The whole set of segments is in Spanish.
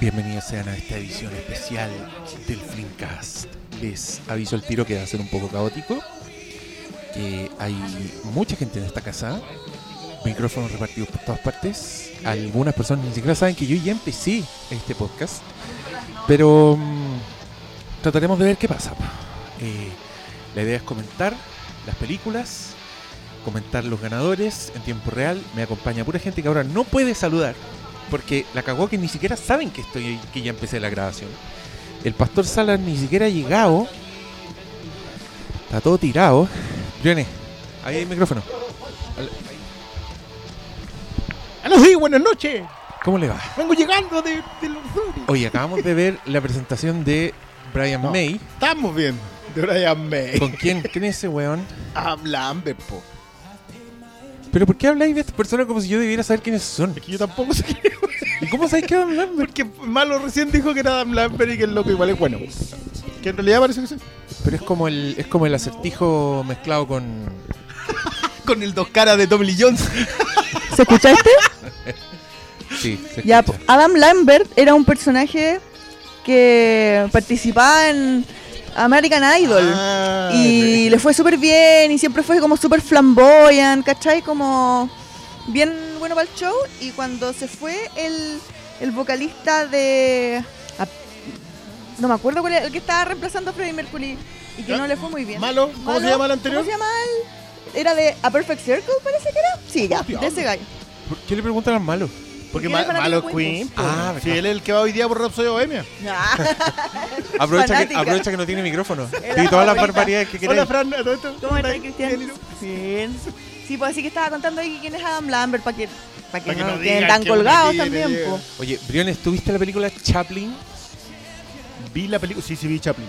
Bienvenidos sean a esta edición especial del Flimcast. Les aviso el tiro que va a ser un poco caótico. Que hay mucha gente en esta casa. Micrófonos repartidos por todas partes. Algunas personas ni siquiera saben que yo ya empecé este podcast. Pero mm, trataremos de ver qué pasa. Eh, la idea es comentar las películas, comentar los ganadores en tiempo real. Me acompaña pura gente que ahora no puede saludar porque la cagó que ni siquiera saben que estoy que ya empecé la grabación. El pastor Salas ni siquiera ha llegado. Está todo tirado. Viene, ahí hay micrófono. ¡Aló, sí! ¡Buenas noches! ¿Cómo le va? Vengo llegando de, de los. Oye, acabamos de ver la presentación de Brian No. May. Estamos bien. De Brian May. ¿Con quién? ¿Quién es ese weón? Habla Amber, po. ¿Pero por qué habláis de estas personas como si yo debiera saber quiénes son? Es que yo tampoco sé qué. ¿Y cómo sabéis que Adam Lambert? Porque Malo recién dijo que era Adam Lambert y que el loco igual es bueno. Que en realidad parece que sí. Pero es como el, es como el acertijo mezclado con. Con el dos caras de Tommy Lee Jones. ¿Se escucha este? Sí, se Ya, escucha. Adam Lambert era un personaje que participaba en American Idol. Ah, y le fue súper bien y siempre fue como súper flamboyant, ¿cachai? Como bien bueno para el show. Y cuando se fue el, el vocalista de... ah, No me acuerdo cuál era, el que estaba reemplazando a Freddie Mercury y que ¿Ya? no le fue muy bien. Malo, ¿cómo se Malo, llama el anterior? ¿Cómo se llama el? Era de A Perfect Circle, parece que era. Sí, ya, de ese gallo. ¿Por qué le preguntan al malo? Porque Ma- Malo Queen, pues. Ah, Si él es el que va hoy día por Rhapsody Bohemia. Aprovecha que, aprovecha que no tiene micrófono. Y todas las barbaridades que Hola, queréis. Fran. ¿a todo esto? ¿Cómo estás, Cristian? ¿y tú? Bien. Sí, pues así que estaba contando ahí quién es Adam Lambert para que, para que Pa' que no no queden tan que colgados también. po. Oye, Briones, ¿tuviste la película Chaplin? Vi la película. Sí, sí, vi Chaplin.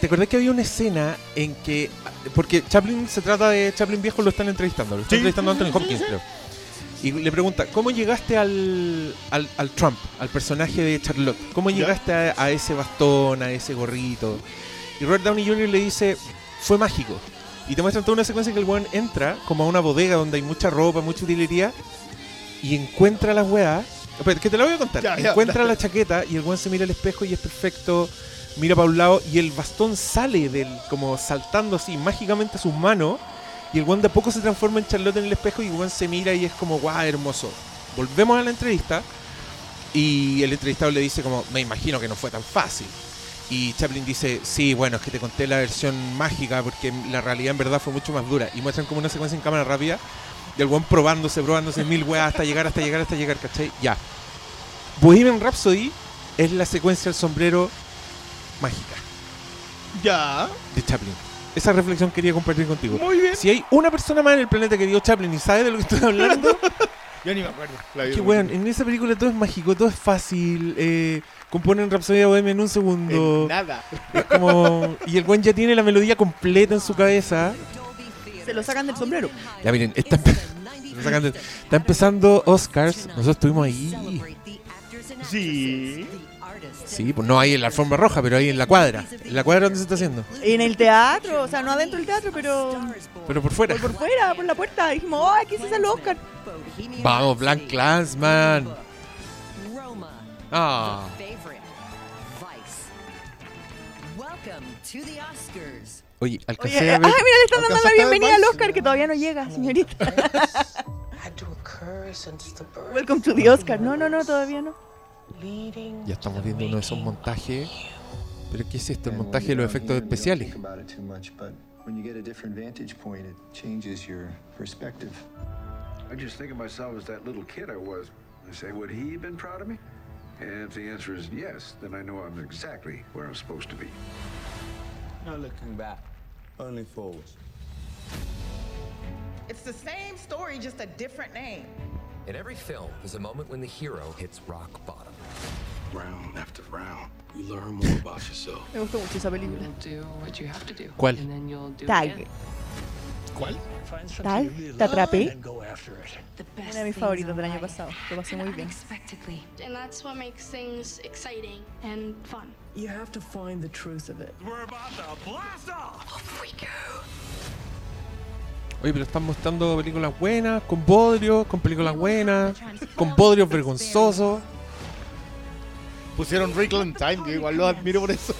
¿Te acordás que había una escena en que. Porque Chaplin se trata de. Chaplin viejo lo están entrevistando. Lo está Sí, entrevistando sí, Anthony sí, Hopkins, sí. creo. Y le pregunta: ¿Cómo llegaste al, al, al Trump, al personaje de Charlotte? ¿Cómo llegaste a, a ese bastón, a ese gorrito? Y Robert Downey Jr. le dice: Fue mágico. Y te muestran toda una secuencia en que el weón entra como a una bodega donde hay mucha ropa, mucha utilería. Y encuentra las weas. Que te la voy a contar. Ya, ya, encuentra dale. la chaqueta y el weón se mira al espejo y es perfecto mira para un lado y el bastón sale del como saltando así mágicamente a sus manos y el guan de a poco se transforma en Charlotte en el espejo y el guan se mira y es como guau hermoso volvemos a la entrevista y el entrevistado le dice como me imagino que no fue tan fácil y Chaplin dice sí bueno es que te conté la versión mágica porque la realidad en verdad fue mucho más dura y muestran como una secuencia en cámara rápida del guan probándose probándose mil weas hasta llegar hasta llegar hasta llegar ¿cachai? ya Bohemian Rhapsody es la secuencia del sombrero mágica Ya. de Chaplin. Esa reflexión quería compartir contigo. Muy bien. Si hay una persona más en el planeta que vio Chaplin y sabe de lo que estoy hablando, Yo ni me acuerdo. Que bien. en esa película todo es mágico, todo es fácil. Eh, componen Rhapsody Bohemia en un segundo. En nada. Es como, y el weón ya tiene la melodía completa en su cabeza. Se lo sacan del sombrero. Ya miren, está, empe- lo sacan de- está empezando Oscars. Nosotros estuvimos ahí. Sí. Sí, pues no ahí en la alfombra roja, pero ahí en la cuadra. En la cuadra donde se está haciendo. En el teatro, o sea, no adentro del teatro, pero Pero por fuera. por, por fuera, por la puerta. Dijimos, oh, aquí se sale Oscar. Vamos, Blank Clansman. Ah. Oye, Oye, alcancé eh, a ah, ver. mira, le están dando la ¿Alcanzaste a ver bienvenida al? Oscar, que todavía no llega, señorita. Welcome to the Oscar. No, no, no, todavía no. Leading Ya estamos viendo uno de esos montajes. ¿Pero qué es esto? El montaje de los efectos especiales. Think about it too much, but when you get a different vantage point, it changes your perspective. I just think of myself as that little kid I was. I say, would he have been proud of me? And if the answer is yes, then I know I'm exactly where I'm supposed to be. No looking back, only forwards. It's the same story, just a different name. In every film, there's a moment when the hero hits rock bottom. Round after round, you learn more about yourself. Me gustó mucho esa película. ¿Cuál? Tag. ¿Cuál? Tag, te atrapé. Una de mis favoritas del año pasado. Lo pasé muy bien. And that's what makes things exciting and fun. You have to find the truth of it. Oye, pero están mostrando películas buenas, con bodrios, con películas buenas, con bodrios vergonzosos. Pusieron Rickland Time, yo igual lo admiro por eso.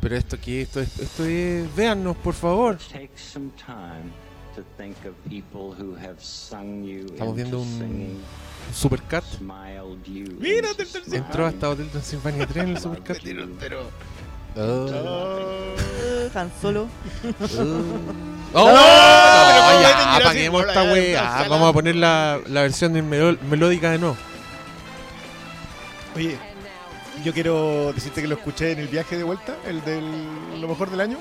Pero esto que esto es, esto es, véannos por favor. Take some time to think of people who have sung you Estamos viendo un Supercat. Mira. Entró hasta Hotel Transilvania 3 en el Supercat. Pero. Oh. Han Solo. Oh, pero no, ¿cómo ya, meten Jurassic apaguemos esta weá. Vamos a poner la, la versión melódica de no. Oye, yo quiero decirte que lo escuché en el viaje de vuelta, el del lo mejor del año.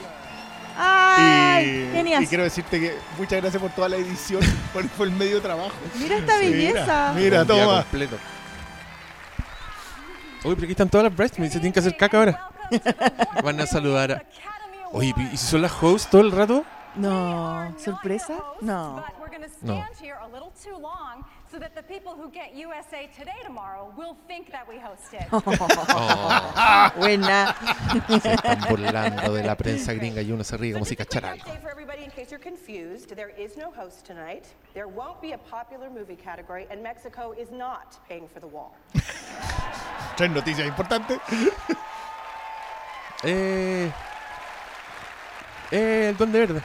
¡Ay! y, Genial. y quiero decirte que muchas gracias por toda la edición, por, por el medio de trabajo. Mira esta belleza. Mira, mira toma. completo. Uy, pero aquí están todas las bridesmaids. Se tienen que hacer caca ahora. Van a saludar a... Oye, ¿y si son las hosts todo el rato? No. ¿Sorpresa? No. No. Stand here a little too long so that the people who get USA Today tomorrow will think that we hosted. Oh, Buena. se están burlando de la prensa gringa y uno se ríe como si cachara algo. For everybody, in case you're confused, there is no host tonight. There won't be a popular movie category, and Mexico is not paying for the wall. Tres noticias importantes. Eh... Eh, el Duende Verde.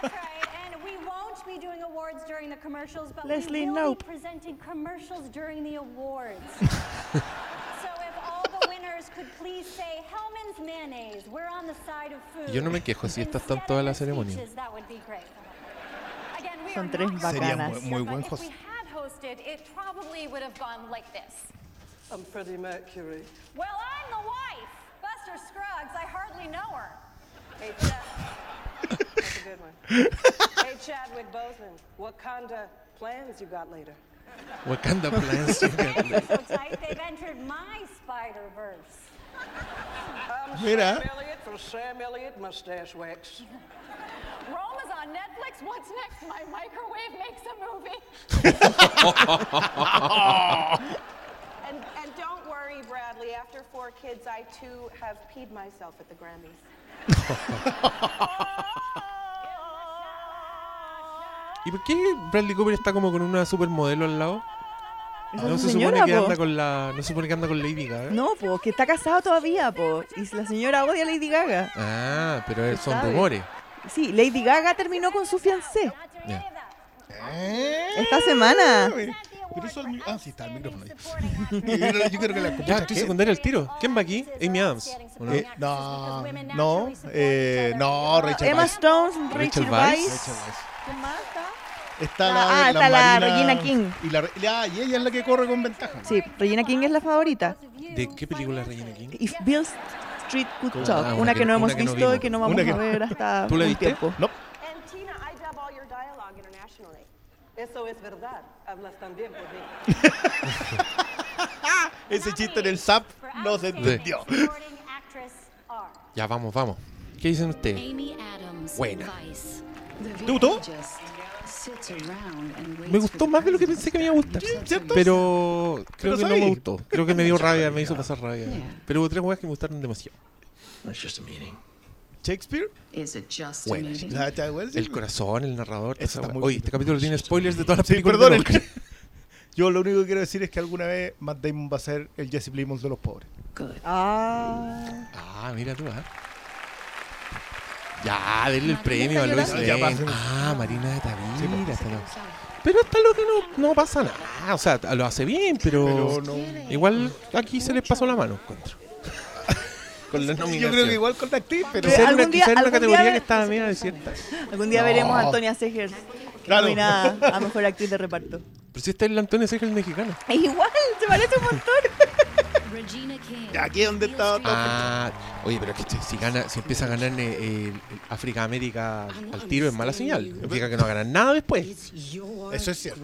That's right. And we won't be doing awards during the commercials, but Leslie we will Knope. be presenting commercials during the awards. so if all the winners could please say Hellman's mayonnaise, we're on the side of food. Yo no me quejo si estas están toda la ceremonia. That would be great. Again, we Son are tres not Sería muy, muy but buen if host. we had hosted, it probably would have gone like this. I'm Freddie Mercury. Well, I'm the wife, Buster Scruggs. I hardly know her. Hey, uh, Chad. That's a good one. hey, Chadwick Boseman, what kind of plans you got later? Wakanda Plans. you so tight, they've entered my Spider Verse. I'm Mira. Sam Elliott from Sam Elliott Mustache Wax. Rome is on Netflix. What's next? My microwave makes a movie. And, and don't worry, Bradley, after four kids, I too have peed myself at the Grammys. ¿Y por qué Bradley Cooper está como con una supermodelo al lado? Esa No se su supone que po. anda con la, no se supone que anda con Lady Gaga. No, po, que está casado todavía, po. Y la señora odia a Lady Gaga. Ah, pero son sabe. rumores. Sí, Lady Gaga terminó con su fiancé. Esta semana. Pero eso el Ah, sí, está el micrófono ahí. yo, creo- yo creo que la Ya, estoy ¿qué? secundaria al tiro. ¿Quién va aquí? Amy Adams. ¿o no? Eh, no, no, eh, no, Rachel Emma Weisz. Stone, Rachel Rachel Weisz. Weisz. Rachel Weisz. ¿Quién más está? Está La- ah, la está la Regina King. Y, la, ah, y ella es la que corre con ventaja. Sí, Regina King es la favorita. ¿De qué película es Regina King? If Bill Street Could Ah, Talk. una Una que- que no hemos una que no visto y vimos. que no vamos Una que- a ver hasta ¿Tú la un viste? tiempo. No, And Tina, I dub all your dialogue internationally. Eso es verdad. Hablas también por mí. ese chiste en el SAP no se entendió. Ya, vamos, vamos. ¿Qué dicen ustedes? Buena. ¿Te gustó? Me gustó más de lo que pensé que me iba a gustar. ¿Cierto? Pero creo Pero que no me gustó. Creo que me dio rabia, me hizo pasar rabia. Pero hubo tres weas que me gustaron demasiado. That's just a meeting. Shakespeare. Bueno. El corazón, el narrador. toda Eso esa está wea. muy Oye, este capítulo tiene spoilers de todas las Sí, películas. perdón. de el- Nolan. Yo lo único que quiero decir es que alguna vez Matt Damon va a ser el Jesse Plemons de los pobres. Good. Ah. Ah, mira tú, ¿ah? Ya, denle el premio a. Ya Lane. Ah, Marina de Tavira. Sí, pues. está lo- Pero está lo que no, no pasa nada. O sea, lo hace bien, pero, Pero no. igual aquí se les pasó la mano, encuentro. Con la Yo nominación. creo que igual con la actriz, pero. Quizá una, Algún día- una categoría día- que estaba media desierta. Algún día No. veremos a Antonia Segers Claro. nominada a mejor actriz de reparto. Pero si está el Antonio Segel mexicano. Es igual, se parece un montón. Regina King. Aquí es donde estaba todo. Ah, oye, pero es que si, gana, si empieza a ganar eh, el África América al tiro es mala señal. Significa que no va a ganar nada después. Eso es cierto.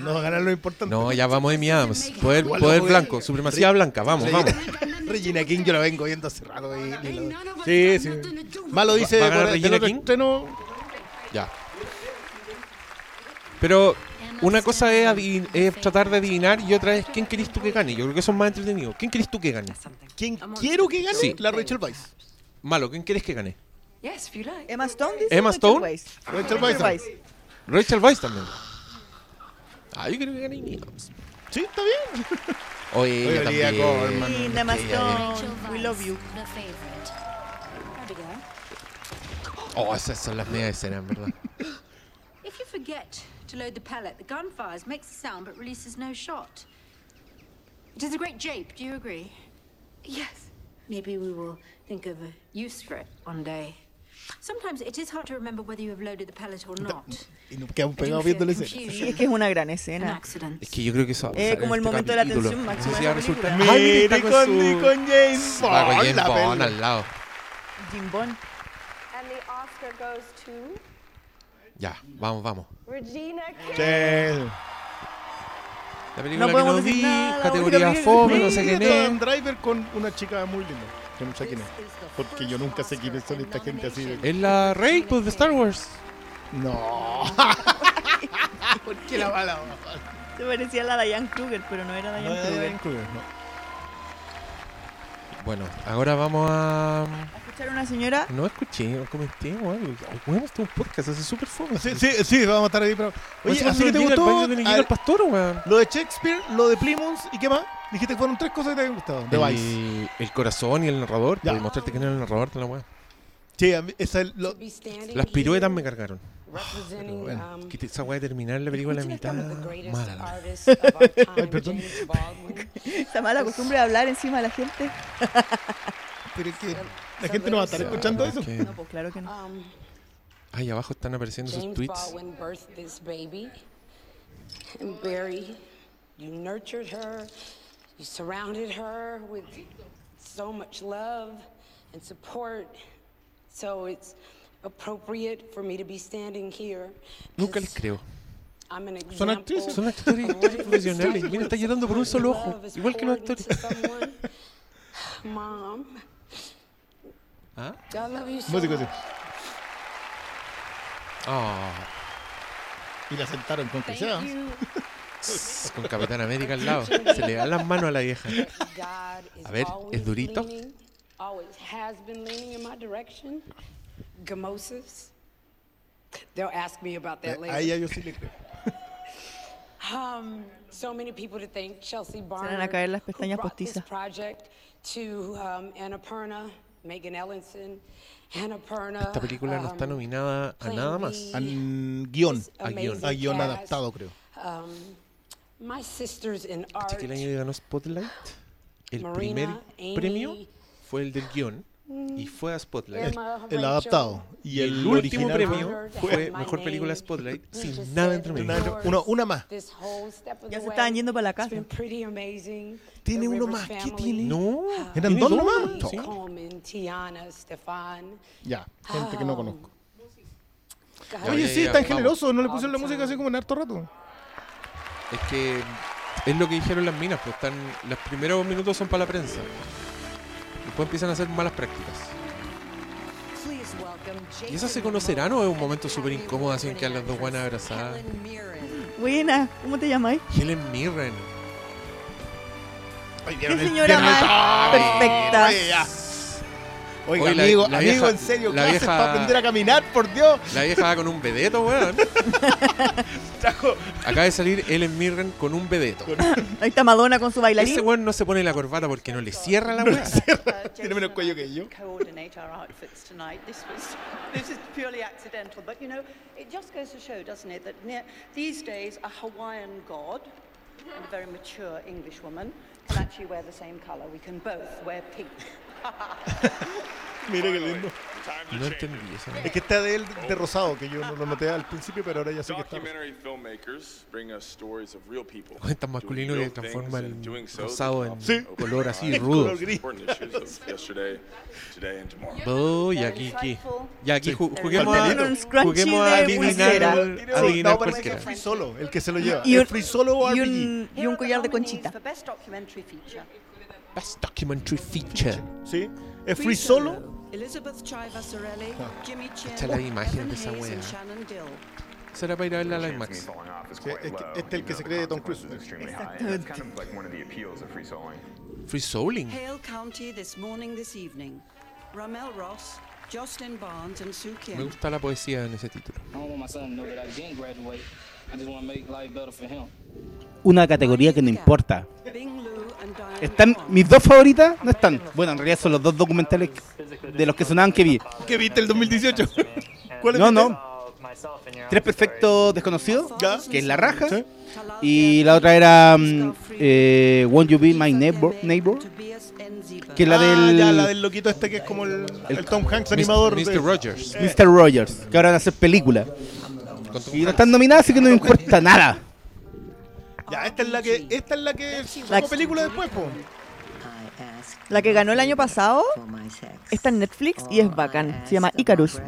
No va a ganar lo importante. No, ya vamos de Adams. Poder, poder blanco, supremacía blanca, vamos, vamos. Regina King yo la vengo viendo hace rato. y- y lo- Sí, sí. Malo dice ¿Va a ganar Regina King? estreno, Ya. Pero una cosa es, adivin- es tratar de adivinar y otra es quién querés tú que gane. Yo creo que eso es más entretenido. ¿Quién querés tú que gane? ¿Quién quiero que gane? Sí. La Rachel Weisz. Malo, ¿quién querés que gane? Emma Stone dice Emma Rachel Stone. Weisz. Rachel Weisz. Rachel Weisz también. Ah, yo creo que gana Amy Adams. Sí, está bien. Oye, ella Olivia también. Que Emma Stone, we love you. Oh, esas son las medias escenas, en verdad. If you forget to load the pellet, the gun fires, makes a sound but releases no shot. It is a great jape, do you agree? Yes. Maybe we will think of a use for it one day. Sometimes it is hard to remember whether you have loaded the pellet or not. Y nos quedamos I do pegados fear viendo la escena. Sí, confusion es que es una gran and escena. accidents. Es que yo creo que eso va a Eh, como en el este momento de la capítulo. tensión máxima No sé si de va a la resultar. película. ¡Ay, mira, Mire con, con su... con James Va con Bond, James la Bond peli. al lado. Jim Bond. And the Oscar goes to Ya, vamos, vamos. Regina King. La película No podemos que no decir vi, nada, categoría fome, no sé quién es. Driver con una chica muy linda. Que no sé quién es. Porque yo nunca sé quiénes son esta gente así de... Es la Rey, pues, de Star Wars. No. ¿Por qué la bala? Se parecía a la Diane Kruger, pero no era No, Diane era Kruger. Diane Kruger, no. Bueno, ahora vamos a... Escuchar a una señora. No escuché, no comenté o algo. Bueno, este es un podcast, hace súper fome. Sí, sí, sí, vamos a estar ahí. Pero... Oye, Oye, así que te gustó al- al pastor, weón. lo de Shakespeare, lo de Plymouth y qué más. Dijiste que fueron tres cosas que te habían gustado. De Vice. El, corazón y el narrador. Ya. Por mostrarte quién era el narrador de la weá. Sí, a mí- esa es lo... Las piruetas me cargaron. representing, bueno. um, Que te- esa weá de terminar la película a la mitad. Mala perdón. Esa mala costumbre de hablar encima de la gente. Pero es que la gente no va a estar escuchando eso. No, pues claro que no. Um, Ahí abajo están apareciendo sus tweets. Baldwin birthed this baby. And Barry, you nurtured her, you surrounded her with so much love and support. So it's appropriate for me to be standing here. Nunca les creo. I'm an Son actrices. Son actores profesionales. Mira, está llorando por un solo ojo. Igual que los actores. Mom, ¿Ah? I love you so Músico, sí. Ah, Y la sentaron con you. con Capitán América al lado. Se le dan las manos a la vieja. God is A ver, always ¿es durito? leaning, always has been leaning in my direction. Gamosas. They'll ask me about that Eh, later. A ella yo sí le creo. Um, so many people to thank Chelsea van a Barnard, caer las who pestañas brought this postizas. project to um, Annapurna. Esta película no está um, nominada a nada más. An guion. A guion. A guion adaptado, creo. Um, my sisters in art. ¿Caché que el año que ganó Spotlight? El Marina, primer Amy, premio fue el del guion y fue a Spotlight. El adaptado. Y el, el último original premio fue mejor película Spotlight sin nada entre medio. Una, una, más. Ya se estaban yendo para la casa. Tiene uno más. ¿Qué tiene? No. ¿Eran tiene dos nomás? sí. Ya, gente que no conozco. God, Oye, ya, sí, ya, tan vamos. generoso. No le pusieron la música así como en harto rato. Es que es lo que dijeron las minas, pues están los primeros minutos son para la prensa. Después empiezan a hacer malas prácticas. ¿Y esas se conocerán o es un momento súper incómodo así en que a las dos buenas abrazadas? Buena, ¿cómo te llamáis? Helen Mirren. Qué señora más perfecta. Oiga, Oye, la- amigo, la amigo, vieja- en serio, la clases vieja- para aprender a caminar, por Dios. La vieja va con un vedeto, weón. Acaba de salir Helen Mirren con un vedeto. Ahí está Madonna con su Ese bailarín. weón no se pone la corbata porque no le cierra la weá. Tiene menos cuello que yo. this is purely accidental, but you know, it just goes to show, doesn't it, that near, these days a Hawaiian god and a very mature English woman can actually wear the same color. We can both wear pink. Mira qué lindo. No entendí eso. Es que está de él de rosado, que yo no lo noté al principio, pero ahora ya sé que está. Documentary filmmakers bring us stories of real people. Es tan masculino que transforma el rosado en they color así rudo. Oh, y aquí, aquí. Ya aquí Sí. ju- juguemos a, juguemos a adivinar, a adivinar No, parece que cualquiera. es Free Solo, el que se lo lleva. Y ¿Es un- Free Solo o y un, y un collar de conchita. Best documentary feature. ¿Sí? ¿Es Free Solo? Elizabeth Chai Vasarelli, Jimmy Chin, Cacha la imagen de esa wea. Será para ir a verla a la IMAX. Sí, es que este es el que se cree de Tom Cruise. Free Souling. Hale County this morning, this evening. Ramel Ross, Jocelyn Barnes and Sue Kim. Me gusta la poesía en ese título. I don't want my son to know that I didn't graduate. I just want to make life better for him. Una categoría que no importa. Bing Están mis dos favoritas, no están. Bueno, en realidad son los dos documentales de los que sonaban que vi. ¿Qué viste el 2018? ¿Cuál No, no. Tres perfectos desconocidos, que es la raja. Y la otra era mm, eh, Won't You Be My Neighbor, neighbor que es la Ah, del ya, la del loquito este que es como el, el Tom Hanks animador. Mr. de- Rogers. Eh, Mr. Rogers, que ahora van a hacer película. Y no están nominadas, así que no me importa nada. Ya, esta es la que, esta es la que La- sacó película después, po. La que ganó el año pasado está en Netflix y es bacán. Se llama Icarus.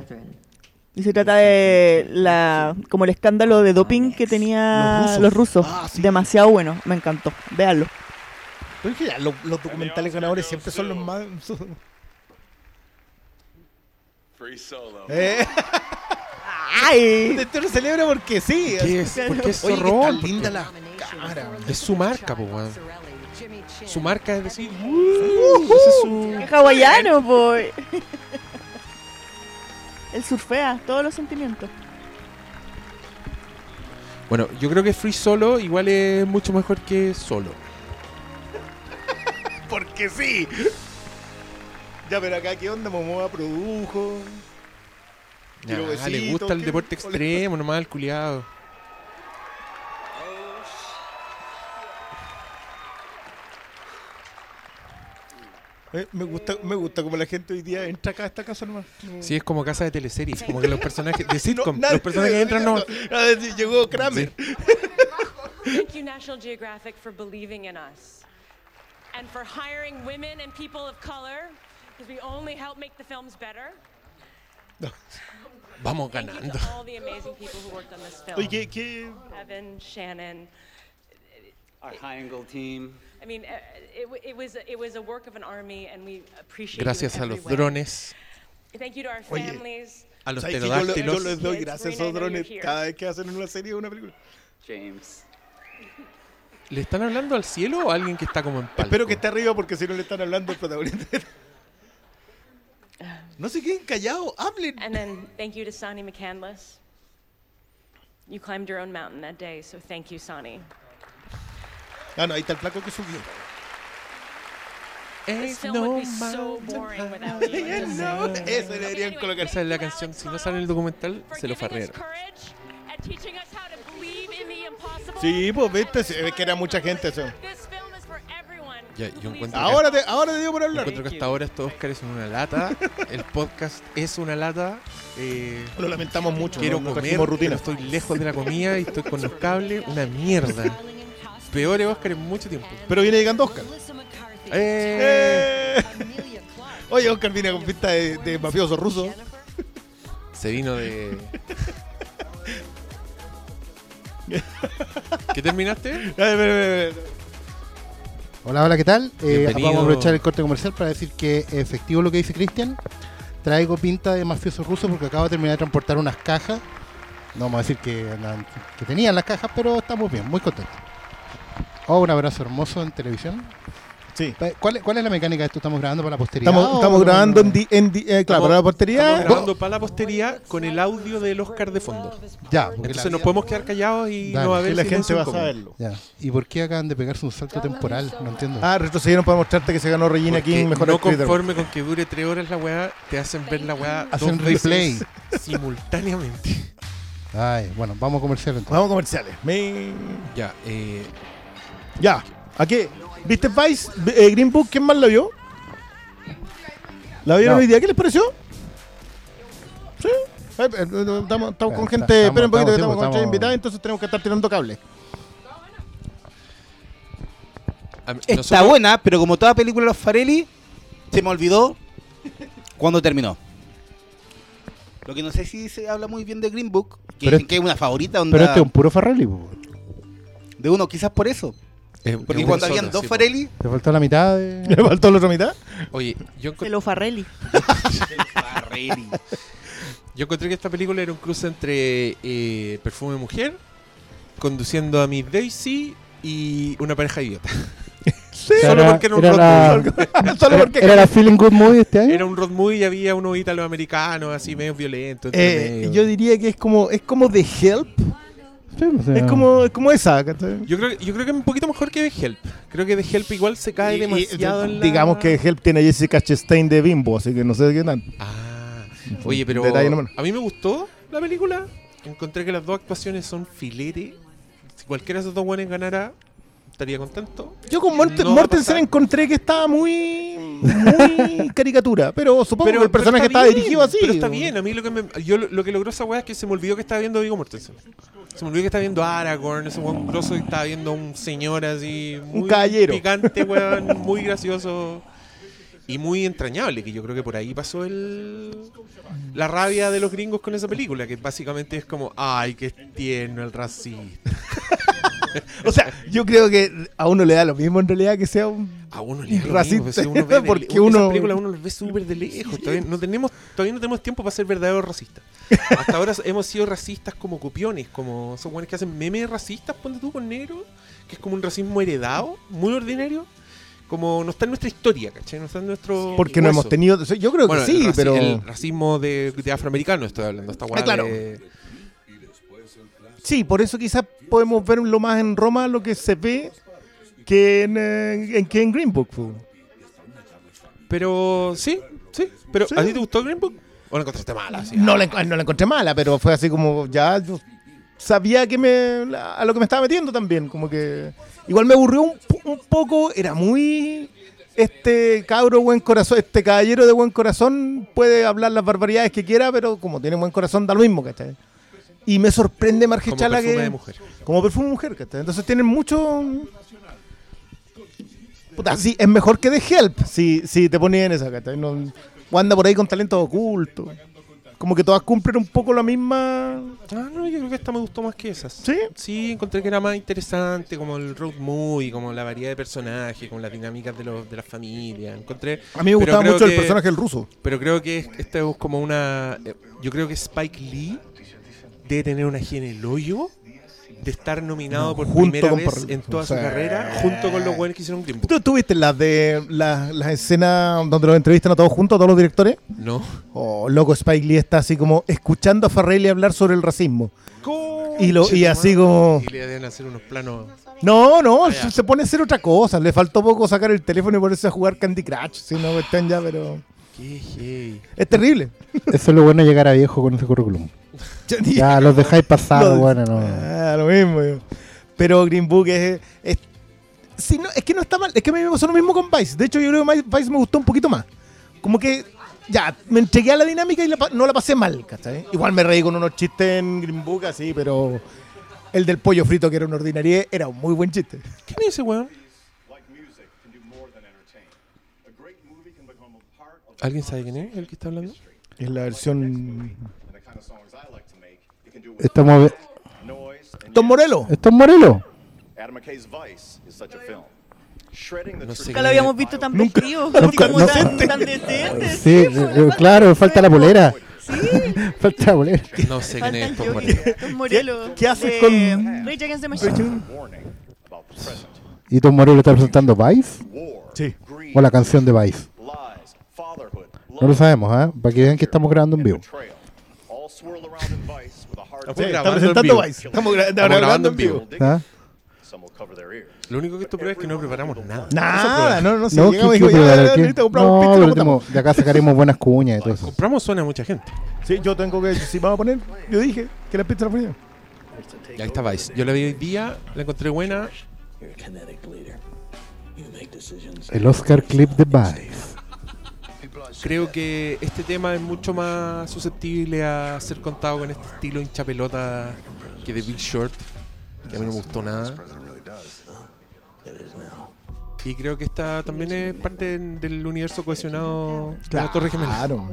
Y se trata de la como el escándalo de doping que tenía Los rusos. los rusos. Demasiado bueno, me encantó. Véanlo. Pero es que ya, los, los documentales ganadores siempre son los más. Free solo. Eh. ¡Ay! Esto lo celebra porque sí. ¿Qué es? Porque es Oye, que zorrón, está linda la. Es su marca, po, weón. Su marca es decir, "Uh, ese es su... Es hawaiano, boy. Él surfea todos los sentimientos. Bueno, yo creo que Free Solo igual es mucho mejor que Solo. Porque sí. Ya, pero acá, ¿qué onda? Momoa produjo. Ya, Quiero le besitos, gusta el ¿qué- deporte extremo, nomás el culiado. Eh, me gusta, me gusta como la gente hoy día entra acá a esta casa nomás. No- Sí, es como casa de teleseries, como que los personajes de sitcom, nadie- los personajes que entran no... A ver si llegó Kramer. Thank you, National Geographic, for believing in us and for hiring women and people of color because we only help make the films better. Vamos ganando. Oye, ¿qué, qué? Evan, Shannon. Our high angle team. I mean, it, w- it was it was a work of an army, and we appreciate Gracias a los drones, Thank you to our Oye, families. a los ¿Sabes que yo, yo pterodáctilos. les doy gracias a know drones cada vez que hacen una serie o una película. James. ¿Le están hablando al cielo o a alguien que está como en palco? Espero que esté arriba porque si no le están hablando al protagonista. No se queden callados, hablen. And then thank you to Sonny McCandless. You climbed your own mountain that day, so thank you, Sonny. Ah, no, ahí está el flaco que subió. This film would be so boring without you. Just No, eso deberían colocar. Esa es la canción, si no sale en el documental, se lo farrearon. Courage and teaching us how to believe in the impossible. Sí, pues viste, se ve que era mucha gente eso. This film. Ya, yo encuentro Ahora que, te, ahora te digo por yo hablar. encuentro que hasta ahora estos Oscars son una lata. El podcast es una lata. eh, Lo lamentamos mucho. quiero no, no comer, rutina. estoy lejos de la comida y estoy con los cables. Una mierda. Peores Oscar en mucho tiempo. Pero viene llegando Oscar. Eh, Eh. Oye, Oscar viene con pinta de, de mafioso ruso. Se vino de. ¿Qué terminaste? Hola, hola, ¿qué tal? Eh, vamos a aprovechar el corte comercial para decir que efectivo lo que dice Cristian. Traigo pinta de mafioso ruso porque acabo de terminar de transportar unas cajas. No vamos a decir que, que tenían las cajas, pero estamos bien, muy contentos. Oh, un abrazo hermoso en televisión. Sí. ¿Cuál, es- ¿Cuál es la mecánica de esto? ¿Estamos grabando para la posteridad? Estamos, o estamos no? grabando en, di- en di- eh, claro, Estamos- para la posteridad. Estamos grabando para la postería con el audio del Oscar de fondo. Ya, Entonces la nos podemos quedar callados y Dale. no va a haber Que la gente va a saberlo. Ya. ¿Y por qué acaban de pegarse un salto temporal? No entiendo. Ah, retrocedieron para mostrarte que se ganó Regina Porque King mejor no conforme con que dure tres horas la weá, te hacen ver la weá Hacen dos veces replay. simultáneamente. Ay, bueno, vamos a comercial entonces. Vamos a comerciales. Me- Ya, eh, Ya. ¿A qué? ¿Viste Vice? Eh, Green Book, ¿quién más la vio? ¿La vieron No. hoy día? ¿Qué les pareció? Sí. Eh, eh, eh, Estamos, estamos con gente, estamos- esperen un poquito, estamos, estamos con gente estamos- invitada, entonces tenemos que estar tirando cable. Está nosotros- buena, pero como toda película de los Farelli, se me olvidó cuando terminó. Lo que no sé si se habla muy bien de Green Book, que, Pero dicen que es una favorita onda Pero este es un puro Farrelly. de uno, quizás por eso. Es- Porque un habían dos sí, Farelli, Te faltó la mitad de... ¿Le faltó la otra mitad? Oye, yo, lo Farrelly. Farelli. yo encontré que esta película era un cruce entre eh, Perfume Mujer, conduciendo a Miss Daisy y una pareja idiota. Sí, Solo Era- porque era un era road la- movie. Solo era- porque- ¿Era la Feeling Good Movie este año? Era un road movie y había unos italoamericanos así medio violentos. Eh, yo diría que es como es como The Help. O sea- Es como, es como esa. ¿cachai? Yo creo, yo creo que es un poquito mejor que The Help. Creo que The Help igual se cae Y- y, demasiado en la... Digamos que Help tiene a Jessica Chastain de Bimbo, así que no sé qué tal. Ah, oye, pero a mí me gustó la película. Encontré que las dos actuaciones son filete. Si cualquiera de esos dos buenos ganara, estaría contento. Yo con No a Mortensen encontré que estaba muy muy caricatura, pero supongo que el personaje está estaba bien, dirigido así. Pero está bien, a mí lo que, me, yo, lo lo que logró esa weá es que se me olvidó que estaba viendo a Viggo Mortensen. Se me olvidó que estaba viendo a Aragorn, ese weón grosso y estaba viendo a un señor así. Un Muy caballero. Picante, weón, muy gracioso. Y muy entrañable, que yo creo que por ahí pasó el la rabia de los gringos con esa película, que básicamente es como, ay, qué tierno el racista. O sea, yo creo que a uno le da lo mismo en realidad que sea un A uno le da racista, mismo, si uno ve porque uno esas películas uno las ve súper de lejos. Todavía no tenemos, todavía no tenemos tiempo para ser verdaderos racistas. Hasta ahora hemos sido racistas como copiones, como esos buenos que hacen memes racistas, ponte tú con negro, que es como un racismo heredado, muy ordinario. Como no está en nuestra historia, ¿cachai? No está en nuestro. porque no hueso. hemos tenido, yo creo Bueno, que sí, el pero El racismo de, de afroamericano estoy hablando, esta Ah, claro. de- sí, por eso quizás podemos verlo más en Roma lo que se ve que en, eh, en que en Green Book. Pero sí, sí. Pero Sí. ¿a ti te gustó Green Book? ¿O la encontraste mala? Así, No la, no la encontré mala, pero fue así como ya yo sabía que me a lo que me estaba metiendo también, como que igual me aburrió un, un poco, era muy este cabro buen corazón, este caballero de buen corazón puede hablar las barbaridades que quiera, pero como tiene buen corazón da lo mismo, ¿cachai? Y me sorprende Como Margechala perfume que de mujer. como perfume de mujer, ¿cachai? Entonces tienen mucho Puta, sí, es mejor que The Help, si, si te pones en esa, ¿cachai? No, o anda por ahí con talentos ocultos. Como que todas cumplen un poco la misma. Ah, no, yo creo que esta me gustó más que esas. ¿Sí? Sí, encontré que era más interesante, como el road movie, como la variedad de personajes, como las dinámicas de, los, de las familias. Encontré. A mí me gustaba mucho el personaje del ruso. Pero creo que es- esta es como una. eh, Yo creo que Spike Lee debe tener una G en el hoyo de estar nominado No, por primera con vez en toda O su sea, carrera, junto con los buenos que hicieron Green Book. ¿Tú tuviste las de las, las escenas donde los entrevistan a todos juntos, a todos los directores? No. Oh, loco, Spike Lee está así como escuchando a Farrelly hablar sobre el racismo. Y, lo, y así como... Y le deben hacer unos planos. No, no, Ah, se, pone a hacer otra cosa. Le faltó poco sacar el teléfono y ponerse a jugar Candy Crush. Si no, están ya, pero... Qué hey. Es terrible. Eso es lo bueno de llegar a viejo con ese currículum. Ya los dejáis pasar, Lo- bueno, no. Ah, lo mismo. yo. Pero Green Book es, es, sí, no, es que no está mal. Es que a mí me pasó lo mismo con Vice. De hecho, yo creo que Vice me gustó un poquito más. Como que ya, me entregué a la dinámica y la no la pasé mal, ¿cachai? Igual me reí con unos chistes en Green Book así, pero el del pollo frito, que era una ordinaria, era un muy buen chiste. ¿Quién es ese weón? ¿Alguien sabe quién es el que está hablando? Es la versión... Estamos Tom Morello. ¿Esto es Morelo? Adam McKay's Vice is such a film. Shredding the No sé Nunca lo habíamos visto tan vestido. así nunca- como no. tan, tan decente. Sí, eh, claro, falta la polera. falta la polera. No sé quién es Tom el Morello. Tom Morello. qué haces de con- Rage Against the Machine. ¿Y Tom Morello está presentando Vice? Sí. ¿O la canción de Vice? No lo sabemos, ¿ah? Para que vean que estamos grabando en vivo. Sí, está grabando en presentando vivo. Vice. Estamos, gra- Estamos grabando en vivo. ¿Ah? Lo único que esto prueba es que no preparamos nada. Nada, no, no sé. No, llegamos y ¿qué- dijo, No, tenemos- de acá sacaremos buenas cuñas y todo eso. Compramos suena a mucha gente. Sí, yo tengo que, si vamos a poner, yo dije que la pizza la ponía. Y ahí está Vice. Yo la vi hoy día, la encontré buena. El Oscar clip de Vice. Creo que este tema es mucho más susceptible a ser contado con este estilo hincha pelota que de Big Short, que a mí no me gustó nada. Y creo que esta también es parte del universo cohesionado de la Torre Gemela. Claro.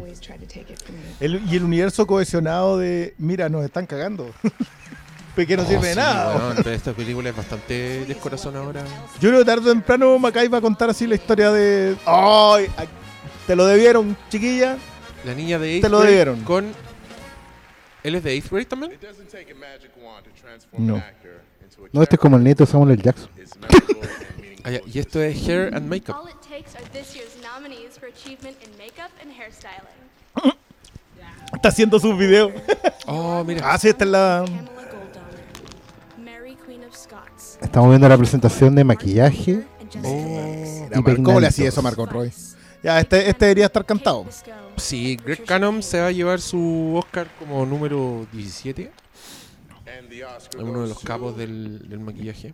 El- y el universo cohesionado de, mira, nos están cagando. Porque no Oh, sirve de sí, nada. pero esta película es bastante descorazonadora. Yo creo que tarde o temprano Macay va a contar así la historia de. ¡Ay! ay, te lo debieron, chiquilla. La niña de Te lo Grade debieron. Con... ¿Él es de 8th grade también? No. No, este es como el nieto de Samuel L. Jackson. Ah, ya, y esto es Hair and Makeup. All it takes are this year's nominees for achievement in makeup and hairstyling. Está haciendo sus videos. Oh, mira. Ah, sí, esta es la. Estamos viendo la presentación de maquillaje. Oh, y ¿Cómo le hacía eso a Margot Roy? Ya, este, este debería estar cantado. Sí, Greg Cannon se va a llevar su Oscar como número 17. Es uno de los capos del, del maquillaje.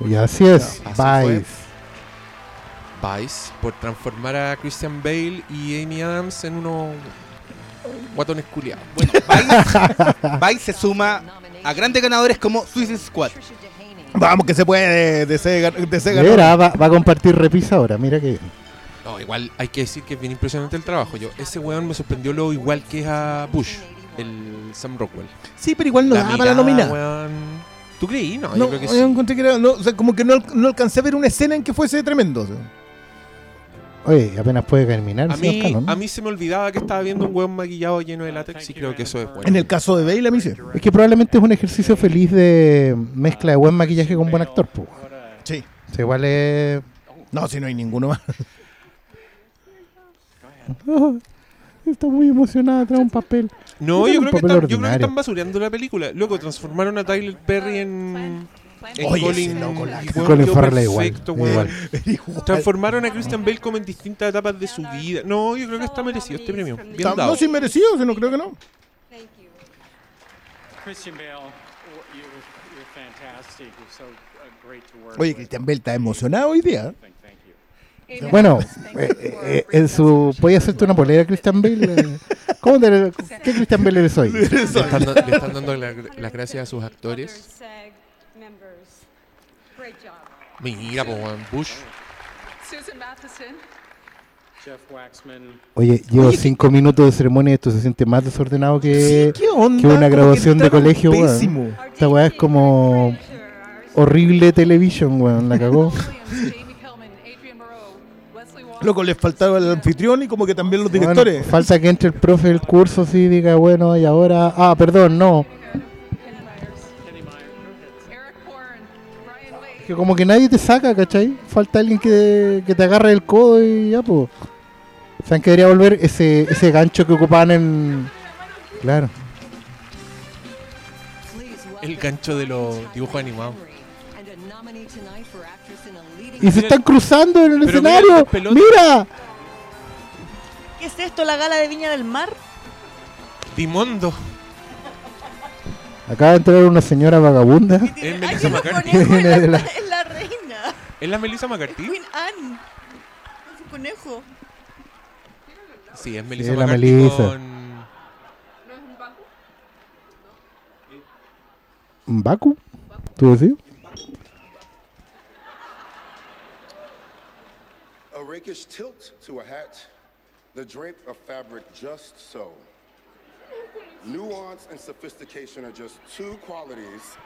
Y así es, Así fue. Vice. Vice por transformar a Christian Bale y Amy Adams en unos guatones culiados. Bueno, Vice, Vice se suma a grandes ganadores como Suicide Squad. Vamos, que se puede de ese, de ese Mira, va, va a compartir repisa ahora, mira que. No, igual hay que decir que es bien impresionante el trabajo. Yo, ese weón me sorprendió lo igual que es a Bush, el Sam Rockwell. Sí, pero igual no daba para la nominada. weón. ¿Tú creí? No, No, yo creo que yo sí. encontré que era. No, o sea, como que no, no alcancé a ver una escena en que fuese tremendo. o sea. Oye, apenas puede terminar. A mí, a mí se me olvidaba que estaba viendo un weón maquillado lleno de látex y creo que eso es bueno. En el caso de Bale, a mí sí. Es que probablemente es un ejercicio feliz de mezcla de buen maquillaje con buen actor. po. Sí. Igual es. No, si no hay ninguno más. Está muy emocionada, trae un papel. No, yo un creo, que están, yo creo que están basureando la película. Luego transformaron a Tyler Perry en. Oye, Colin, ese loco, la Colin quedó Farrell igual, perfecto, weón. igual. Transformaron a Christian Bale como en distintas etapas de su vida. No, yo creo que está merecido este premio. Bien Está- dado. No, sin merecido, si no creo que no. Christian Bale, uh, Oye. Christian Bale está emocionado hoy día. Bueno, eh, eh, en su. ¿Puede hacerte una polera, Christian Bale? Eh, ¿Cómo te, ¿Qué Christian Bale eres hoy? Le están, le están dando la- las gracias a sus actores. Mira, weón, Bush. Oye, llevo cinco minutos de ceremonia y esto se siente más desordenado que, Sí, que una graduación de colegio, weón. Esta weá es como horrible television, weón. La cagó. Loco, les faltaba el anfitrión y como que también los Bueno, directores. falta que entre el profe del curso así y diga, bueno, y ahora. Ah, perdón, no. Que como que nadie te saca, ¿cachai? Falta alguien que, que te agarre el codo y ya, pues. ¿Saben que debería volver ese, ese gancho que ocupaban en. Claro. El gancho de los dibujos animados. Y se están cruzando en el Pero mira escenario. pelotas. ¡Mira! ¿Qué es esto? ¿La gala de Viña del Mar? Dimondo. Acaba de entrar una señora vagabunda. Es Melissa McCarthy. De la- Es la reina. ¿Es la Melissa McCarthy? Queen Anne. Es un conejo. Sí, es Melissa Sí, la McCarthy Melissa. con... ¿Baku? ¿Tú decís? A rakish tilt to a hat, the drape of fabric just so. Nuance and sophistication are just two qualities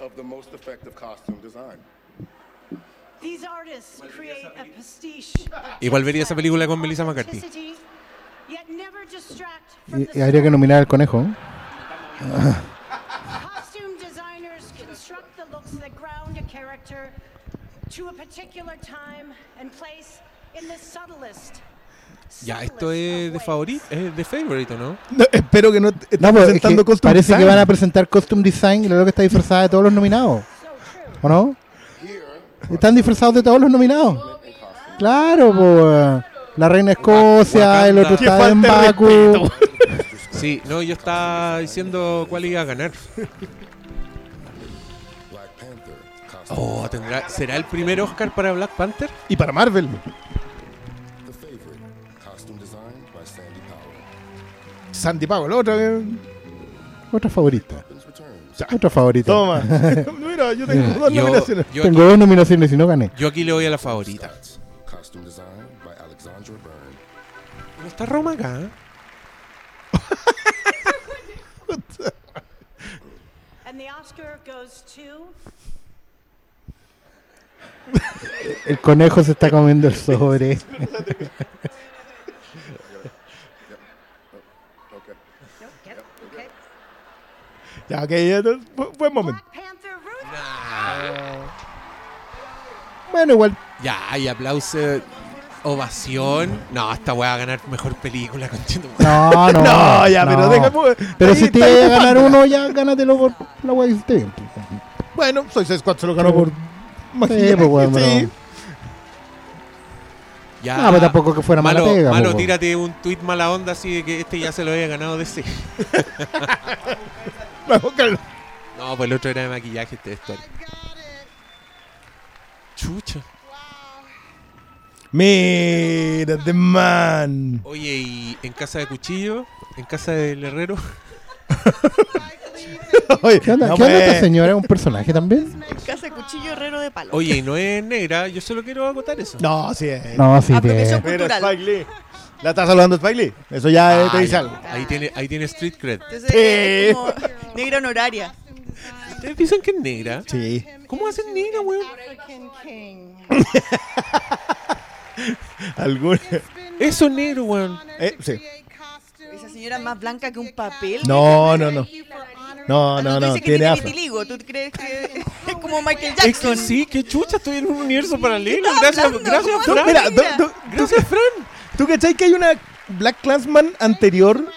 of the most effective costume design. These artists create a pastiche Igual vería esa película con Melissa McCarthy. yet never distract from Y, the y habría que nominar al conejo. ¿no? Costume designers construct the looks that ground a character to a particular time and place in the subtlest. Ya, esto es de favorito, es de favorito, ¿no? No, espero que no est- estén No, pues, es presentando que costume parece que van a presentar costume design y luego está disfrazada de todos los nominados. ¿O no? Están disfrazados de todos los nominados. Claro, pues. La reina Escocia, el otro está en Baku. Sí, no, yo estaba diciendo cuál iba a ganar. Oh, ¿tendrá, ¿será el primer Oscar para Black Panther? Y para Marvel. Sandy Powell, otra que... Otra favorita. Otra favorita. Toma. Mira, yo tengo dos Yo- nominaciones. yo Tengo aquí- dos nominaciones y no gané. Yo aquí le voy a la favorita. Costume design by Alexandra Byrne. ¿No está Roma acá? eh? And the Oscar goes to El conejo se está comiendo el sobre. Ya, no, bu- buen momento. Bueno, igual. Ya, y aplauso, ovación. No, esta weá va a ganar mejor película, conchito. No, no. No, ya, pero deja- Pero ahí si te iba a ganar uno, ya gánatelo por la weá que hiciste bien. Bueno, Suicide Squad se lo ganó por Sí, maquillaje, pues bueno, sí. Ya, No, pero tampoco que fuera mala malo, pega, Malo, po, tírate un tweet mala onda así de que este ya se lo había ganado de sí. Vamos, Carlos. No, pues el otro era de maquillaje, este vestuario. Chucha. Mira, The Man. Oye, y en casa de cuchillo, en casa del herrero. Oye, ¿Qué onda, no, ¿qué onda pues. esta señora? ¿Es un personaje también? Casa de cuchillo herrero de palo. Oye, y no es negra, yo solo quiero acotar eso. No, sí es. No, sí, Apropiación tiene. Mira, cultural. Spike Lee. La está saludando Spike Lee. Eso ya eh, te dice algo. Ahí tiene, ahí tiene street cred. Entonces, es como negra honoraria. ¿Ustedes piensan que es negra? Sí. ¿Cómo hacen negra, weón? Alguna. Eso es negro, weón. Eh, sí. Esa señora es más blanca que un papel. No, no, no. No, Ah, no, no. Tiene afro. vitiligo. ¿Tú crees que es como Michael Es que Jackson? sí, qué chucha, estoy en un universo paralelo. ¿Qué Gracias, gracias, ¿Cómo Fran. Mira, Gracias, Fran. ¿tú cachai que hay una Black Clansman anterior?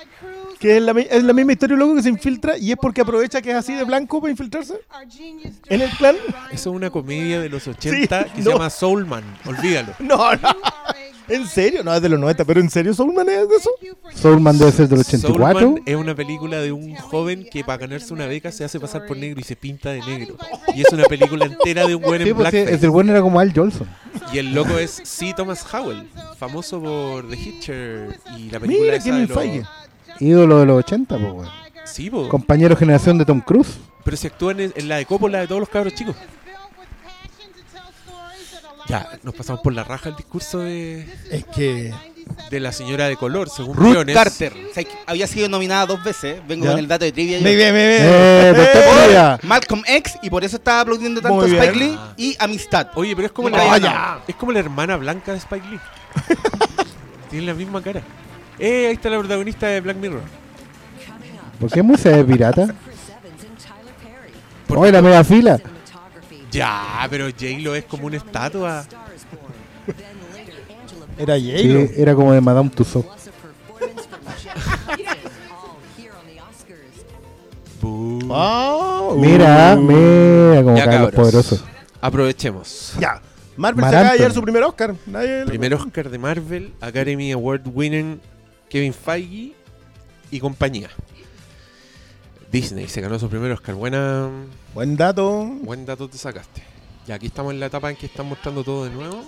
Que es la, mi- es la misma historia loco que se infiltra y es porque aprovecha que es así de blanco para infiltrarse en el clan. Eso es una comedia de los 80 Sí, que no. se llama Soulman. Olvídalo. No, no. ¿En serio? No, es de los 90, pero ¿en serio Soulman es de eso? Soulman debe ser del 84. Soulman es una película de un joven que para ganarse una beca se hace pasar por negro y se pinta de negro. Y es una película entera de un buen Sí, en pues, sí, blackface. el bueno era como Al Jolson. Y el loco es C. Thomas Howell, famoso por The Hitcher y la película Mira esa de los-. Ídolo de los 80, pues, weón. Sí, po. Compañero generación de Tom Cruise. pero se actúa en, en la de Coppola de todos los cabros chicos. Ya, nos pasamos por la raja el discurso de, Es que. de la señora de color, según Ruth Briones. Carter. O sea, que había sido nominada dos veces. Vengo Ya. con el dato de trivia. yo. Muy bien, muy bien. Eh, Eh. Malcolm X, y por eso estaba aplaudiendo tanto a Spike bien. Lee. Y Amistad. Oye, pero es como, No, la, ya. es como la hermana blanca de Spike Lee. Tienen la misma cara. Eh, ahí está la protagonista de Black Mirror. ¿Por qué música de pirata? ¿Por Oye, la media fila. Ya, pero J-Lo es como una estatua. Era Sí, J-Lo. era como de Madame Tussauds. Ah, Mira, uh. mira como caen los poderosos. Aprovechemos. Ya. Marvel Mar se acaba de llevar su primer Oscar. Nadie lo- Primer Oscar de Marvel, Academy Award winner Kevin Feige y compañía. Disney se ganó su primer Oscar. Buena, Buen dato. buen dato te sacaste. Y aquí estamos en la etapa en que están mostrando todo de nuevo.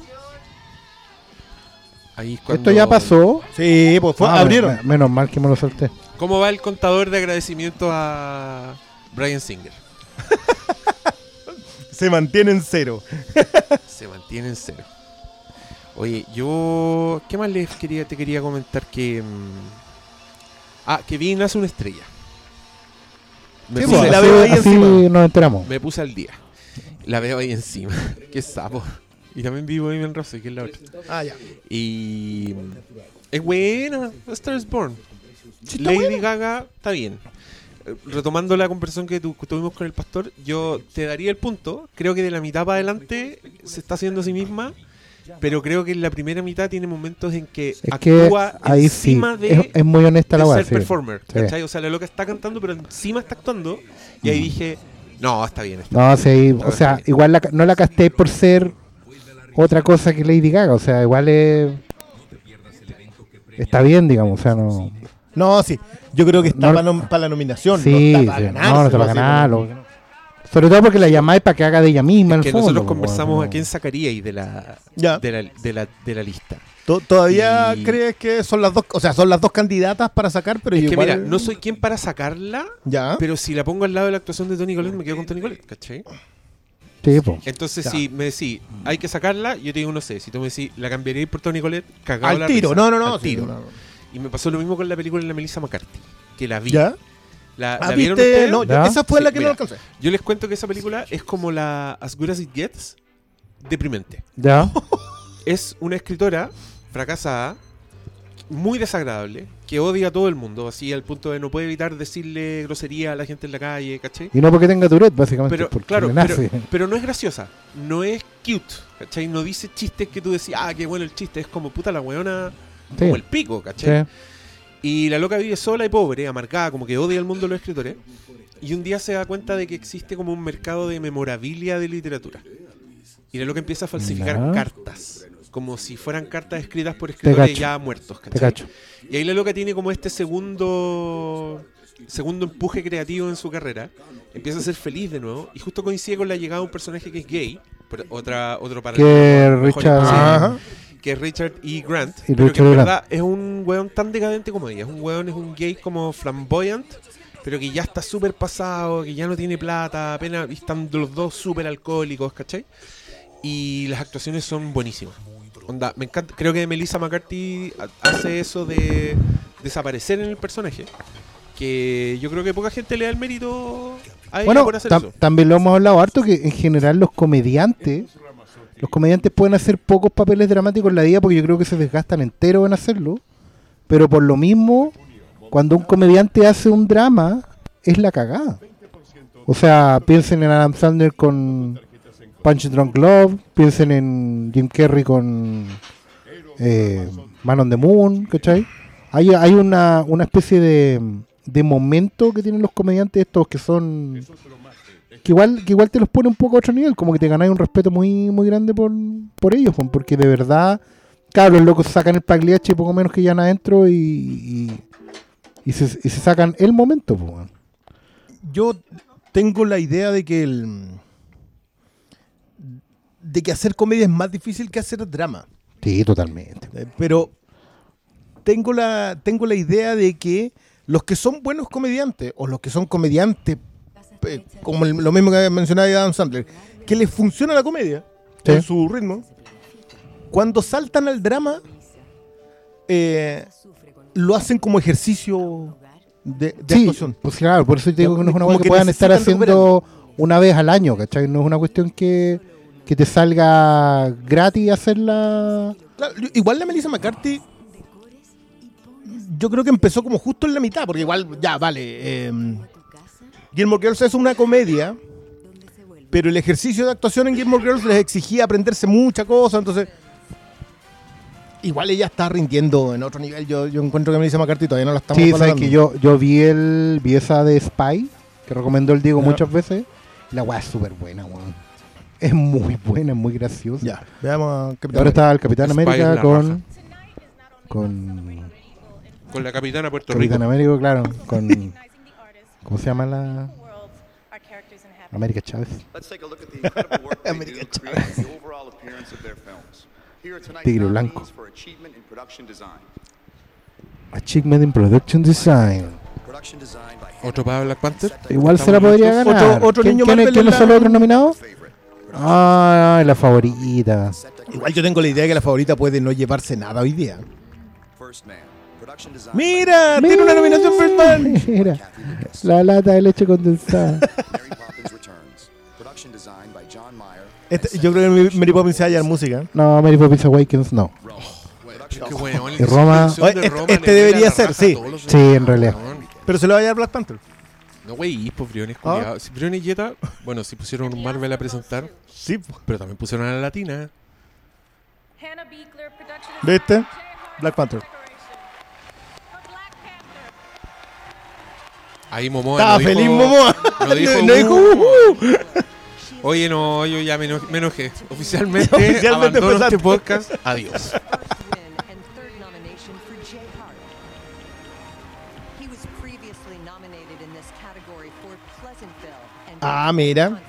Ahí es cuando... Esto ya pasó. Sí, pues fue- Ah, abrieron. me- Menos mal que me lo solté. ¿Cómo va el contador de agradecimiento a Brian Singer? Se mantiene en cero. Se mantiene en cero. Oye, yo. ¿Qué más les quería, te quería comentar? Que. mm, ah, que vi Nace una estrella. Me, Sí, puse, pues, la veo ahí así encima. nos enteramos. me puse al día. La veo ahí encima. Qué sapo. Y también vi Bohemian Rhapsody, que es la otra. Ah, ya. Y. mm, Es buena. A Star is Born. Sí, Lady buena. Gaga está bien. Retomando la conversación que, tu- que tuvimos con el pastor, yo te daría el punto. Creo que de la mitad para adelante se está haciendo a sí misma, pero creo que en la primera mitad tiene momentos en que Es que actúa ahí sí. encima de, Es, es muy honesta la ser sí. performer. Sí. ¿cachai? O sea, la loca está cantando, pero encima está actuando. Y ahí dije, no, está bien. está No, sí, bien, o está sea, bien". igual la, no la casté por ser otra cosa que Lady Gaga, o sea, igual es... Está bien, digamos, o sea, no... No, sí. Yo creo que está No- para la nominación. Sí, no está para sí, ganárselo, no, no se va a así, ganar. Sobre todo porque la llamáis para que haga de ella misma, en que el fondo. nosotros conversamos a quién sacaríais de la, Ya. de la, de la, de la lista. To- ¿Todavía Y- crees que son las dos, o sea, son las dos candidatas para sacar, pero Es que igual... mira, no soy quien para sacarla, Ya. pero si la pongo al lado de la actuación de Tony Colette, me quedo con Tony Colette, ¿cachai? Sí. Entonces, Ya. si me decís, hay que sacarla, yo te digo, no sé. Si tú me decís, la cambiaría por Tony Colette, cagado Al la tiro, risa, no, no, no, al tiro. no, no. Y me pasó lo mismo con la película de la Melissa McCarthy, que la vi. ¿Ya? ¿La, Ah, la vieron ¿viste? ustedes? No, yo- ¿Ya? esa fue Sí, la que mira, no alcancé. Yo les cuento que esa película es como la As Good As It Gets, deprimente. ¿Ya? Es una escritora fracasada muy desagradable, que odia a todo el mundo, así al punto de no puede evitar decirle grosería a la gente en la calle, ¿cachai? Y no porque tenga Tourette, básicamente. Pero, porque claro, le pero, nace. pero no es graciosa, no es cute, ¿cachai? No dice chistes que tú decías, ah, qué bueno el chiste, es como puta la weona, Sí. como el pico, ¿cachai? Sí. Y la loca vive sola y pobre, amargada, como que odia el mundo de los escritores. Y un día se da cuenta de que existe como un mercado de memorabilia de literatura. Y la loca empieza a falsificar Ya. cartas, como si fueran cartas escritas por escritores ya muertos, cacho. Y ahí la loca tiene como este segundo segundo empuje creativo en su carrera. Empieza a ser feliz de nuevo. Y justo coincide con la llegada de un personaje que es gay. Otra, otro para Que Richard- Ajá. Que es Richard E. Grant. Y pero que Richard en E. Grant. verdad es un weón tan decadente como ella. Es un weón, es un gay como flamboyant. Pero que ya está súper pasado, que ya no tiene plata, apenas están los dos súper alcohólicos, ¿cachai? Y las actuaciones son buenísimas. Onda, me encanta. Creo que Melissa McCarthy ha- hace eso de desaparecer en el personaje. Que yo creo que poca gente le da el mérito a ella Bueno, por hacer eso. también lo hemos hablado harto que en general los comediantes, los comediantes pueden hacer pocos papeles dramáticos en la vida porque yo creo que se desgastan entero en hacerlo. Pero por lo mismo, cuando un comediante hace un drama, es la cagada. O sea, piensen en Adam Sandler con Punch Drunk Love, piensen en Jim Carrey con eh, Man on the Moon, ¿cachai? Hay, hay una, una especie de, de momento que tienen los comediantes estos que son que igual que igual te los pone un poco a otro nivel, como que te ganáis un respeto muy muy grande por, por ellos, porque de verdad, claro, los locos sacan el pagliache poco menos que ya adentro y, y, y se, y se sacan el momento, pues. Yo tengo la idea de que el de que hacer comedia es más difícil que hacer drama. Sí, totalmente. Eh, Pero tengo la, tengo la idea de que los que son buenos comediantes, o los que son comediantes, eh, como el- lo mismo que mencionaba Adam Sandler, que les funciona la comedia Sí. en su ritmo, cuando saltan al drama, eh, lo hacen como ejercicio de, de Sí, actuación. pues claro, por eso te digo que no es una cosa que, que puedan estar haciendo una vez al año, ¿cachai? No es una cuestión que, que te salga gratis hacerla. Claro, igual la Melissa McCarthy, yo creo que empezó como justo en la mitad, porque igual, ya, vale. Eh, Gilmore Girls es una comedia, pero el ejercicio de actuación en Gilmore Girls les exigía aprenderse muchas cosas, entonces. Igual ella está rindiendo en otro nivel. Yo, yo encuentro que Melissa McCarthy todavía no la estamos Sí, sabes que yo, yo vi el vi esa de Spy, que recomendó el Diego muchas veces. La weá es súper buena, weón. Es muy buena, es muy graciosa. Ya, veamos a Capitán Ahora está el Capitán Spy América con. Con. Con la capitana Puerto Capitán Rico. América, claro. Con. ¿Cómo se llama la.? América Chávez. Let's take a look at the incredible work they do to create the overall appearance of their films. Here are tonight's Tigre blanco. for achievement in production design. Achievement in Production Design. Production design by Otro para Black Panther. Igual se la podría ganar. Otro- otro ¿Quién- niño ¿Quiénes en son la- los otros nominados? Ah, la favorita. Igual yo tengo la idea que la favorita puede no llevarse nada hoy día. First Man. Production design ¡Mira! ¡Tiene una nominación First Man! Mira, la lata de leche condensada. Mary Poppins Returns. Production design by John Mayer. Este- yo creo que Mary Poppins se halla en música. No, Mary Poppins Awakens no. Qué Roma- Oye, de este- Roma este debería ser, sí. Sí, en realidad. Pero se lo va a llevar Black Panther. No, güey, pues Briones ¿Ah? Si Briones y Jetta, bueno, si pusieron un Marvel a presentar, Sí. pero también pusieron a la latina. ¿Viste? Black Panther. Ahí Momoa. Estaba no dijo- feliz Momoa. No dijo, No dijo, "Uh". "Uh". Oye, no, yo ya me, eno- me enojé. Oficialmente, Oficialmente abandono empezaste. este podcast. Adiós. He was previously nominated in this category for Pleasantville and Ah, mira.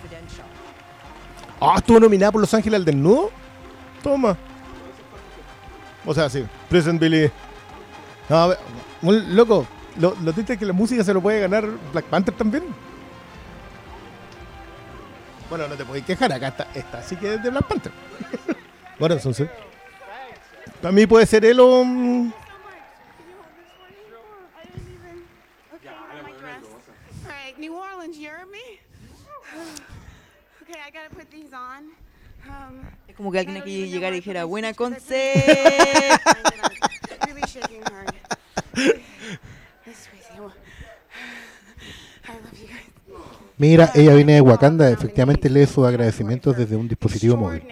Ah, estuvo nominada por Los Ángeles al desnudo. Toma. O sea, sí. Present Billy. No, a ver, muy loco. Lo, lo triste es que la música se lo puede ganar Black Panther también. Bueno, no te podéis quejar. Acá está. Esta sí que es de Black Panther. bueno, entonces. Para mí puede ser él o. mm, New Orleans, you heard me? okay, I gotta put these on. Um, Es como que alguien aquí llegara y dijera, buena conce. really shaking hard. That's crazy. Well, I love you guys. Mira, ella viene de Wakanda, efectivamente lee sus agradecimientos desde un dispositivo móvil.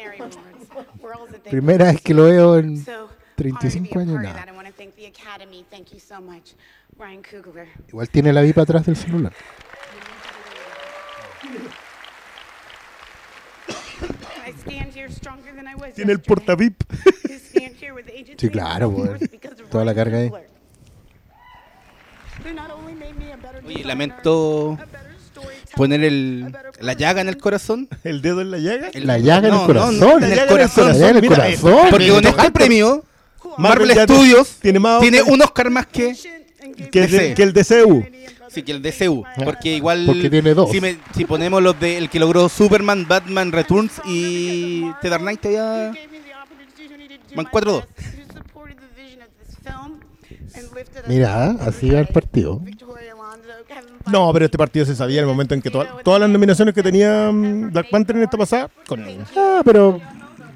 Primera vez que lo veo en So honored to be 35 a años, part of nada. that. I want to thank the Academy. Thank you so much, Ryan Coogler. Igual tiene la VIP atrás del celular. Tiene el portavip. Sí, claro, of toda la carga ahí. Oye, lamento poner el, la llaga en el corazón. ¿El dedo en la llaga? La llaga en el corazón. No, no, La en el corazón. La llaga en el Mira. Porque con este premio, Marvel Studios tiene más tiene un Oscar más que, que, el de- que el DCU. Sí, que el DCU. Porque igual. Porque tiene dos. Si, me- si ponemos los de el que logró Superman, Batman Returns y The Dark Knight, ya. Van 4-2. Mira, así va el partido. No, pero este partido se sabía en el momento en que toda- todas las nominaciones que tenía Black Panther en esta pasada. Con... Ah, pero,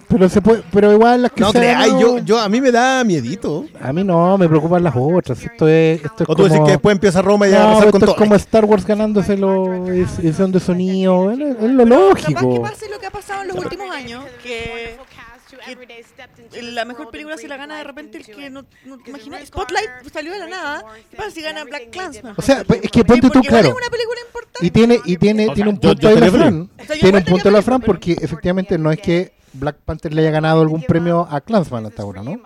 pero se puede, pero igual las que No creáis, han- yo, yo, a mí me da miedito. A mí no, me preocupan las otras. Esto es, esto es O tú decís como- que después empieza Roma y ya no, va a con esto es todo. como Star Wars ganándose los es- edición de sonido. Es, es lo Capaz que lógico. pase lo que ha pasado en los últimos años, que, que la mejor película se la gana de repente el que no, no te imaginas. Spotlight salió de la nada. ¿Qué pasa si gana Black Clansman? O sea, pues, es que ponte tú claro. es una película importante. Y tiene, y tiene, O tiene sea, un punto ahí la Fran. Tiene un punto la Fran porque efectivamente no es que Black Panther le haya ganado algún premio a Clansman hasta ahora, ¿no?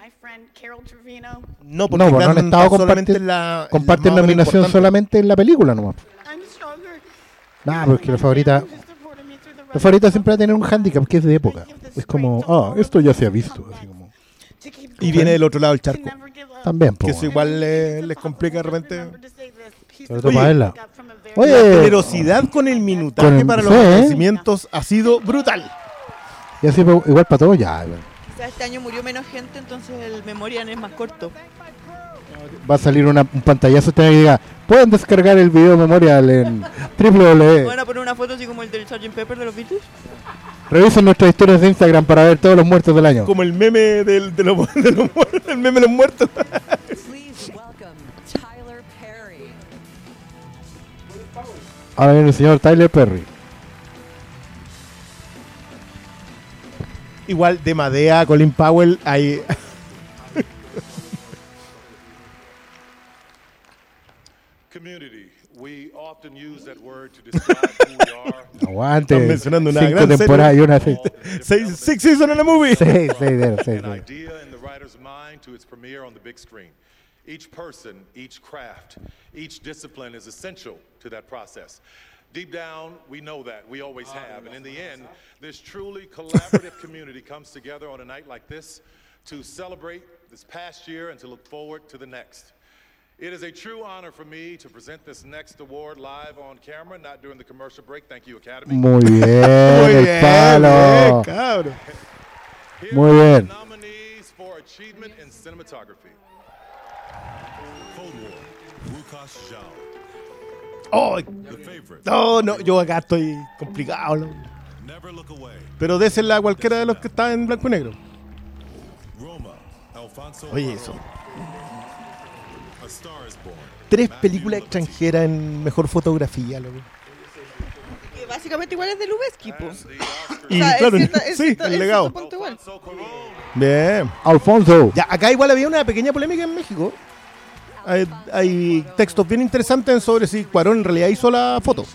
No, porque no, no han estado está solamente comparti- en la- en comparten nominación solamente en la película nomás. Nah, porque la favorita la favorita siempre va a tener un handicap que es de época. Es como, ah, esto ya se ha visto. así como. Y viene del otro lado del charco. También, po, Que eso bueno. igual le- les complica de repente. Sobre todo para verla. la Oye, generosidad con el minutaje Con el- para los sí, ¿eh? agradecimientos ha sido brutal. y así pues, igual para todos ya. este año murió menos gente, entonces el memorial es más corto. Va a salir una, un pantallazo que diga, pueden descargar el video memorial en www. Van a poner una foto así como el del Sgt. Pepper de los Beatles. Revisen nuestras historias de Instagram para ver todos los muertos del año. Como el meme del, de, los, de los el meme de los muertos. Please welcome Tyler Perry. Ahora viene el señor Tyler Perry. Igual de Madea, Colin Powell, hay. Aguante. Están mencionando una Cinco gran temporadas y una seis. Seis, six seasons in a movie. Seis, seis, seis, seis, An idea in the writer's mind to its premiere on the big screen. Each person, each craft, each discipline is essential to that process. Deep down, we know that. We always ah, have. And in the end, this truly collaborative community comes together on a night like this to celebrate this past year and to look forward to the next. It is a true honor for me to present this next award live on camera, not during the commercial break. Thank you, Academy. Muy bien, Muy el bien, palo. bien, cabrón. Muy bien. Nominees for achievement in cinematography. Cold War, Wukash Zhao. Oh, no, no, yo acá estoy complicado. ¿no? Never look away. Pero désela a cualquiera de los que está en blanco y negro. Roma, Alfonso. Oye, eso. Tres películas extranjeras en mejor fotografía, loco. Que básicamente igual es de Lubeski, po. Y O sea, es claro, cierta- es sí, cierta- el es legado. igual. Bien. Alfonso. Ya, acá igual había una pequeña polémica en México. Hay, hay textos bien interesantes sobre si Cuarón en realidad hizo la foto.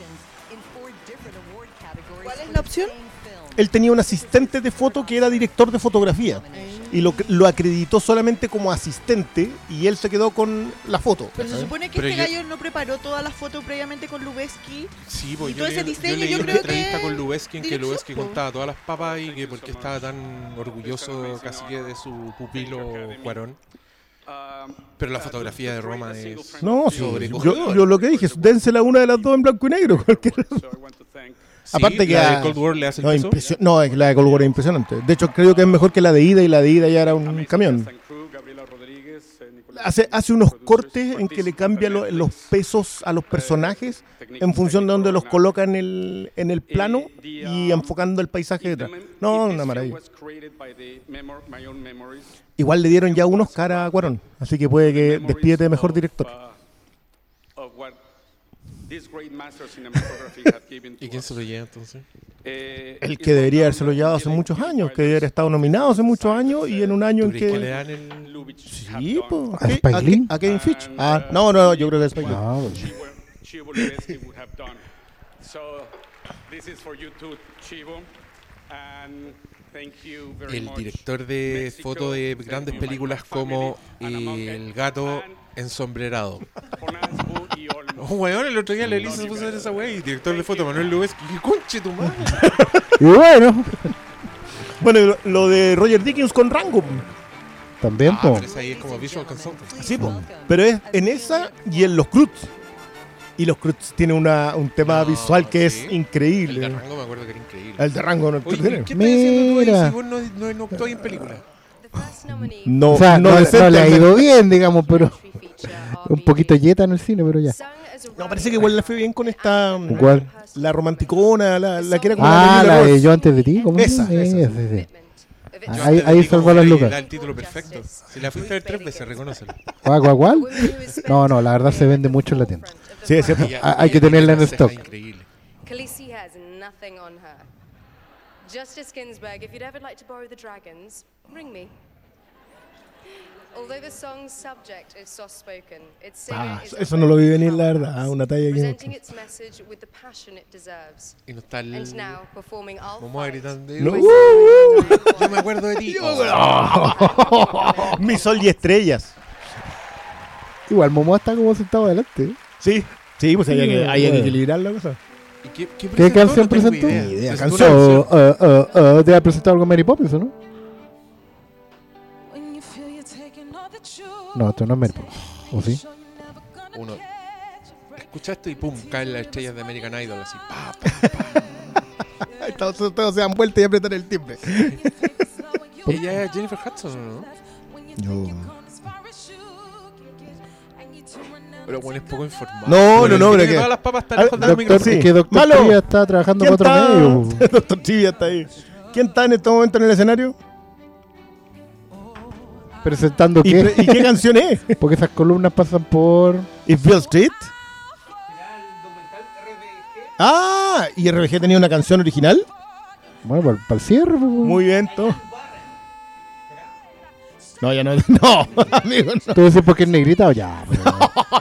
¿Cuál es la opción? Él tenía un asistente de foto que era director de fotografía. Y lo, lo acreditó solamente como asistente y él se quedó con la foto. Pero se supone que Pero este yo- gallo no preparó todas las fotos previamente con Lubeski. Sí, pues y yo, todo ese leí, diseño, yo leí yo una creo entrevista que con Lubeski en que dirección, Lubeski po. contaba todas las papas y que por qué estaba tan orgulloso casi que de su pupilo Cuarón. Pero la fotografía de Roma es No, sí, sobrecogedora. yo, yo lo que dije es dénsela una de las dos en blanco y negro. cualquiera. Sí, Aparte que la de Cold War le hace el no, peso. impresio- no, la de Cold War es impresionante. De hecho, creo que es mejor que la de ida y la de ida ya era un camión. hace, hace unos cortes en que le cambia lo- los pesos a los personajes en función de donde los coloca en el, en el plano y enfocando el paisaje detrás. No, una maravilla. Igual le dieron ya unos cara a Cuarón, así que puede que despídete de mejor director. of what these great masters cinematography have given to ¿Y quién se lo lleva entonces? Eh, El que debería haberse lo llevado hace muchos años, que debería haber estado nominado hace muchos años y en un año en ¿Tú crees que le dan el...? Sí, po. ¿A ¿A, Spike Ke- Lee? a Kevin Fitch? Ah, no, no, yo creo que es Spike Lee. Ah, bueno. Chivo Lubezki would have done. So this is for you too, Chivo. And thank you very El much. director de foto de grandes películas como El gato ensombrerado. Weón, el otro día la Elisa se puso a ver esa weá y director de foto Manuel Lubezki. ¡Qué conche tu madre! Y bueno, Bueno, y lo, lo de Roger Dickens con Rango. también, Ah, po. pero esa ahí es como visual consultant. Sí, po. pero es en esa y en los Cruz. Y los Cruz tiene una, un tema No, visual que sí. es El increíble. de Rango me acuerdo que era increíble. El de Rango no Oye, tiene. ¿qué estás diciendo tú ahí Mira. si vos no, no, no actuáis en película? No, o sea, no, no no le ha ido bien, digamos, pero un poquito yeta en el cine, pero ya. No, parece que igual le fue bien con esta. mm, ¿Cuál? La romanticona, la, la que era como Ah, Julia la de. Yo antes de ti, ¿cómo se Esa, llama? esa. Sí, sí, Ahí, ahí salvó las que lucas. El título perfecto. Si la fuiste a ver tres veces, reconócelo. ¿Cuál, cuál, cuál? No, no, la verdad se vende mucho en la tienda. Sí, es cierto. Ah, hay que tenerla en stock. increíbles. Khaleesi has nothing on her. Justice Ginsburg, if you'd ever like to borrow the dragons, ring me. Although the song's subject is soft spoken, its singer Ah, is eso no lo vi venir, la verdad. Ah, una talla presenting que. its message with the passion it deserves. Y no está el... And now performing I'll Momoa Fight. gritando. No. Yo me acuerdo de ti. Mi sol y estrellas. Igual Momoa está como sentado adelante. Sí, sí, pues había que, había que equilibrar la cosa. ¿Y qué, qué, ¿Qué canción No presentó? idea. Ni idea, Presentó canción. una Oh, oh, oh, oh, debe haber presentado algo Mary Poppins, ¿o no? No, esto no es Mary Poppins. ¿O sí? Uno. Escucha esto y pum, caen las estrellas de American Idol así. Pa, pa. Todos, todos se dan vuelta y apretan el timbre. Ella es Jennifer Hudson, ¿o ¿no? Yo. Pero bueno, es poco informado. No, no, no, pero que todas las papas están Ah, lejos del doctor, micrófono. Es Sí. que Doctor Malo. Trivia está trabajando ¿Quién para otro medio. Doctor Chivia está ahí. ¿Quién está en este momento en el escenario? ¿Presentando ¿Y, qué? pre- y qué canción es? Porque esas columnas pasan por... ¿Y Bill Street? Ah, ¿y RBG tenía una canción original? Bueno, para, para el cierre. pues, Muy bien, todo. No, ya no. No, amigo, no. ¿Tú decís porque es negrita o ya? pero-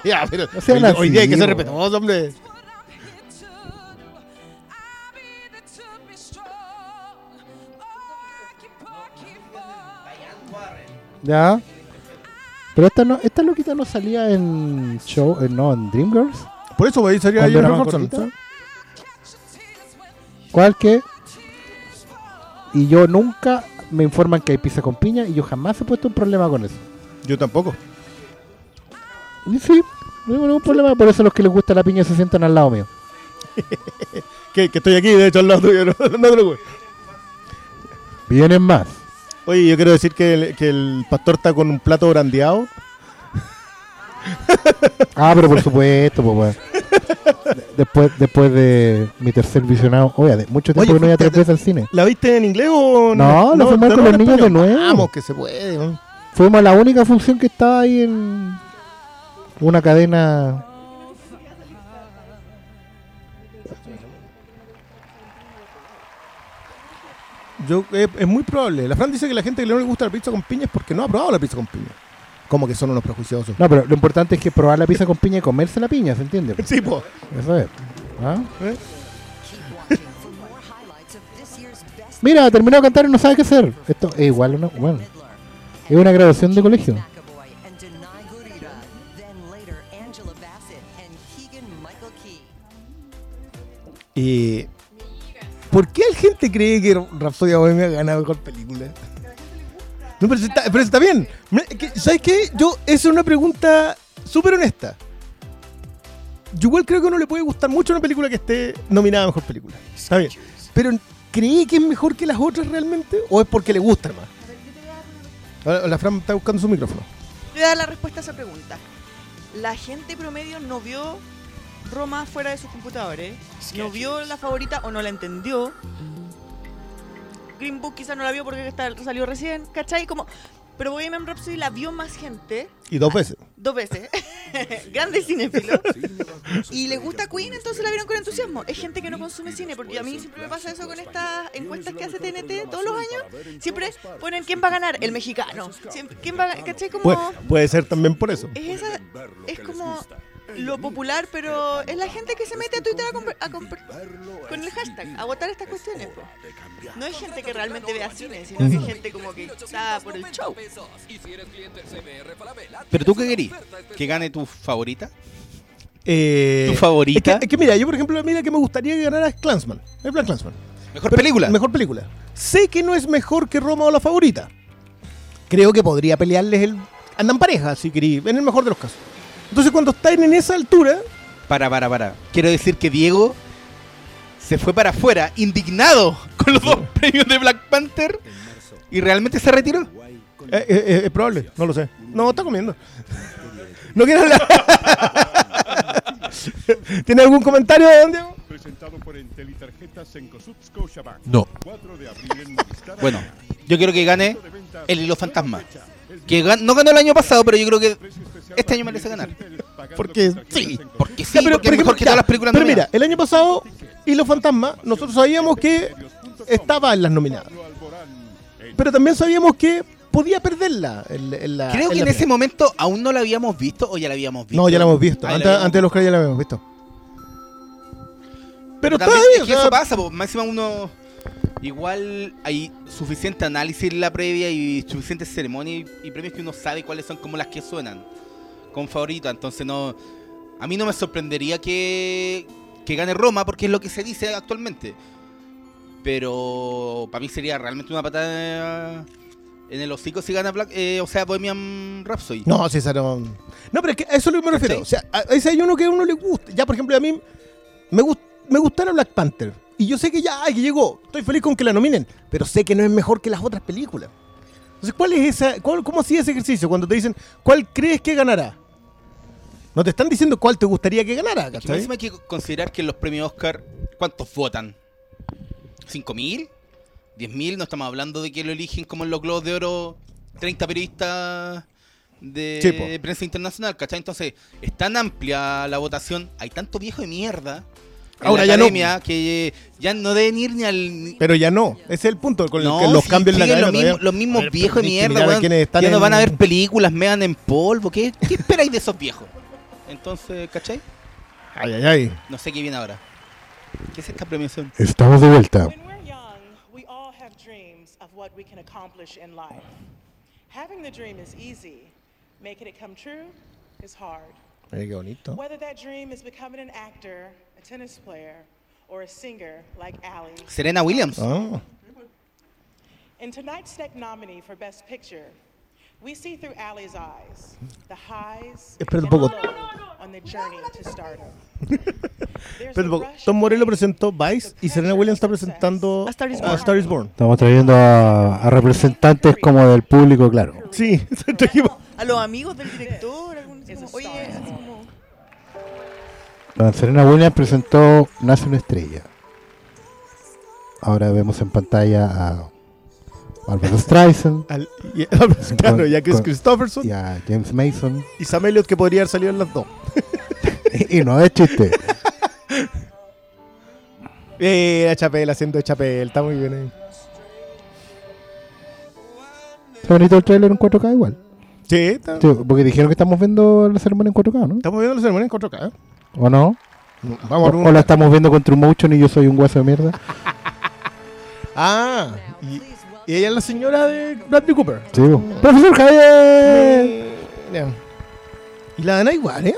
ya, pero No sean hoy día hay que así, ser respetuoso, hombre. Ya. Pero esta no, esta loquita no salía en show, eh, no, en Dreamgirls. Por eso voy a salir ¿Cuándo ayer cortita? ¿Cuál que? Y yo nunca me informan que hay pizza con piña y yo jamás he puesto un problema con eso. Yo tampoco. Y sí, no tengo ningún problema, por eso los que les gusta la piña se sientan al lado mío. Que, que estoy aquí, de hecho, al lado tuyo. No, no te preocupes. Vienen más. Oye, yo quiero decir que el, que el pastor está con un plato brandeado. Ah, pero por supuesto, pues. De- Después, después de mi tercer visionado, oye, mucho tiempo Oye, que no iba tres veces al cine. ¿La viste en inglés o No, la fuimos a ver con los niños de nuevo. Vamos, que se puede. ¿no? Fuimos a la única función que estaba ahí en una cadena. Yo, eh, es muy probable. La Fran dice que la gente que no le gusta la pizza con piña es porque no ha probado la pizza con piña. Como que son unos prejuiciosos. No, pero lo importante es que probar la pizza con piña y comerse la piña, ¿se entiende? Sí, po. Eso es. ¿Ah? ¿Eh? Mira, terminó de cantar y no sabe qué hacer. Esto es igual, una, bueno, es una graduación de colegio. Eh, ¿Por qué la gente cree que Rhapsody Bohemia gana mejor película? No, pero está, pero está bien. ¿Sabes qué? Yo, esa es una pregunta súper honesta. Yo igual creo que a uno le puede gustar mucho una película que esté nominada a mejor película. Está bien. Pero ¿cree que es mejor que las otras realmente? ¿O es porque le gusta más? Ahora, La Fran está buscando su micrófono. voy a dar la respuesta a esa pregunta. La gente promedio no vio Roma fuera de sus computadores, no vio la favorita o no la entendió. Green Book quizá no la vio porque está- salió recién, ¿cachai? Como, pero Bohemian Rhapsody la vio más gente, Y dos veces. dos veces, grande cinéfilo, y le gusta Queen, entonces la vieron con entusiasmo. Es gente que no consume cine, porque a mí siempre me pasa eso con estas encuestas que hace TNT todos los años. Siempre ponen quién va a ganar, el mexicano. Siempre- ¿Quién va a? ¿Cachai? Como... Puede, puede ser también por eso. Es esa, es como lo popular, pero es la gente que se mete a Twitter a a con el hashtag, a votar estas cuestiones. po. No hay gente que realmente vea cine, sino que hay gente como que está por el show. Pero tú qué querís? ¿Que gane tu favorita? Eh, ¿Tu favorita? Es que, es que mira, yo por ejemplo, mira que me gustaría que ganara Clansman. El Black Clansman. Mejor Pero- película. Mejor película. Sé que no es mejor que Roma o la favorita. Creo que podría pelearles el. Andan pareja, si querí, en el mejor de los casos. Entonces, cuando están en esa altura, Para, para, para. Quiero decir que Diego se fue para afuera, indignado con los dos premios de Black Panther y realmente se retiró. eh, eh, es probable, no lo sé. No, está comiendo. No quiere hablar. ¿Tiene algún comentario, Diego? Presentado por tarjetas en. No. 4 de abril en Movistar. Bueno, yo quiero que gane el Hilo Fantasma. Que gan- no ganó el año pasado, pero yo creo que este año merece ganar. Porque sí, porque sí, Ya, pero, porque por es mejor ejemplo, que ya, todas las películas Pero mira, el año pasado, y los fantasmas, nosotros sabíamos que estaba en las nominadas. Pero también sabíamos que podía perderla. en- en la- Creo en que la en ese momento aún no la habíamos visto o ya la habíamos visto. No, ya la hemos visto. Ah, antes, la antes de los que ya la habíamos visto. Pero también todavía, es que o sea- eso pasa, po, máxima uno igual hay suficiente análisis en la previa y suficiente ceremonia y, y premios que uno sabe cuáles son como las que suenan con favorita, entonces no a mí no me sorprendería que que gane Roma porque es lo que se dice actualmente. Pero para mí sería realmente una patada en el hocico si gana Black, eh, o sea, Bohemian Rhapsody. No, César, no. No, pero es que a eso es lo que me refiero. O sea, a ese hay uno que a uno le gusta. Ya, por ejemplo, a mí me, gust- me gustara Black Panther. Y yo sé que ya, ay, que llegó. Estoy feliz con que la nominen. Pero sé que no es mejor que las otras películas. Entonces, ¿cuál es esa? cuál- ¿Cómo hacía ese ejercicio? Cuando te dicen, ¿cuál crees que ganará? No te están diciendo cuál te gustaría que ganara, Es hay que considerar que en los premios Oscar, ¿cuántos votan? ¿5.000? ¿10.000? No estamos hablando de que lo eligen como en los Globos de Oro 30 periodistas de prensa internacional, ¿cachai? Entonces, es tan amplia la votación, hay tanto viejo de mierda Ahora la ya no. academia que ya no deben ir ni al... Pero ya no. Ese es el punto. Con el No, que los sí, cambios en la cadena los, mismos, todavía- los mismos A ver, viejos de mierda, weón. quienes están Ya no en- van a ver películas, mean en polvo. ¿Qué, qué esperáis de esos viejos? Entonces, ¿cachai? Ay, ay, ay. No sé qué viene ahora. ¿Qué es esta premiación? Estamos de vuelta. We all have dreams of what we can accomplish in life. Having the dream is easy. Making it come true is hard. Ay, qué bonito. Whether that dream is becoming an actor, a tennis player, or a singer like Allie. Serena Williams. Ah. In tonight's next nominee for Best Picture, we see through Allie's eyes the highs Espera un and poco. lows on the journey to stardom. Un poco. Tom Morello presentó Vice y Serena Williams está presentando A Star is a Born. Star is Born. Estamos trayendo a, a representantes como del público, claro. Sí, trajimos. A los amigos del director, algunos como, oye, así como... La Serena Williams presentó Nace una estrella. Ahora vemos en pantalla a Barbara Streisand. Al- y- claro, y a Chris con- Christopherson. Y a James Mason. Y Sam Elliott que podría haber salido en las dos. y, y no es chiste. Era Chapel haciendo de Chapel, está muy bien ahí. Está bonito el trailer en 4K igual. Sí, está- Sí, porque dijeron que estamos viendo la ceremonia en 4K, ¿no? Estamos viendo la ceremonia en 4K. ¿eh? ¿O no? Vamos a o, o la estamos viendo con True Motion y yo soy un hueso de mierda. Ah, y, y ella es la señora de Bradley Cooper. Sí. ¡Profesor Javier! Mira. Y la Ana igual, ¿eh?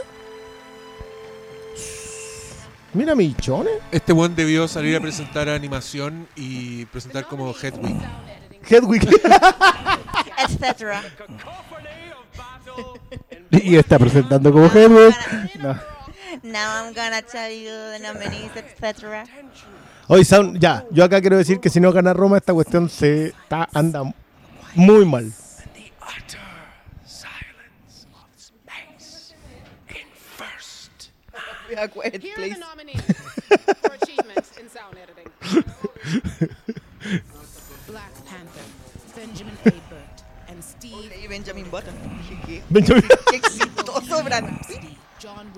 Mira, michones. Este buen debió salir a presentar animación y presentar como Hedwig. Hedwig. Etcétera. Y está presentando como Hedwig. No. Now I'm gonna tell you the nominees, etc. Hoy, ya, yo acá quiero decir que si no gana Roma, esta cuestión se anda muy mal. Este, Black Panther, Benjamin Steve. Benjamin Button. Benjamin. Qué exitoso,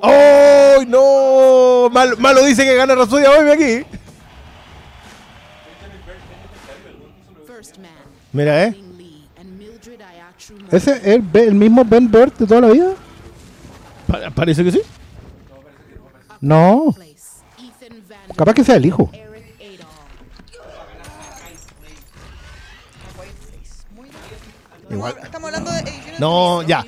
¡Oh, no! Mal- malo dice que gana Rhapsody hoy aquí. Mira, eh. ¿Ese es el, el mismo Ben Burt de toda la vida? Pa- parece que sí. No. Capaz que sea el hijo. Igual. Estamos hablando de No, ya.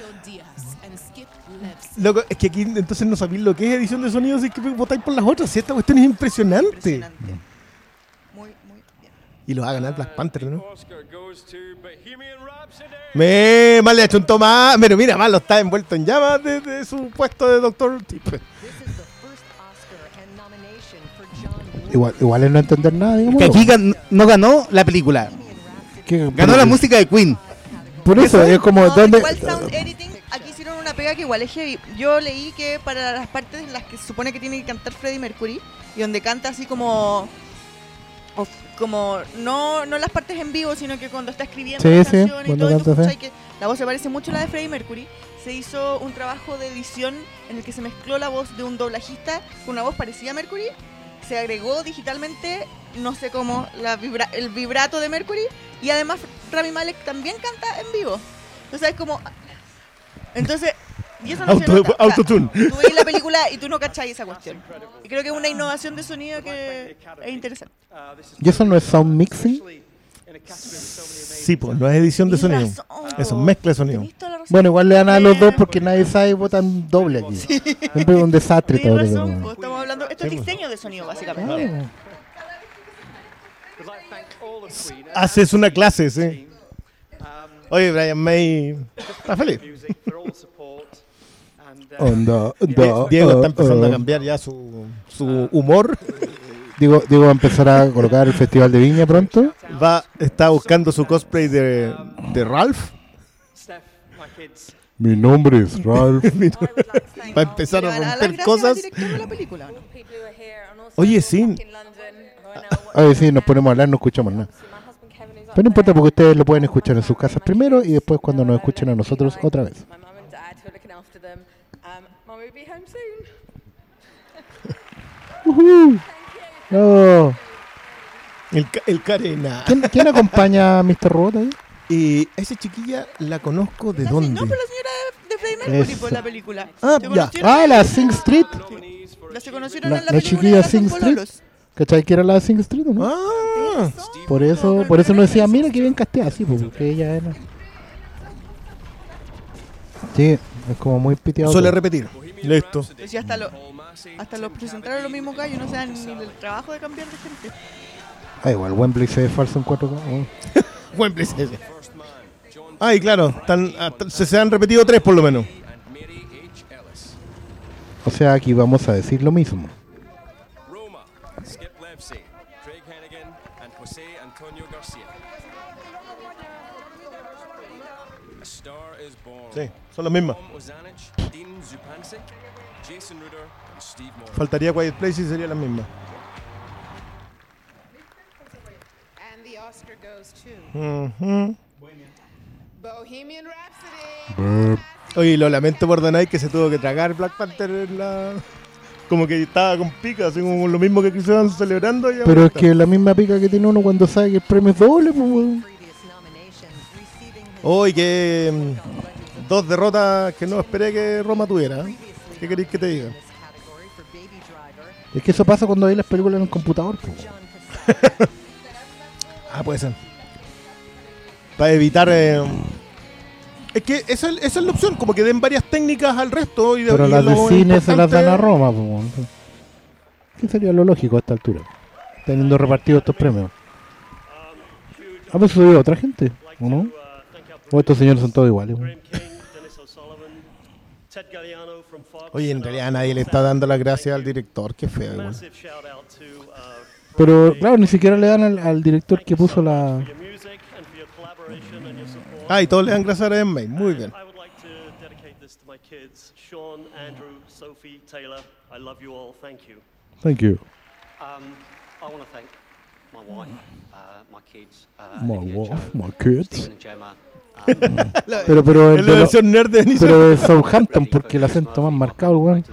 Loco, es que aquí entonces no sabéis lo que es edición de sonido, así que votáis por las otras. Si esta cuestión es impresionante. Y lo va a ganar Black Panther, ¿no? Me, mal le ha hecho un toma. Pero mira, malo está envuelto en llamas de, de su puesto de doctor. Igual, igual es no entender nada, digamos. Que aquí gan- no ganó la película. ¿Qué- Ganó la música de Queen. Por eso, es como, No, ¿dónde? Pega que igual es heavy. Yo leí que para las partes en las que se supone que tiene que cantar Freddie Mercury, y donde canta así como... of- como no, no las partes en vivo, sino que cuando está escribiendo Sí, las sí, canciones y todo, y tú canta, sí. escuchas que la voz se parece mucho a la de Freddie Mercury. Se hizo un trabajo de edición en el que se mezcló la voz de un doblajista con una voz parecida a Mercury. Se agregó digitalmente, no sé cómo, la vibra- el vibrato de Mercury. Y además Rami Malek también canta en vivo. O sea, es como... Entonces... Y eso no se Auto- nota. O sea, autotune. Tú ves la película y tú no cachai esa cuestión. Y creo que es una innovación de sonido que es interesante. ¿Y eso no es sound mixing? Sí, pues no es edición de sonido. Razón, Eso, mezcla de sonido. Bueno, igual le dan a los dos porque nadie sabe votan doble aquí. Siempre es un desastre todo. Razón, po. estamos hablando... Esto es Sí, pues. diseño de sonido, básicamente. Ah. Haces una clase, sí. Oye, Brian May está feliz. Onda, Die- onda, Diego está ah, empezando a ah. cambiar ya su, su humor. Digo, Diego va a empezar a colocar el Festival de Viña pronto. Va, está buscando su cosplay de, de Ralph. Mi nombre es Ralph. Va a empezar ¿Le a romper cosas. Oye, sí. Oye, sí, nos ponemos a hablar, no escuchamos nada. Pero no importa porque ustedes lo pueden escuchar en sus casas primero y después cuando nos escuchen a nosotros otra vez. My mum and dad who are looking after them. Um, mum will be home soon. Ujú. Oh. El, ca- el Carena. ¿Quién, quién acompaña a Mr. Robot ahí? Y esa chiquilla la conozco de dónde. No, pero la señora de, de Freddie Mercury, Eso. por la película. Ah, Se ya. conocieron Ah, la Sing Street. La se conocieron La, en la, la película chiquilla y ahora son Sing Street. pololos. ¿Cachai que era la Sing Street o no? Ah, Por eso, por eso nos decía, mira que bien casteada, sí, pues, porque ella era. Sí, es como muy piteado. suele todo. repetir. Listo. Hasta, lo, hasta los presentaron los mismos gallos, no se dan ni el trabajo de cambiar de gente. Ah, igual Wembley se ve falso en 4K. oh. Wembley sí. Ay, claro, están- hasta- se, se han repetido tres por lo menos. O sea, aquí vamos a decir lo mismo. Sí, son las mismas. Faltaría Quiet Place y sería la misma. And the Oscar goes to Ujú. Bohemian Rhapsody. Oye, lo lamento por The Night que se tuvo que tragar Black Panther en la... Como que estaba con pica, así como lo mismo que quisieron celebrando. y Pero es que la misma pica que tiene uno cuando sabe que el premio es doble, pues, weón. Hoy que mm, dos derrotas que no esperé que Roma tuviera. ¿eh? ¿Qué queréis que te diga? Es que eso pasa cuando hay las películas en el computador, pues. Ah, puede ser. Para evitar... eh, Es que esa, es- esa es la opción, como que den varias técnicas al resto. Y de, Pero y las de lo cine se las dan a Roma, pues. weón. ¿Qué sería lo lógico a esta altura? Teniendo repartidos estos premios. Ah, pues subió otra gente, ¿o no? O estos señores son todos iguales. weón. Oye, en realidad nadie le está dando las gracias al director, qué feo. igual. Pero claro, ni siquiera le dan al, al director que puso la... Ah, y todos le dan gracias a May, muy bien. I would like to dedicate this to my kids, Sean, Andrew, Sophie, Taylor, I love you all. Thank you. Thank you. Um, I want to thank my wife, uh, my kids, uh, My Olivia, wife, Joe, my kids. Stephen and Gemma. Pero, pero, la versión nerd de pero de Southampton, porque el acento más marcado, weón.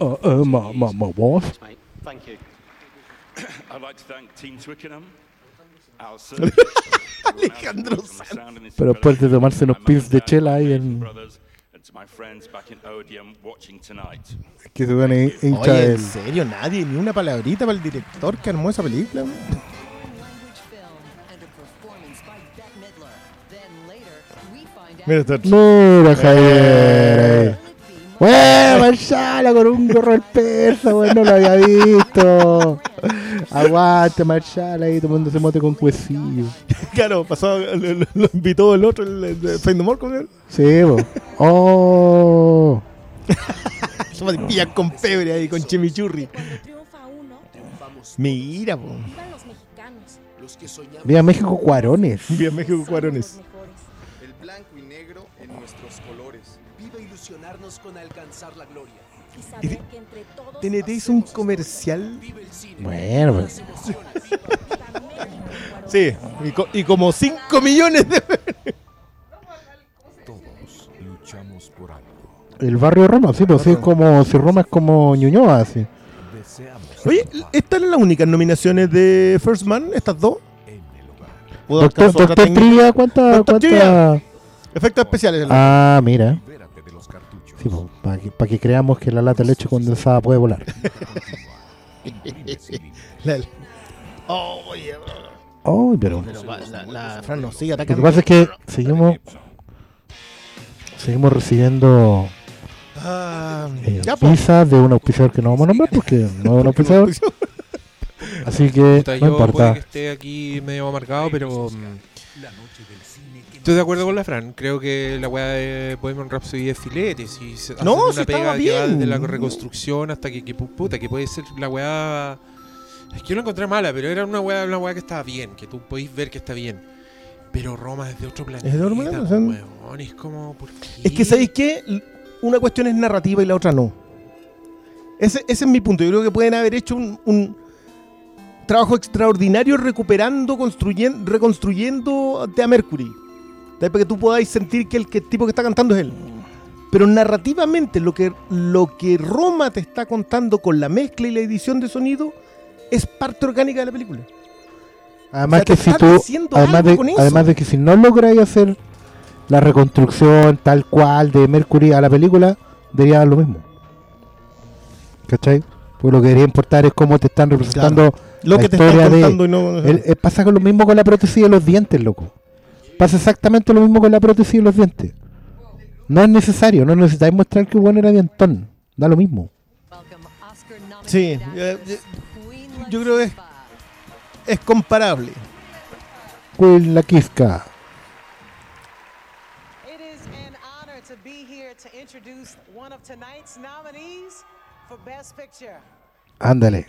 Oh, oh, my, my, my wife. mate, thank you. I'd like to thank Team Twickenham, Alison, Alejandro Pero después de tomarse los pins de chela ahí en. brothers, and to my friends back in Odeon watching tonight. Que se van hincha Oye, del. ¿en serio? Nadie, ni una palabrita para el director que armó esa película. Mira, está- Mira, Javier. Bueno, Marshala con un gorro del persa, weón, no lo había visto. Aguante, Marshala ahí tomándose mote con cuecillo. Claro, pasó, lo, lo- lo invitó el otro, el, el de Find the More, ¿cómo se llama? Sí. Oh. A pillar con pebre ahí, con chimichurri. Mira, po. Viva México Cuarones. Viva México Cuarones. Con alcanzar la gloria. Y Y saber que entre todos TNT hizo un comercial. Bueno, pues. Sí, y, co- y como 5 millones de. Todos luchamos por algo. El barrio Roma, sí, pues sí, es como. Si Roma es como Ñuñoa, así. Oye, ¿estas las únicas nominaciones de First Man? ¿Estas dos? ¿O Doctor, alcanzó otra Doctor técnica? Trivia, ¿cuánta? Doctor cuánta... Trivia. Efectos especiales. Ah, mira. Sí, pues, para que, pa' que creamos que la lata de leche condensada puede volar. La- Oh, oye, Oh, pero. pero va- la, la Fran nos sigue Lo que atacando. pasa es que seguimos. Seguimos recibiendo Ah, eh, ya, pizza de un auspiciador que no vamos a nombrar porque no es un auspiciador. Así que Puta, no yo puede importa. que esté aquí medio amargado, pero mm, estoy de acuerdo con la Fran. Creo que la weá de Bohemian Rhapsody es filete. Si se No, una estaba pega que va desde la reconstrucción hasta que, que pu- puta, que puede ser la weá. Es que yo la encontré mala, pero era una weá, una weá que estaba bien, que tú podéis ver que está bien. Pero Roma es de otro planeta. Es de otro planeta, weón, es como. ¿por qué? Es que, ¿sabéis qué? Una cuestión es narrativa y la otra no. Ese, ese es mi punto. Yo creo que pueden haber hecho un, un trabajo extraordinario recuperando, construyendo, reconstruyendo a Mercury. Para que tú podáis sentir que el, que el tipo que está cantando es él. Pero narrativamente, lo que, lo que Roma te está contando con la mezcla y la edición de sonido es parte orgánica de la película. Además O sea, que si tú, además de, además de que si no logras hacer la reconstrucción tal cual de Mercury a la película, debería dar lo mismo. ¿Cachai? Porque lo que debería importar es cómo te están representando Lo la que te están de... contando y no- El- eh, pasa con lo mismo con la prótesis de los dientes, loco. Pasa exactamente lo mismo con la prótesis de los dientes. No es necesario, no necesitáis mostrar que bueno era dientón. Da lo mismo. Sí, eh, eh, yo creo que es, es comparable. Queen la Kiska. It is an honor to be here to introduce one of tonight's nominees for Best Picture. Ándale.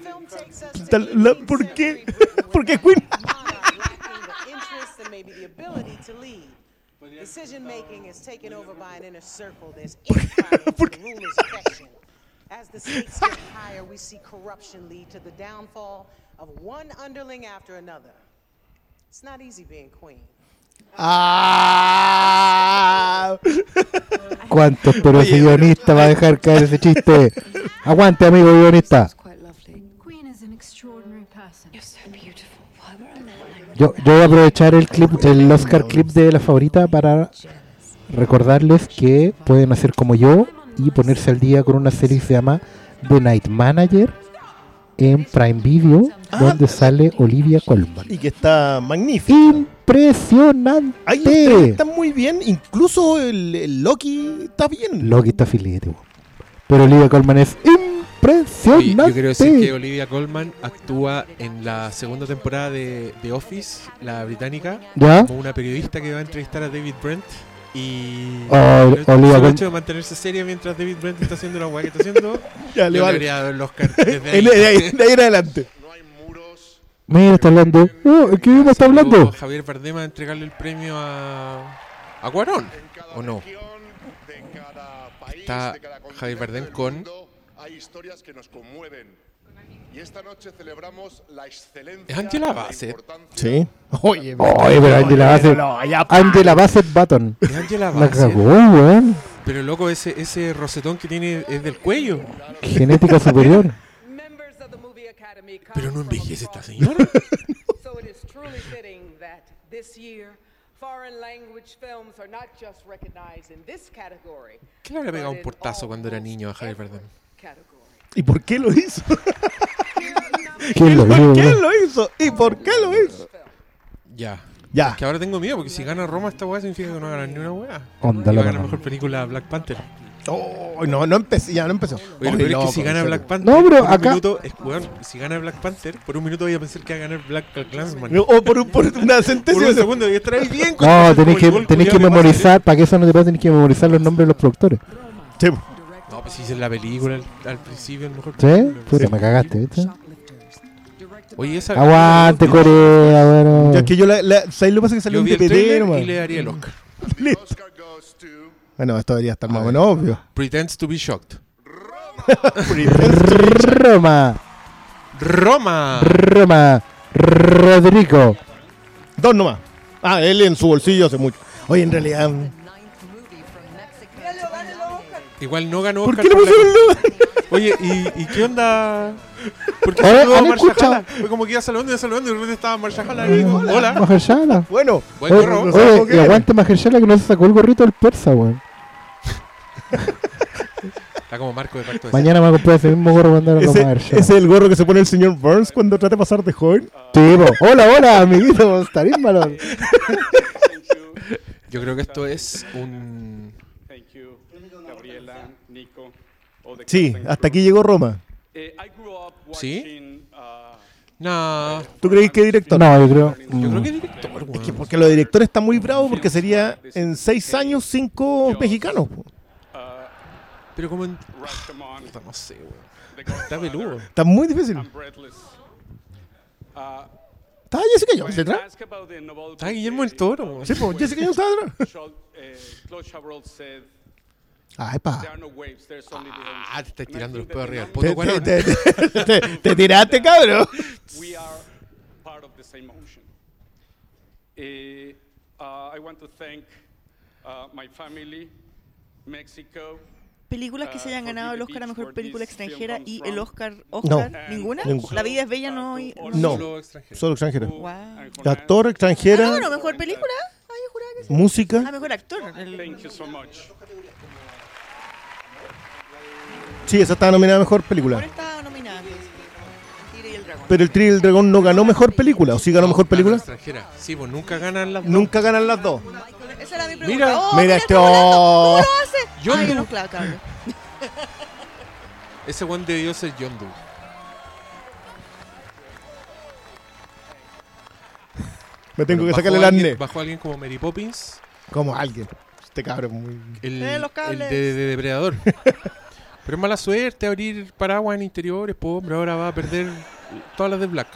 maybe the ability to lead. Decision making is taken over by an inner circle. There's infighting for the ruler's affection. As the stakes get higher, we see corruption lead to the downfall of one underling after another. It's not easy being queen. Ah. ¿Cuántos pero ese guionista va a dejar caer ese chiste? Aguante, amigo guionista. Yo, yo voy a aprovechar el clip, el Oscar clip de la favorita para recordarles que pueden hacer como yo y ponerse al día con una serie que se llama The Night Manager en Prime Video, donde sale Olivia Colman. Y que está magnífico. Impresionante. Están muy bien. Incluso el, el Loki está bien. Loki está filete, pero Olivia Colman es Oye, impresionante. yo quiero decir que Olivia Colman actúa en la segunda temporada de The Office, la británica, ¿Ya? como una periodista que va a entrevistar a David Brent. Y Oh, el Olivia hecho de mantenerse seria mientras David Brent está haciendo la weá que está haciendo, Ya, le yo vale. el Oscar desde ahí. De ahí, de ahí en adelante. Mira, está hablando. Oh, ¿Qué idioma está hablando? Javier Bardem a entregarle el premio a, a Cuarón, ¿o no? está Javier Bardem con Hay historias que nos conmueven. Y esta noche celebramos la excelencia. ¿Es Angela la Bassett? Sí. Oye, Oye, pero Angela Bassett. Angela Bassett Button. Es Angela La Bassett. cagó, weón. Pero loco, ese, ese rosetón que tiene es del cuello. Genética superior. Pero no envejece esta señora. So it is truly fitting that this year foreign language films are not just recognized in this category. ¿Qué le habrá pegado un portazo cuando era niño a Javier Bardem? ¿Y por qué lo hizo? ¿Quién lo ¿Por qué lo hizo? ¿Y por qué lo hizo? Ya. Ya. Es que ahora tengo miedo porque si gana Roma esta weá significa que no va a ganar ni una weá. Onda va a ganar mejor película Black Panther. Oh, no, no empecé, ya no empezó. Oye, peor es que si gana. Black Panther, No, pero por un acá- minuto, es, weón, si gana Black Panther, por un minuto voy a pensar que va a ganar Black Clansman. No, O por, un- por una sentencia. Un segundo voy a estar ahí bien. con- No, tenés que, tenés que de memorizar, para que eso no te pase, tenés que memorizar los nombres de los productores. Sí. No, pues si es la película al, al principio, el mejor ¿Sí? Puta, me cagaste, ¿viste? Oye, esa. Aguante, Corea, bueno. Ya es que yo la, la ¿sabes lo que pasa? Que salió Yo un vi el DVD trailer nomás. y le daría el Oscar. Bueno, esto debería estar más o menos obvio. Pretends to be shocked. Roma. Roma. Roma. Rodrigo. Dos nomás. Ah, él en su bolsillo hace mucho. Oye, en realidad. Igual no ganó ¿Por Oscar qué le por la- pusieron lo- Oye, ¿y, ¿y qué onda? ¿Por qué Oye, saludó a ¿han Marsha escuchado? Jala? Fue como que iba saludando y saludando y de repente estaba Marsha Jala ahí. Hola. Mahershala. Bueno, Buen Oye, gorro. oye, y aguante Mahershala que no se sacó el gorrito del persa, weón. Está como marco de pacto de Mañana me voy a comprar ese mismo gorro cuando era con Ese, Mahershala. ese es el gorro que se pone el señor Burns cuando trata de pasar de joven. Sí, po. Hola, hola, amiguito. Estarímalo. Yo creo que esto es un. Thank you, Gabriela, Nico, all the Sí, hasta aquí llegó Roma. Eh, I grew up ¿Sí? uh, No. ¿Tú creéis que director? No, yo creo. Yo creo que director, Es que weón. porque lo de director está muy bravo porque sería en seis años cinco mexicanos. po. Pero como en. Puta, no sé, weón. Está peludo. Está muy difícil. Uh, ¿Está Jessica Jones detrás? Está Guillermo el Toro, weón. Sí, pues Jessica Jones está detrás. Ay, pa. no the ocean." Ah, te estás tirando los pedos arriba the del poto, Te, te- te- te- te tiraste, cabrón. we are part of the same ocean. Eh, uh, I want to thank uh, my family, Mexico. Películas que se hayan uh, ganado el Oscar a Mejor Película Extranjera y el Oscar, Oscar No. ¿ninguna? Ninguna. La vida es bella no... y- No, Solo extranjero. Wow. Actor Ah, extranjera, no, bueno, Mejor Película. Ay, yo juraba que sí. música. Ah, Mejor Actor. el- Thank you so much. Sí, esa estaba nominada a mejor película. Ahora está nominada. El Tigre y el Dragón. Pero el Tri y el Dragón no ganó mejor película. ¿O sí ganó mejor película? extranjera. Sí, pues nunca ganan las dos. Nunca ganan las dos. Esa era mi pregunta. Mira, Oh, mira este- volando. oh. ¿Cómo lo hace? Ay, no, claro, claro. Ese one debió ser Yondu. Me tengo que Bueno, sacarle el arnés. Bajó alguien como Mary Poppins. Como alguien. Este cabrón muy. El, Eh, los el cables. de, de Depredador. Pero es mala suerte abrir paraguas en interiores, po, hombre. Ahora va a perder todas las de Black.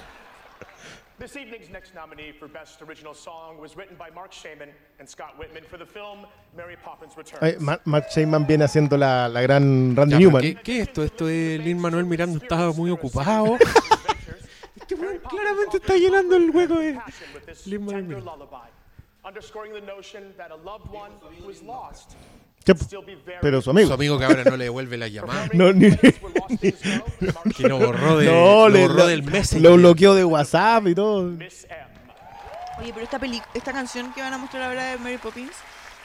This evening's next nominee for Best Original Song was written by Mark Shaman and Scott Whitman for the film Mary Poppins Returns. Ay, Ma- Mark Sheyman viene haciendo la, la gran Randy Ya, Newman. ¿qué, qué es esto? Esto es Lin Manuel Miranda estaba muy ocupado. este weón claramente está llenando el hueco de Lin Manuel Miranda. underscoring the notion that a loved one is lost ¿Qué? Pero su amigo. Su amigo que ahora no le devuelve la llamada. No, ni- Que lo borró, de, No, lo le- borró lo- del Messenger. Lo bloqueó de WhatsApp y todo. Oye, pero esta, peli esta canción que van a mostrar ahora de Mary Poppins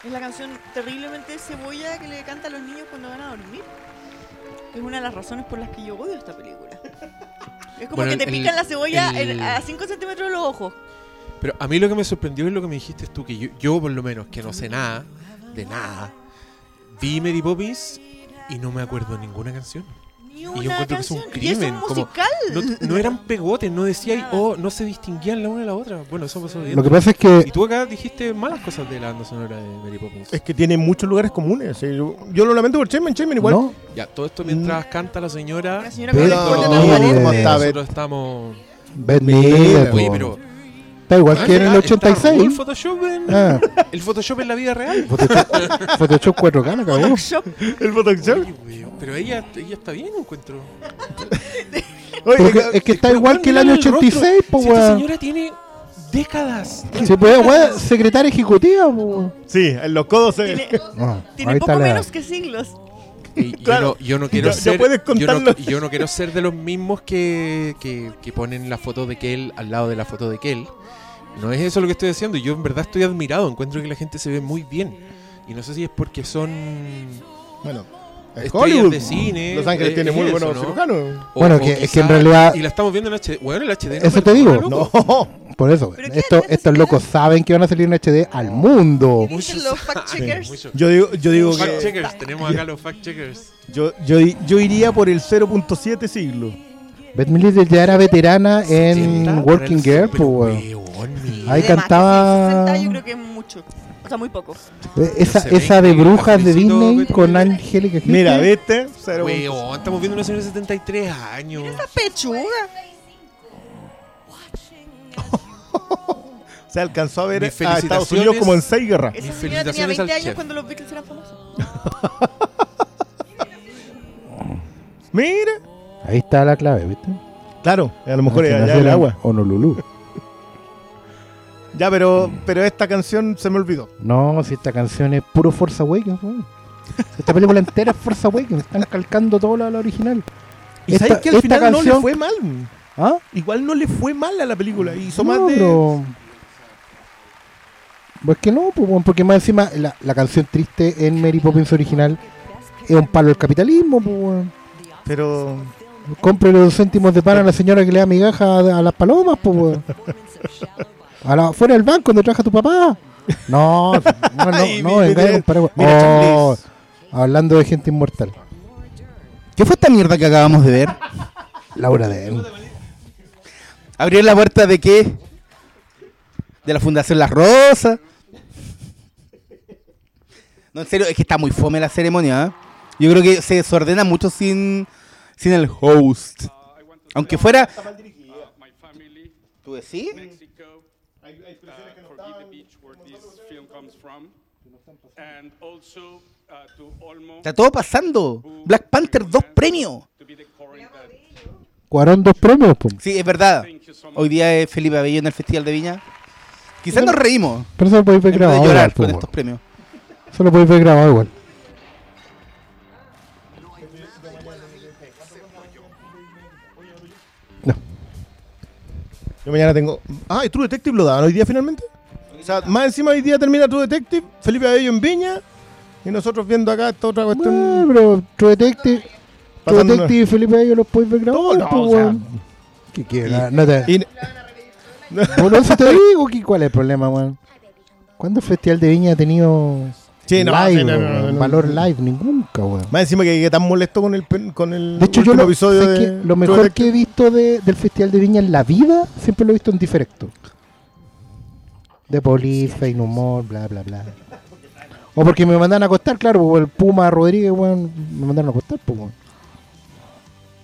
es la canción terriblemente cebolla que le canta a los niños cuando van a dormir. Es una de las razones por las que yo odio esta película. Es como Bueno, que te el- pican la cebolla el- en- a 5 centímetros de los ojos. Pero a mí lo que me sorprendió es lo que me dijiste tú, que yo, yo por lo menos, que no sé nada, de nada, vi Mary Poppins y no me acuerdo de ninguna canción. Ni Y yo una encuentro que es un canción. Y es un crimen. como, musical. no, no eran pegotes, no decía, oh, no se distinguían la una de la otra. Bueno, eso pasó bien. Lo que pasa es que- Y tú acá dijiste malas cosas de la banda sonora de Mary Poppins. Es que tiene muchos lugares comunes. Yo, yo lo lamento por Sheyman, Sheyman igual. No. Ya, todo esto mientras canta la señora. La señora Pero-. Nosotros estamos. Oye, pero Está igual que en el Ah, está 86. full Photoshop en, Ah. El Photoshop en la vida real. Photoshop, Photoshop 4K, me cagó. El Photoshop. Pero ella, ella está bien, encuentro. Que- es que está igual que el año 86, po, Si esta señora tiene décadas. Se puede, weón, secretaria ejecutiva, po, weón. Sí, en los codos se Tiene, Ah, tiene poco la- menos que siglos. Y Claro. yo, no, yo no quiero Ya- ya ser yo, no, yo no quiero ser de los mismos que, que, que ponen la foto de Kel al lado de la foto de Kel. No es eso lo que estoy diciendo. Yo en verdad estoy admirado. Encuentro que la gente se ve muy bien. Y no sé si es porque son Bueno, es Hollywood. de cine. Los Ángeles eh, tiene muy eso, buenos ¿no? cirujanos. O- Bueno, o que- es que en realidad- Y la estamos viendo en HD. Bueno, el HD. no Eso te digo. No. Por eso, esto, estos locos saben que van a salir en HD al mundo. Dicen los fact-checkers. Mucho. Yo digo, yo digo Fact que checkers. Tenemos acá los fact checkers. yo, yo, yo iría por el 0.7 siglo. Beth Midler ya era veterana en Working Girl, po, weón. Ahí cantaba 60 yo creo que es mucho. O sea, muy poco. eh, esa, esa de brujas de Disney con. Angélica Mira. ¿viste? 0.7. Weón, estamos viendo una señora de 73 años. Esa pechuga. Se alcanzó a ver a Estados. Unidos como en seis guerras. Esa señora tenía felicitaciones 20 al años chef. cuando los Beatles eran famosos. Mira. Ahí está la clave, ¿viste? Claro, a lo mejor allá el agua. Honolulu. Ya, pero, pero esta canción se me olvidó. No, si esta canción es puro Force Awakens, weón. Esta película entera es Force Awakens. Están calcando todo lo la original. Y Esta- sabes que al final no le canción- fue mal. ¿Ah? Igual no le fue mal a la película. Hizo No, más de. pero- Pues que no, pues, porque más encima la, la canción triste en Mary Poppins original es un palo del capitalismo, pues. Pero. Compre los céntimos de pan a la señora que le da migaja a, a las palomas, pues, weón. A la, fuera del banco donde trabaja tu papá. No, no, no, Ay, no, venga, mira, Oh, hablando de gente inmortal. ¿Qué fue esta mierda que acabamos de ver? Laura de ¿Abrió la puerta de qué? ¿De la Fundación Las Rosas? No, en serio, es que está muy fome la ceremonia. ¿eh? Yo creo que se desordena mucho sin, sin el host. Aunque fuera... ¿Tú decís? Mexico, Forget the Beach, where this film comes from, and also to Olmo Está todo pasando. Black Panther, dos premios. to be the current that Cuaron dos premios, pues. Sí, es verdad. Hoy día es Felipe Abello en el Festival de Viña. Quizás nos reímos. Pero eso lo podéis ver grabado. llorar igual, con pues, estos premios. Eso lo podéis ver grabado igual. Yo mañana tengo. Ah, ¿y True Detective lo daban hoy día finalmente? O sea, más encima hoy día termina True Detective, Felipe Abello en Viña y nosotros viendo acá esta otra cuestión. Ah, pero True Detective, True Detective y Felipe ellos los podéis ver grabados. No, pues, o sea. ¿Qué quieres? No te... y- Bueno, eso te digo, ¿cuál es el problema, weón? ¿Cuándo el Festival de Viña ha tenido Sí, no, live, sí, no, no, weón? no, no. valor live? Nunca, weón. Más encima que llegué tan molesto con el, pen- con el De hecho, yo lo, episodio de que lo mejor que he visto de- del Festival de Viña en la vida, siempre lo he visto en diferecto. De Police, Fein Humor, bla, bla, bla. O porque me mandan a acostar, claro, pues, el Puma Rodríguez, weón, me mandaron a acostar, pues, weón.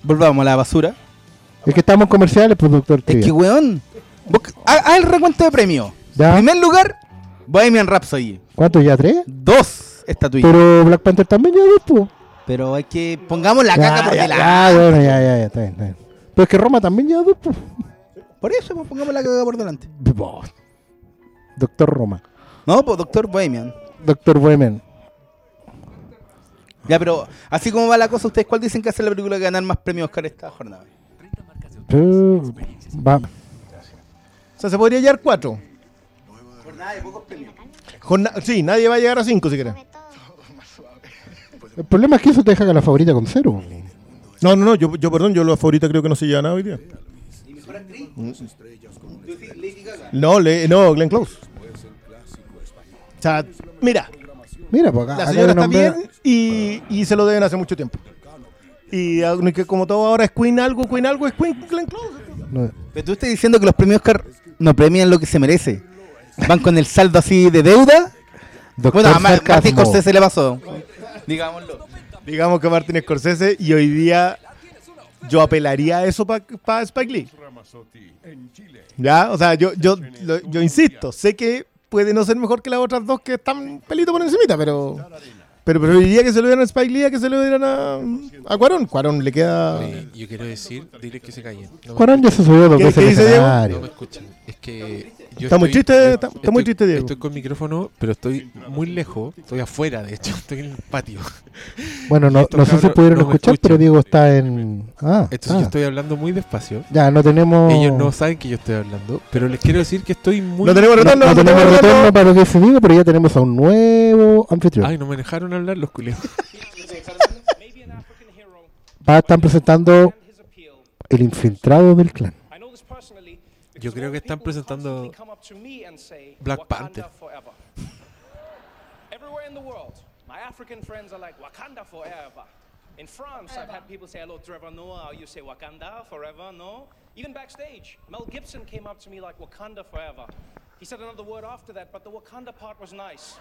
Volvamos a la basura. Es que estamos en comerciales, productor. Es que, weón. vos- Haz el recuento de premios. Ya. Primer lugar, Bohemian Rhapsody. ¿Cuántos ya? ¿Tres? Dos estatuillas. Pero Black Panther también ya dos, pues. Pero hay que. Pongamos la caca por ya, delante. ya, bueno, ya, ya, ya, está bien, está bien. Pero es que Roma también ya dos, pues. Por eso, pues, pongamos la caca por delante. Doctor Roma. No, pues Doctor Bohemian. Doctor Bohemian. Ya, pero así como va la cosa, ¿ustedes cuál dicen que hace la película que ganar más premios Oscar esta jornada? Pero, va. O sea, se podría llevar cuatro. Jorna- sí, nadie va a llegar a cinco si quieres. El problema es que eso te deja con la favorita con cero. No, no, no, yo, yo perdón, yo la favorita creo que no se lleva nada hoy día. No, le, no, Glenn Close. O sea, mira, Mira, pues acá, la señora está bien y, y se lo deben hace mucho tiempo. Y que como todo ahora es Queen algo, Queen algo, es Queen Glenn Close. No. Pero tú estás diciendo que los premios Oscar no premian lo que se merece. Van con el saldo así de deuda. Doctor bueno, a Mar- Sarcasmo. Martín Scorsese le pasó. Digámoslo. Digamos que Martin Scorsese y hoy día yo apelaría a eso para Spike Lee. Ya, o sea, yo, yo, lo- yo insisto, sé que puede no ser mejor que las otras dos que están pelito por encimita, pero pero preferiría que se lo dieran a Spike Lee a que se lo dieran a, a Cuarón. Cuarón le queda... Oye, yo quiero decir, dile que se. No me Cuarón ya se subió dos ¿Qué- veces qué dice Diego? No me escuchan. Es que yo Está muy estoy- triste, yo- está- está muy triste, Diego. Estoy con micrófono, pero estoy muy lejos. Estoy afuera, de hecho. Estoy en el patio. Bueno, no, sé si cabros pudieron no escuchar, pero escuchan. Diego está en... Ah, Entonces ah. yo estoy hablando muy despacio. Ya, no tenemos... Ellos no saben que yo estoy hablando, pero les quiero decir que estoy muy... No tenemos No, retorno, no no tenemos tenemos retorno retorno. para lo que se diga, pero ya tenemos a un nuevo anfitrión. Ay, no me dejaron hablar los culiados. Va, están presentando el infiltrado del clan. Yo creo que están presentando Black Panther. Everywhere in the world, my African friends are like Wakanda forever. In France, I've had people say hello, Trevor Noah. You say Wakanda forever, no? Even backstage, Mel Gibson came up to me like Wakanda forever. He said another word after that, but the Wakanda part was nice.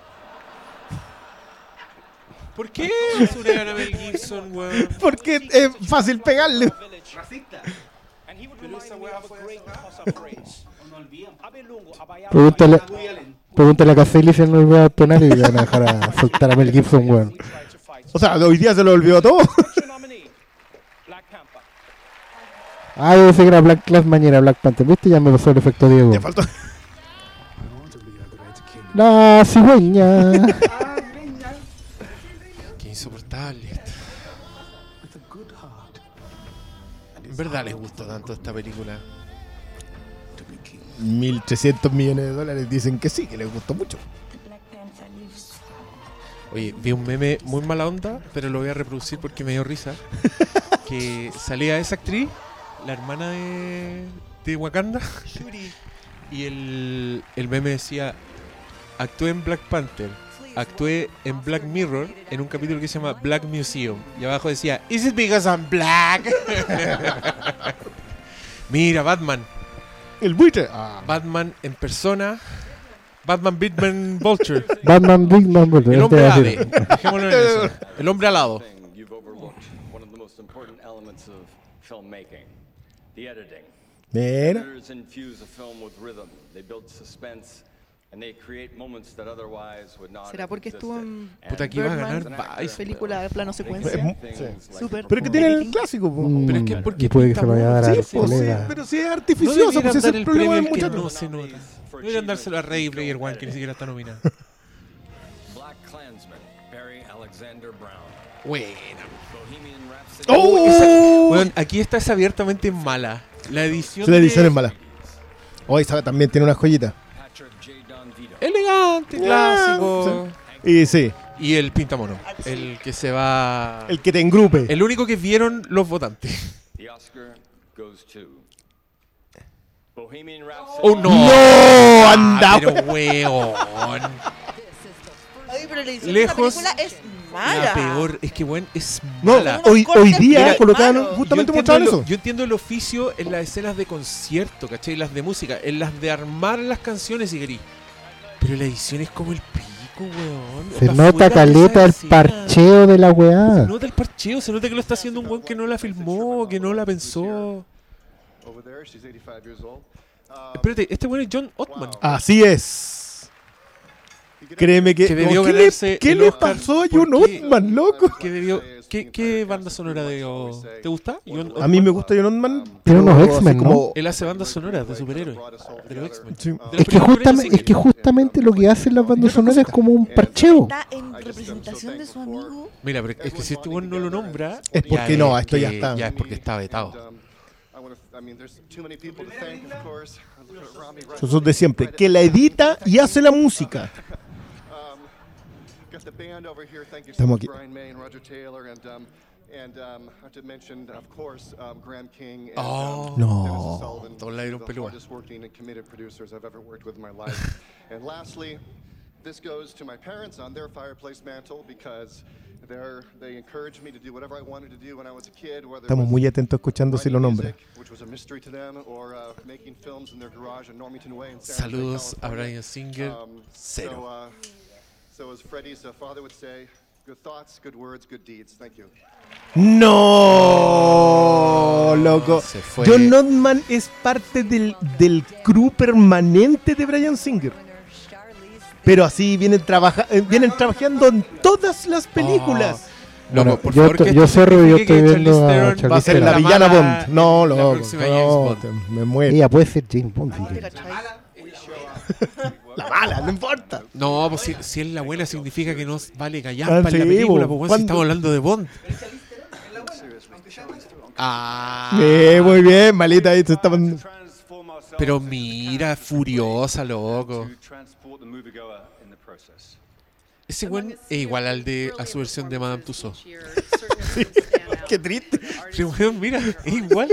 ¿Por qué Gibson? Porque es fácil pegarle. And a Pregúntale, pregúntale a Caselli si él no olvidó el penal y van a dejar a soltar a Mel Gibson, weón. O sea, hoy día se lo olvidó todo. Ah, yo pensé que era Black Class mañana Black Panther, ¿viste? Ya me pasó el efecto Diego. Te faltó. La cigüeña. Qué insoportable. En verdad les gustó tanto esta película. 1.300 millones de dólares dicen que sí, que les gustó mucho. Oye, vi un meme muy mala onda, pero lo voy a reproducir porque me dio risa. que salía esa actriz, la hermana de, de Wakanda. Y el, el meme decía, actué en Black Panther, actué en Black Mirror, en un capítulo que se llama Black Museum. Y abajo decía, ¿Is it because I'm black? Mira, Batman. El buitre. Ah. Batman en persona. Batman, Bitman, Vulture. Batman, Big Man, bueno, El este hombre ave. Dejémoslo en eso. El hombre alado. Mira. ¿Será have porque estuvo en. Puta, aquí iba a Birdman, ganar Vice. película de plano secuencia? Sí. Súper. Pero es que tiene el clásico. po. Mm, Pero es que porque y puede que se lo vaya a dar al Sí, pues, sí, colega. pero si es artificioso, pues ese es el el problema del muchacho. no se nota. Deberían dárselo a Ready Player One, que ni siquiera está nominado. Black Klansman, Barry Alexander Brown. Buena. Bohemian Rhapsody. Oh, esa- weón, aquí esta es abiertamente mala. La edición. Sí, la edición de- es mala. Hoy esa también tiene una joyita. Elegante, clásico. Y sí, Y el pintamono. El que se va. el que te engrupe. El único que vieron los votantes. The Oscar goes to Bohemian Rhapsody. ¡Oh, no! ¡No! ¡Anda, Pero, weón. Oye, pero la edición Lejos, de esta película es mala. La peor. Es que, weón, es No, mala. hoy, hoy día malo. justamente el, eso. yo entiendo el oficio en las escenas de concierto, ¿cachai? Las de música, en las de armar las canciones y querí. Pero la edición es como el pico, weón. Se nota caleta el escena. parcheo de la Se weá. nota el parcheo, se nota que lo está haciendo un weón que no la filmó, que no la pensó. Over there, she's 85 years old. Espérate, este weón es John Ottman. Así es. Créeme que. Que debió ¿Qué, le, qué pasó a John Ottman, loco? ¿Qué, debió, qué, qué banda sonora debió, ¿Te gusta? John A mí me gusta John Ottman. Tiene unos pero así X-Men, ¿no? como- Él hace bandas sonoras de superhéroes, de los X-Men. Sí. De las Es que, películas justamente, es que justamente lo que hacen las bandas sonoras es como un parcheo. Está en representación de su amigo. Mira, pero es que si este weón no lo nombra, Es ya porque no, es esto ya que- está. Ya es porque está vetado. um, Eso es de siempre. Que la edita y hace la música. Um, got the band over here. Thank you so much. Brian May and Roger Taylor, and um, and um, I have to mention, of course, um, Graham King and Oh. um, No. Dennis Sullivan, Todos the pelúa. hardest working and committed producers I've ever worked with in my life. and lastly, this goes to my parents on their fireplace mantle because they're, they encouraged me to do whatever I wanted to do when I was a kid, whether it Estamos was muy atentos escuchando si lo nombra. music, which was a mystery to them, or uh, making films in their garage in Normanton Way in San Jose, Saludos a Brian Singer. Um, Cero. So, as Freddie's uh, father would say, good thoughts, good words, good deeds. Thank you. ¡No! No, loco. John Notman es parte del, del crew permanente de Brian Singer. Pero así vienen, trabaja eh, vienen trabajando en todas las películas. Loco, Bueno, por yo favor, que yo esto cerro y yo estoy viendo a Charlize Va a ser la la villana mala- Bond. No, loco. no, Bond. me muero. Ella puede ser James Bond. La mala, no importa. No, pues si, si es la buena significa que no vale Ah, callar para sí, la película, pues si estamos hablando de Bond. Ah, Sí, muy bien, malita ahí se estaban. pero mira, furiosa, loco. Ese weón es igual al de a su versión de Madame Tussauds. Qué triste. Weón, mira, es igual.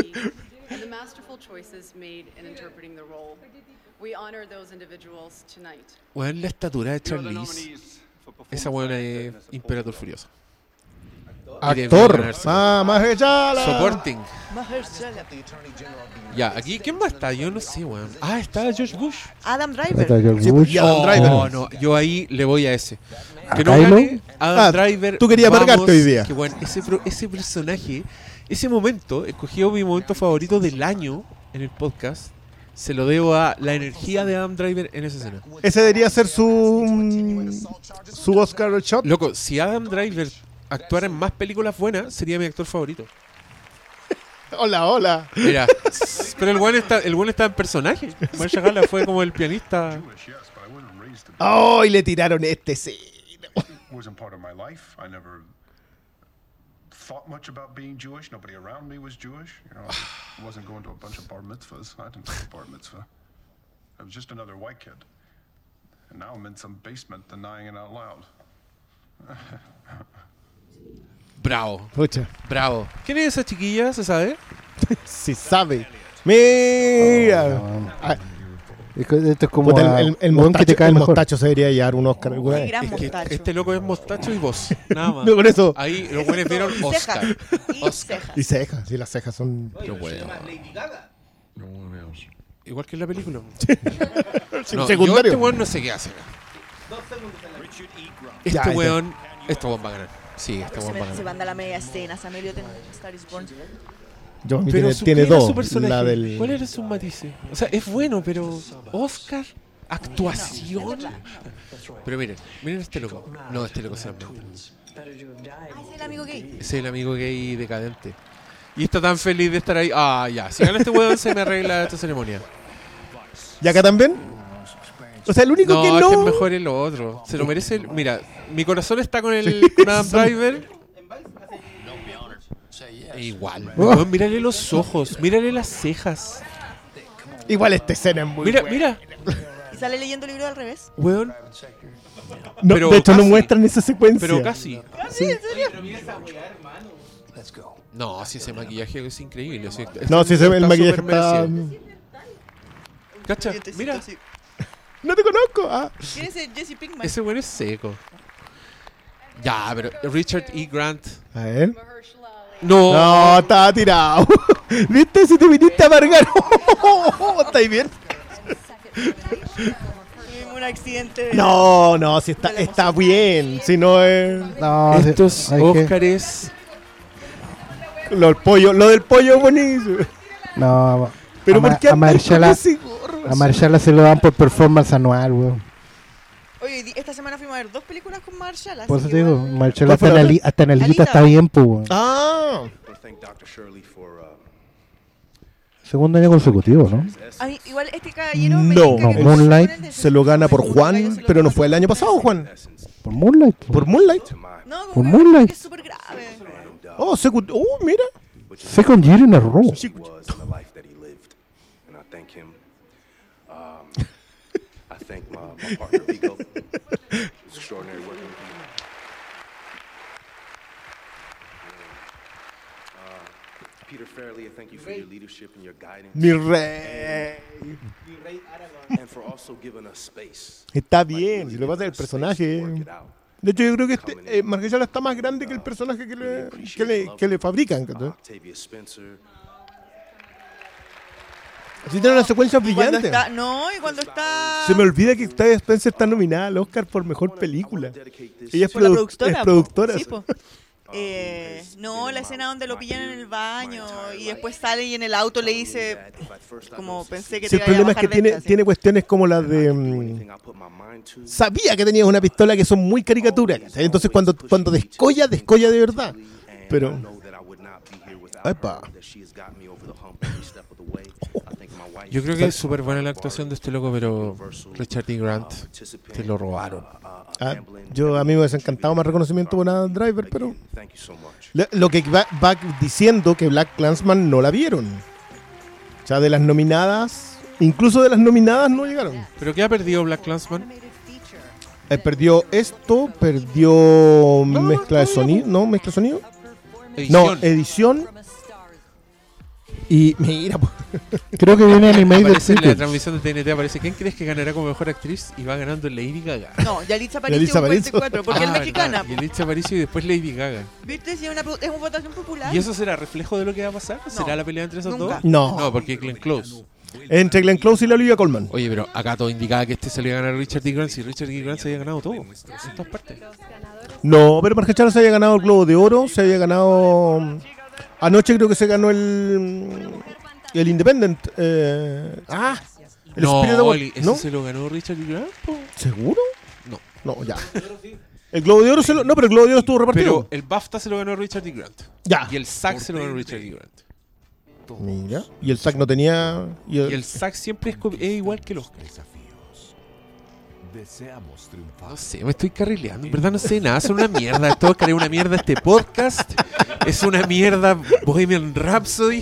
Weón, la estatura de Charlize. Esa weón es Imperator debió Actor. Ah, allá. Supporting. Ya, aquí, ¿quién más está? Yo no sé, weón. Ah, está George Bush. Adam Está Driver. George Sí, Bush. y Adam Oh, Driver. no, yo ahí le voy a ese. Que ¿A no Kylo? gane Adam Ah, Driver. tú querías vamos, amargarte hoy día. Que bueno, ese, pro- ese personaje, ese momento, escogido mi momento favorito del año en el podcast, se lo debo a la energía de Adam Driver en esa escena. Ese debería ser su. Su Oscar shot. Loco, si Adam Driver actuara en más películas buenas, sería mi actor favorito. Hola, hola. Mira, pero el buen está, el buen está en personaje. Marshall Gala fue como el pianista. Oh, y le tiraron este sí. Thought much about being Jewish. Nobody around me was Jewish. You know, I wasn't going to a bunch of bar mitzvahs. I didn't go to bar mitzvah. I was just another white kid. And now I'm in some basement denying it out loud. Bravo, Pucha. bravo. ¿Quién es esa chiquilla? ¿Se sabe? Si sabe. Mira. Oh, es que Esto es como puta, a- el, el, el que te cae el mostacho se debería llevar un Oscar. güey. gran Es que mostacho. este loco es mostacho y vos. Nada más. No, por eso. Ahí los buenos vieron Oscar. Y Oscar. cejas. Y cejas, sí, las cejas son. Bueno. Igual que en la película. No, yo este weón no sé qué hace. Este Ya, este. weón, este weón va a ganar. Sí, este Se, weón va a se ganar. manda la media escena. Samuel Elliott en Star is Born. Pero tiene, su- tiene ¿qué era dos. su? La del. ¿Cuál era su matice? O sea, es bueno, pero Oscar, actuación. Pero miren, miren este loco. No, este loco se llama. Ah, es el amigo gay. Es el amigo gay decadente. Y está tan feliz de estar ahí. Ah, ya. Si gana este weón, se me arregla esta ceremonia. ¿Y acá también? O sea, el único No, que es no. que es mejor el otro. Se lo merece. el- Mira, mi corazón está con el con Adam Driver. Igual. Weón, mírale los ojos, mírale las cejas. Igual esta escena es muy Mira, buena. mira. Y sale leyendo el libro al revés. Weón. No, pero de hecho, no casi. muestran esa secuencia. Pero casi. ¿Sí? ¿En serio? No, si ese maquillaje es increíble. si- No, si ese, el está maquillaje está. Cacha, mira. No te conozco. Ah. ¿Quién es ese Jesse Pinkman? Ese weón es seco. Ya, pero Richard E. Grant. A ver. No. No, estaba tirado. ¿Viste? Si te viniste a amargar. ¿Estáis bien? Un accidente. de- No, no, si está, está bien. Si no es. No, Estos que- Óscares. Lo, del pollo, lo del pollo es buenísimo. No, Pero a, ¿por qué a se lo dan por performance anual, weón. Oye, esta semana fuimos a ver dos películas con Marshall. así Por eso te digo, ¿Cuál hasta la hasta en Alita. está bien, pues. Ah. Segundo año consecutivo, ¿no? A mí, igual este caballero me No, que Moonlight. Se lo gana por Juan, pero no fue el año pasado, Juan. Por Moonlight. po. Por Moonlight. No, Por Moonlight. es súper grave. Oh, secu- oh, mira. Second year in a row. was and the life that he lived. And I thank him. Um, I thank my, my partner Vigo. It's extraordinary working with you. Uh, Peter Fairley, thank you for your leadership and your guidance. Mi rey. And for also giving us space. Está bien. Si lo pasa el personaje. De hecho, yo creo que este, eh, está más grande que el personaje que le, que le, que le fabrican. ¿cachai? Octavia Spencer. Así tiene una secuencia Y cuando brillante. está, no, y cuando está. Se me olvida que Octavia Spencer está nominada al Oscar por mejor película. Ella es, Por la produ- productora, es productora. Sí. Eh, no, la escena donde lo pillan en el baño y después sale y en el auto le dice, como pensé que Si te el iba a problema es que bajar tiene, esta", así. tiene cuestiones como las de. mm, sabía que tenías una pistola que son muy caricaturas. Entonces cuando, cuando descolla, descolla de verdad. Pero. Epa. Yo creo que es súper buena la actuación de este loco, pero Richard D. Grant te lo robaron. Ah, yo a mí me hubiese encantado más reconocimiento por Adam Driver, pero. Lo, que va, va diciendo que Black Clansman no la vieron. O sea, de las nominadas, incluso de las nominadas no llegaron. ¿Pero qué ha perdido Black Clansman? Eh, perdió esto, perdió mezcla de sonido, ¿no? Mezcla de sonido. No, edición. Y mira, po. Creo que viene Animated Aparece en la transmisión de TNT, aparece ¿quién crees que ganará como mejor actriz? Y va ganando Lady Gaga. No, Yalitza Aparicio Yalitza fue Aparicio. 24, porque Ah, es mexicana. verdad, Yalitza Aparicio y después Lady Gaga. ¿Viste? Si es una, es una votación popular. ¿Y eso será reflejo de lo que va a pasar? ¿Será la pelea entre esos nunca. dos? No. No, porque Glenn Close. Entre Glenn Close y la Olivia Colman. Oye, pero acá todo indicaba que este se le iba a ganar a Richard D. Grant si Richard D. Grant se había ganado todo. En todas partes. No, pero Marcacharo se había ganado el Globo de Oro, se había ganado. Anoche creo que se ganó el. El Independent. eh, ah, el no, Spirit Award, ese ¿no? se lo ganó Richard D. Grant. ¿Seguro? No. No, ya. El Globo de Oro se lo. No, pero el Globo de Oro estuvo repartido. Pero el BAFTA se lo ganó Richard D. Grant. Ya. Y el SAG se lo ganó Richard D. Grant. Mira. Y el SAC no tenía. Y el, Y el SAG siempre es, igual que los Deseamos triunfar. No sé, me estoy carrileando. En verdad no sé nada. Es una mierda. Todo es una mierda este podcast. Es una mierda Bohemian Rhapsody.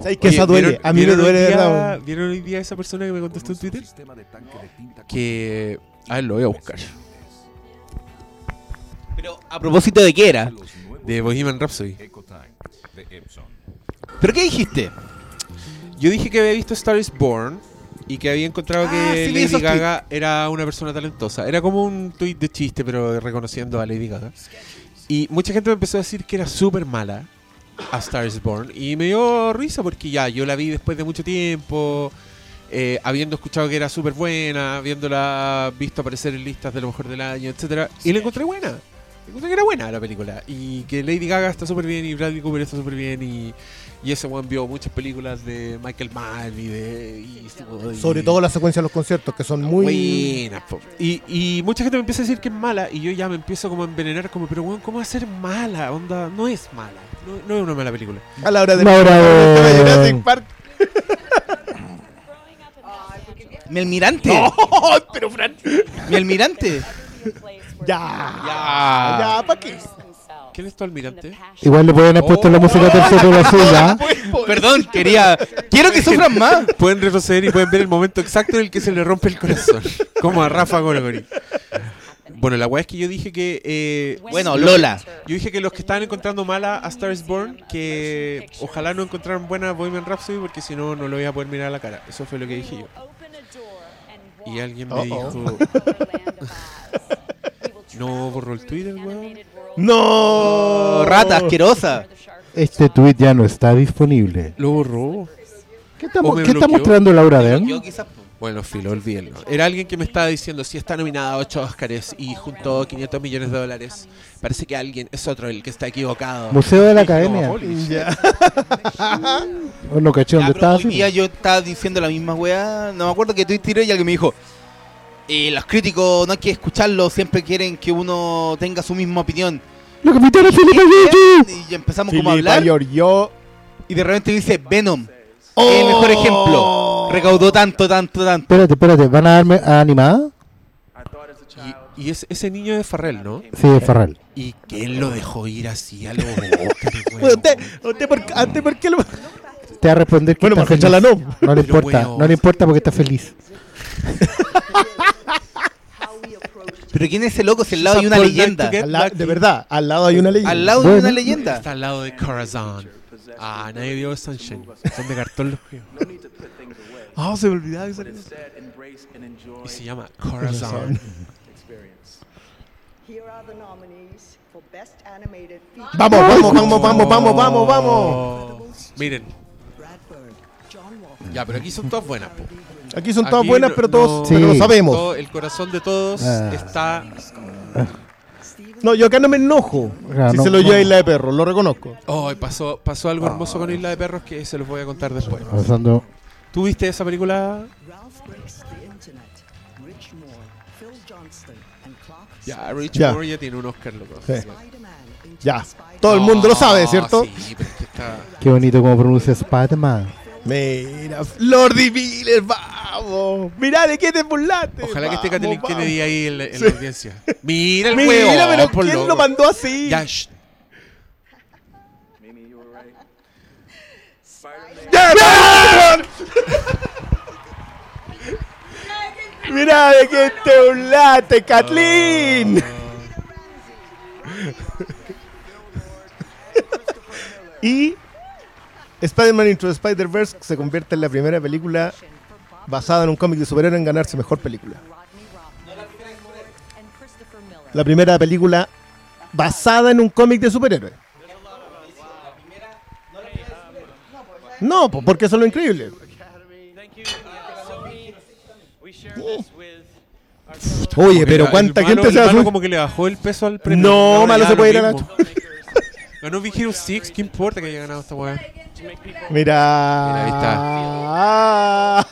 ¿Sabes que esa duele? A mí me ¿vieron duele día- verdad. ¿Vieron hoy día esa persona que me contestó en Twitter? Que. A ver, lo voy a buscar. Pero, ¿a propósito de qué era? De Bohemian Rhapsody. ¿Pero qué dijiste? Yo dije que había visto Star is Born y que había encontrado Ah, que sí, vi Lady Gaga era una persona talentosa. Era como un tweet de chiste, pero reconociendo a Lady Gaga. Y mucha gente me empezó a decir que era súper mala a Star is Born. Y me dio risa porque ya, yo la vi después de mucho tiempo. eh, habiendo escuchado que era súper buena, habiéndola visto aparecer en listas de lo mejor del año, etcétera Y la encontré buena. Encontré que era buena la película. Y que Lady Gaga está súper bien y Bradley Cooper está súper bien. Y, y ese one vio muchas películas de Michael Mann y de. y estuvo- y- Sobre todo la secuencia de los conciertos, que son muy. Buenas. Y, y mucha gente me empieza a decir que es mala y yo ya me empiezo como a envenenar como, pero weón, ¿cómo va a ser mala? Onda, no es mala. No, no es una mala película. A la hora de. La hora de- Jurassic Park. Mi almirante. No, pero Fran. Mi almirante. Ya. Ya. Ya, ¿para qué? ¿Quién es tu almirante? Igual le pueden haber puesto la música tercera azul, ¿ah? Perdón, quería. Quiero que sufran más. Pueden retroceder y pueden ver el momento exacto en el que se le rompe el corazón. Como a Rafa Gorgori. Bueno, la weá es que yo dije que. eh, Bueno, Lola. Yo dije que los que estaban encontrando mala a Star is Born, que ojalá no encontraran buena a Bohemian Rhapsody, porque si no, no lo voy a poder mirar a la cara. Eso fue lo que dije yo. Y alguien me dijo. no borró el Twitter, weón. No. Rata asquerosa. Este tweet ya no está disponible. Lo borró. ¿Qué está, qué mostrando Laura quizás. Bueno, filo, olvídenlo. Era alguien que me estaba diciendo si está nominada a 8 Oscars y juntó 500 millones de dólares. Parece que alguien es otro el que está equivocado. Museo de la Academia. "Oh, holy shit". Ya. Oh, no caché dónde estaba hoy día yo estaba diciendo la misma weá. No me acuerdo que tú tiré y alguien me dijo. Eh, los críticos no hay que escucharlos, siempre quieren que uno tenga su misma opinión. ¡Lo capitán es Felipe! Y empezamos como a hablar. Giorgio. Y de repente dice Venom. El mejor ejemplo. Recaudó tanto, tanto, tanto. Espérate, espérate, ¿van a darme a animada? Y, y es, ese niño de Farrell, ¿no? Sí, es Farrell. Y que él lo dejó ir así a lo Bueno, usted, usted, por, antes, ¿por qué lo.? Te va a responder que Bueno, está Marcela feliz. no. No le importa, no le importa porque está feliz. Pero ¿quién es ese loco si al lado hay una leyenda? La- de verdad, al lado hay una leyenda. Al lado hay Bueno. una leyenda. Está al lado de Corazon. Ah, nadie vio Sunshine. Son de cartón los juegos. Ah, se me olvidaba que. Y se llama Corazon. Vamos, vamos, vamos, vamos, vamos, vamos, vamos. Oh, Miren. Ya, pero aquí son todas buenas. po. Aquí son todas Aquí buenas, no- pero todos no- Sí. pero lo sabemos. todo- el corazón de todos Ah. está No, yo acá no me enojo. Ah, si no, se lo no. lleva a Isla de Perros, lo reconozco. Oh, pasó, pasó algo hermoso con Isla de Perros que se los voy a contar después. Pasando. ¿Tú viste esa película? Ya, Rich Ya. Moore ya tiene un Oscar, loco. Sí. Ya. Todo el mundo lo sabe, No, ¿cierto? Sí, pero es que está... Qué bonito como pronuncia Spider-Man. Mira, Lordy Miller, vamos. Mira, ¿de qué te burlaste? Ojalá que esté Kathleen. Kennedy ahí en, la- en Sí. la audiencia. Mira el Mira, huevo. pero por ¿quién loco. lo mandó así? Ya. Mira, ¿de qué te burlaste, Kathleen? y Spider-Man Into the Spider-Verse se convierte en la primera película basada en un cómic de superhéroe en ganarse mejor película. La primera película basada en un cómic de superhéroe. No, po, porque eso es lo increíble. Oye, pero cuánta gente se va como que le bajó el peso al premio. No, malo se puede ir a la. Ganó Big Hero 6, ¿qué importa que haya ganado esta weá? Mira. Mira, ahí Ah.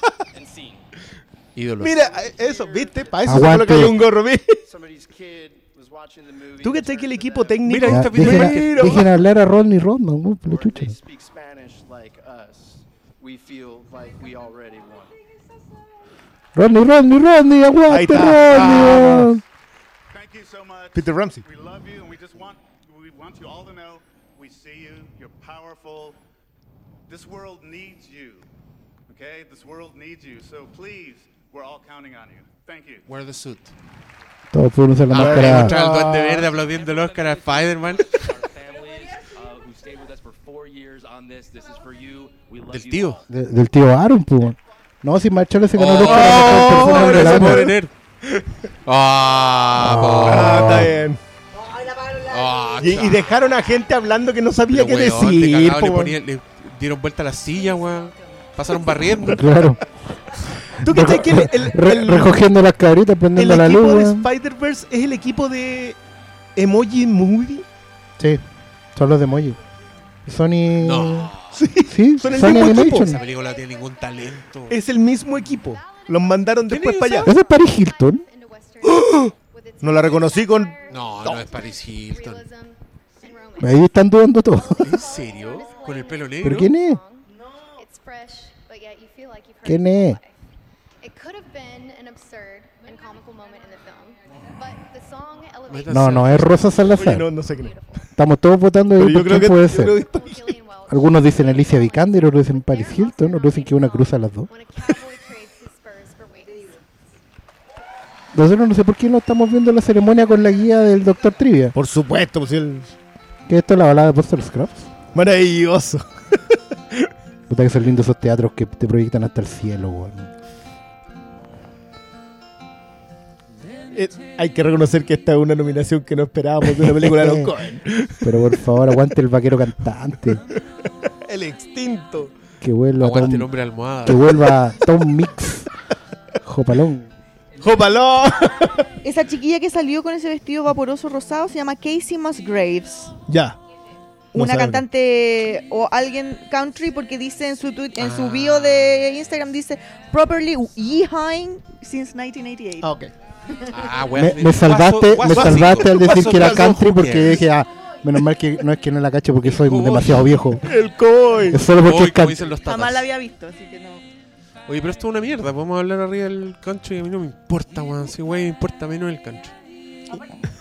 Ídolos. Mira, eso, ¿viste? Para eso se Aguante. coloca un gorro. ¿viste? ¿Tú crees que el equipo técnico... Ya, dejen, a- dejen hablar a Rodney Rodman, uh, por la chucha. Rodney, Rodney, Rodney, Ahí aguante, está. Rodney. Ah. weón. Peter Ramsey. Powerful. This world needs you. Okay, this world needs you. So please, we're all counting on you. Thank you. Wear the suit. Todos pueden usar la Ah, máscara. mostrar al Duende Verde aplaudiendo el Oscar a Spider-Man. uh, who stayed with us for four years on this. This is for you. We love Del tío. De- del tío Aaron, pues. No, si Marshall se ganó el Oh, Oscar a mejor persona pero del pobre nerd. Ah, pobre. Ah, está bien. Ah, Y, y dejaron a gente hablando que no sabía pero qué weón, de decir. le, weón. ponían- le dieron vuelta a la silla, weón. Pasaron barriendo. Claro. ¿Tú que el, el- Re- el- recogiendo las cabritas, el prendiendo la equipo luz. de weón. Spider-Verse es el equipo de Emoji Movie? Sí, son los de Moji. Sony. No. Sí, son el Sony mismo equipo. Animation. Esa película no tiene ningún talento. Es el mismo equipo. Los mandaron después para allá. ¿Ese es Paris Hilton? No la reconocí con. No, no, es Paris Hilton. Ahí están dudando todos. ¿En serio? ¿Con el pelo negro? ¿Pero quién es? ¿Quién es? No, no, es Rosa Salazar. Oye, no, no sé quién es. Estamos todos votando yo creo quién que- puede yo ser. Algunos dicen Alicia Vikander, otros dicen Paris Hilton, otros dicen que una cruza las dos. Nosotros no sé por qué no estamos viendo la ceremonia con la guía del Doctor Trivia. Por supuesto, pues el. ¿Qué es esto la balada de Buster Scrubs? Maravilloso. Puta que son lindos esos teatros que te proyectan hasta el cielo, weón. Eh, hay que reconocer que esta es una nominación que no esperábamos de una película de Los Cohen. Pero por favor, aguante el vaquero cantante. El extinto. Que vuelva Aguante Tom, el hombre almohada. Que vuelva Tom Mix. Jopalón. ¡Jopalón! Esa chiquilla que salió con ese vestido vaporoso rosado se llama Casey Musgraves. Ya. No una cantante o alguien country porque dice en su tweet, en su Ah. bio de Instagram dice properly yeehaing since 1988. Ah, ok. Ah, Me, me salvaste, me salvaste al decir que era country porque dije, ah, menos mal que no es que no la cacho porque soy demasiado viejo. El coy. Es solo porque Coy, es como country. dicen los. Jamás la había visto, así que no. Oye, pero esto es una mierda. Podemos hablar arriba del country y a mí no me importa, weón. Si, güey, me importa menos el country.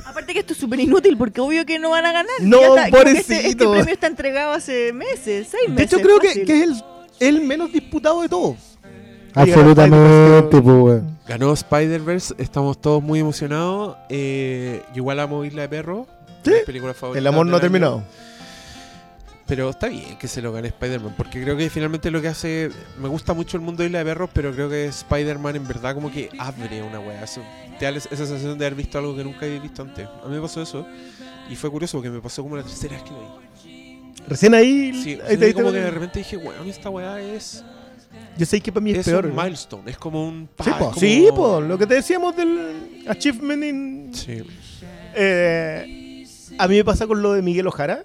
Aparte que esto es súper inútil porque obvio que no van a ganar. No, Ya está- como que Este, este pobrecito. premio está entregado hace meses, seis meses. De hecho, creo que, es el, el menos disputado de todos. Absolutamente, pues, weón. Ganó Spider-Verse, estamos todos muy emocionados. Eh, yo igual amo Isla de Perro. Sí. mi película favorita El amor no ha año. Pero está bien que se lo gane Spider-Man, porque creo que finalmente lo que hace. Me gusta mucho el mundo de Isla de Perros, pero creo que Spider-Man en verdad como que abre una wea. Eso- te da esa sensación de haber visto algo que nunca había visto antes. A mí me pasó eso. Y fue curioso porque me pasó como la tercera vez que lo vi. Recién ahí. Sí, ahí sí, como que de repente dije, weón, esta weá es. Yo sé que para mí es, Es peor. un ¿no? milestone, es como un. Sí, pa, po, como- sí, po, lo que te decíamos del Achievement in. Sí. Eh, A mí me pasa con lo de Miguel Ojara,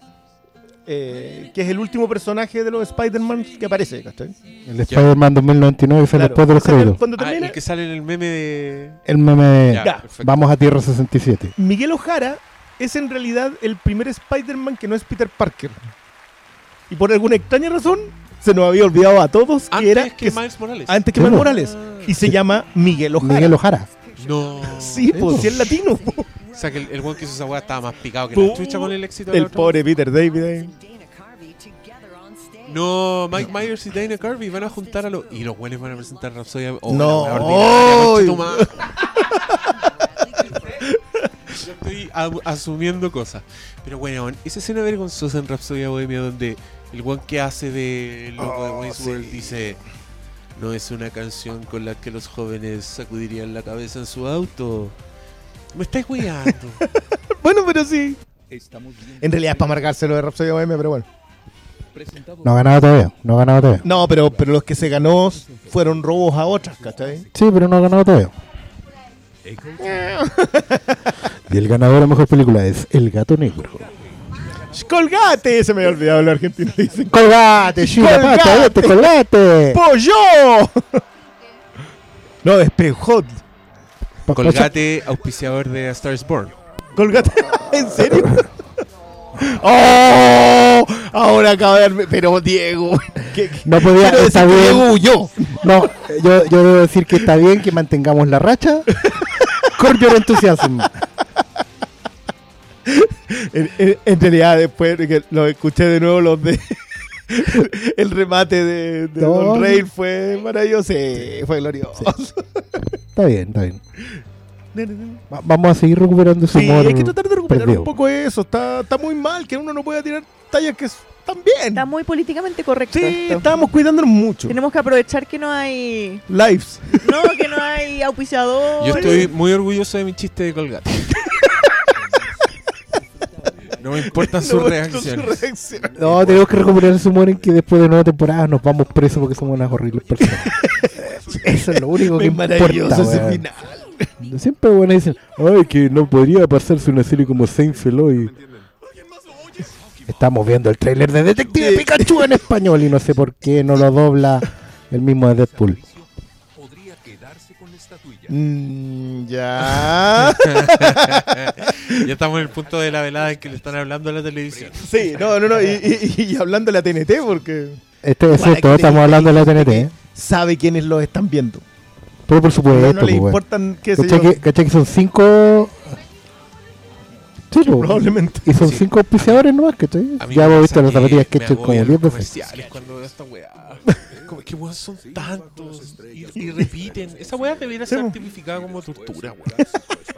eh, que es el último personaje de los Spider-Man que aparece, ¿cachai? El Spider-Man 2099 fue Claro. después de los créditos. cuando Ah, termina- el que sale en el meme de. El meme de Ya. Vamos a Tierra 67. Miguel Ojara es en realidad el primer Spider-Man que no es Peter Parker. Y por alguna extraña razón se nos había olvidado a todos que Antes era que Miles Morales. antes que Miles. Morales y se llama Miguel Ojara. Miguel Ojara. No. Sí, pues si es latino. O sea que el, el weón que hizo esa weá estaba más picado que la chucha con el éxito de la El otra. pobre Peter David. eh. No, Mike Myers y Dana Carvey van a juntar a los. Y los buenos van a presentar Rhapsody. Oh, No. la weá ordinaria, concha tu madre. Yo estoy a- asumiendo cosas. Pero bueno, esa escena vergonzosa en Rhapsody Bohemia donde el one que hace de loco de Oh, Wayne's sí. World dice no es una canción con la que los jóvenes sacudirían la cabeza en su auto. Me estáis weando. Bueno, pero sí. En realidad es para marcárselo de Rhapsody Bohemia, pero bueno. No ha ganado todavía. No ha ganado todavía. No, pero, pero los que se ganó fueron robos a otras, ¿cachai? Sí, pero no ha ganado todavía. Y el ganador a mejor película es El Gato Negro. ¡Colgate! Se me había olvidado el argentino. Dicen. ¡Colgate, Chila, pata, vete, colgate! ¡Pollo! No, despejot. Colgate, auspiciador de A Star is Born. Colgate. ¿En serio? ¡Oh! Ahora acabo de darme. Pero Diego. ¿qué- qué- No podía, está que bien. Diego huyó. No, yo, yo debo decir que está bien que mantengamos la racha con your enthusiasm. En, en- en realidad, después de que lo escuché de nuevo, los de. El remate de, de No. Don Rey fue maravilloso. Sí, fue glorioso. Está bien, está bien. Va- vamos a seguir recuperando ese Sí, humor. hay que tratar de recuperar perdido. un poco eso. Está, está muy mal que uno no pueda tirar tallas que están bien. Está muy políticamente correcto. Sí, esto. estábamos cuidándonos mucho. Tenemos que aprovechar que no hay. Lives. No, que no hay auspiciador. Yo estoy muy orgulloso de mi chiste de Colgate. No me reacciones. sus reacciones. No, tenemos que recuperar ese humor en que después de nueva temporada nos vamos presos porque somos unas horribles personas. Eso es lo único que Es maravilloso importa. ese weón. final. Siempre bueno dicen, ay, que no podría pasarse una serie como Saint Feloy. Estamos viendo el tráiler de Detective Pikachu en español y no sé por qué no lo dobla el mismo de Deadpool. Mm, ya. ya estamos en el punto de la velada en que le están hablando a la televisión. Sí, no, no, no. Y, y- y hablando de la TNT, porque. Este es cierto, estamos hablando de la TNT. ¿eh? Sabe quiénes los están viendo. Pero por supuesto, No, no le pues, importan, qué sé ¿Cachai yo. que, cachai que son cinco. Sí, po. probablemente. Y son cinco auspiciadores nomás, ¿cachai? A Ya hemos visto las zapatillas que he hecho como agobian 10 los veces. comerciales cuando veo esta weá. Como que weón son tantos y, y repiten. Esa weá debería ser tipificada como tortura, weón.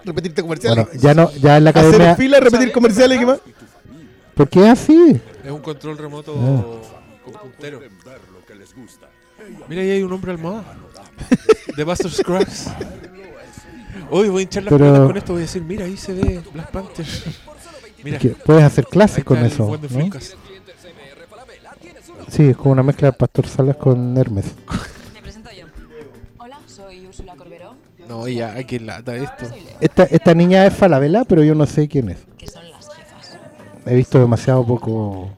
Repetirte comerciales. Bueno, ya no, ya en la Hacer academia. fila, repetir comerciales y qué más. ¿Por qué es así? Es un control remoto Ah. con puntero. Mira, ahí hay un hombre almohada. De Buster Scruggs. Hoy voy a hinchar las Pero- pelotas con esto. Voy a decir, mira, ahí se ve Black Panther. Mira, puedes hacer clases con eso. Sí, es como una mezcla de Pastor Salas con Hermes. Me presento yo. Hola, soy Úrsula Corberó. No, ya, qué lata esto. Esta, esta niña es Falabella, pero yo no sé quién es. Que son las jefas. He visto demasiado poco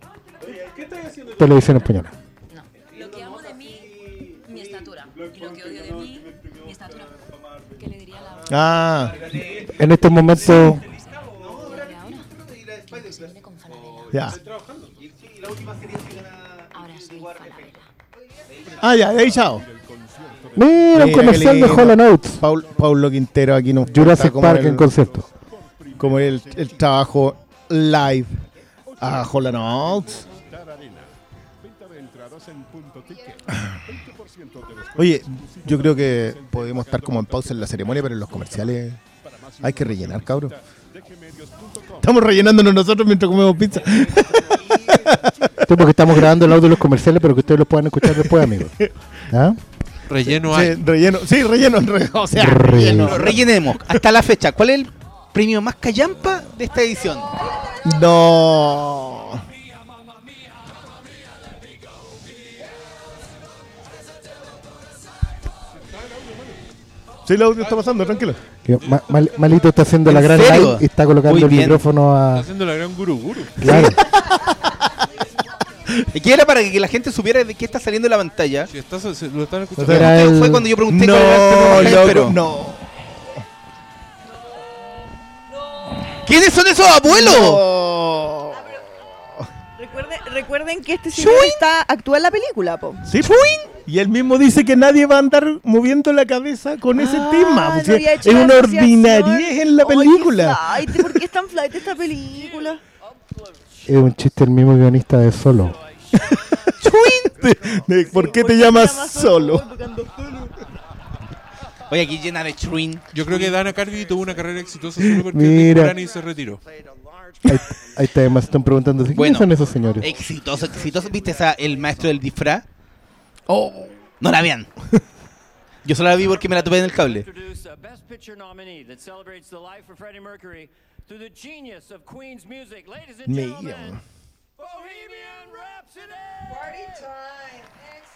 televisión española. Lo que amo de mí, mi estatura. Y lo que odio de mí, mi estatura. ¿Qué le diría a la Ah. En estos momentos. Ya. Ah, ya, de ahí chao. Mira, un comercial de. Hollow Notes. Paul, Paulo Quintero aquí nos Jurassic Park el- en concierto. Como el, el trabajo live a Hollow Notes. Oye, yo creo que podemos estar como en pausa en la ceremonia, pero en los comerciales hay que rellenar, cabrón. Estamos rellenándonos nosotros mientras comemos pizza. Porque estamos grabando el audio de los comerciales, pero que ustedes lo puedan escuchar después, amigos. ¿Ah? Relleno Sí, hay. relleno, sí, relleno, re- o sea, Relleno. relleno. Rellenemos. Hasta la fecha, ¿cuál es el premio más callampa de esta edición? No. Sí, el audio está pasando, tranquilo. Que Ma- Mal- Malito está haciendo la ¿En gran live y está colocando Muy el bien. micrófono a. Está haciendo la gran guru guru. Claro. Que era para que la gente supiera de qué está saliendo en la pantalla. Si estás, se- lo están escuchando. Era el- Fue cuando yo pregunté No, cuál era el tema loco, pero- no. ¿Quiénes son esos abuelos? No. Recuerden, recuerden que este señor está, actúa en la película, po. Sí, y él mismo dice que nadie va a andar moviendo la cabeza con ese Ah, tema. no pues, sí, había hecho es una ordinariez en la Ay, qué película. flight, ¿Por qué es tan flight esta película? Es un chiste el mismo guionista de Solo. De- ¿Por qué te llamas solo? Oye, aquí llena de chruin. Yo creo que Dana Carvey tuvo una carrera exitosa solo porque Mira. Morani se retiró. Ahí, ahí está, además están preguntando ¿quiénes Bueno, son esos señores? Exitoso, exitoso. ¿Viste esa, el maestro del disfraz? Oh. No la vean. Yo solo la vi porque me la topé en el cable.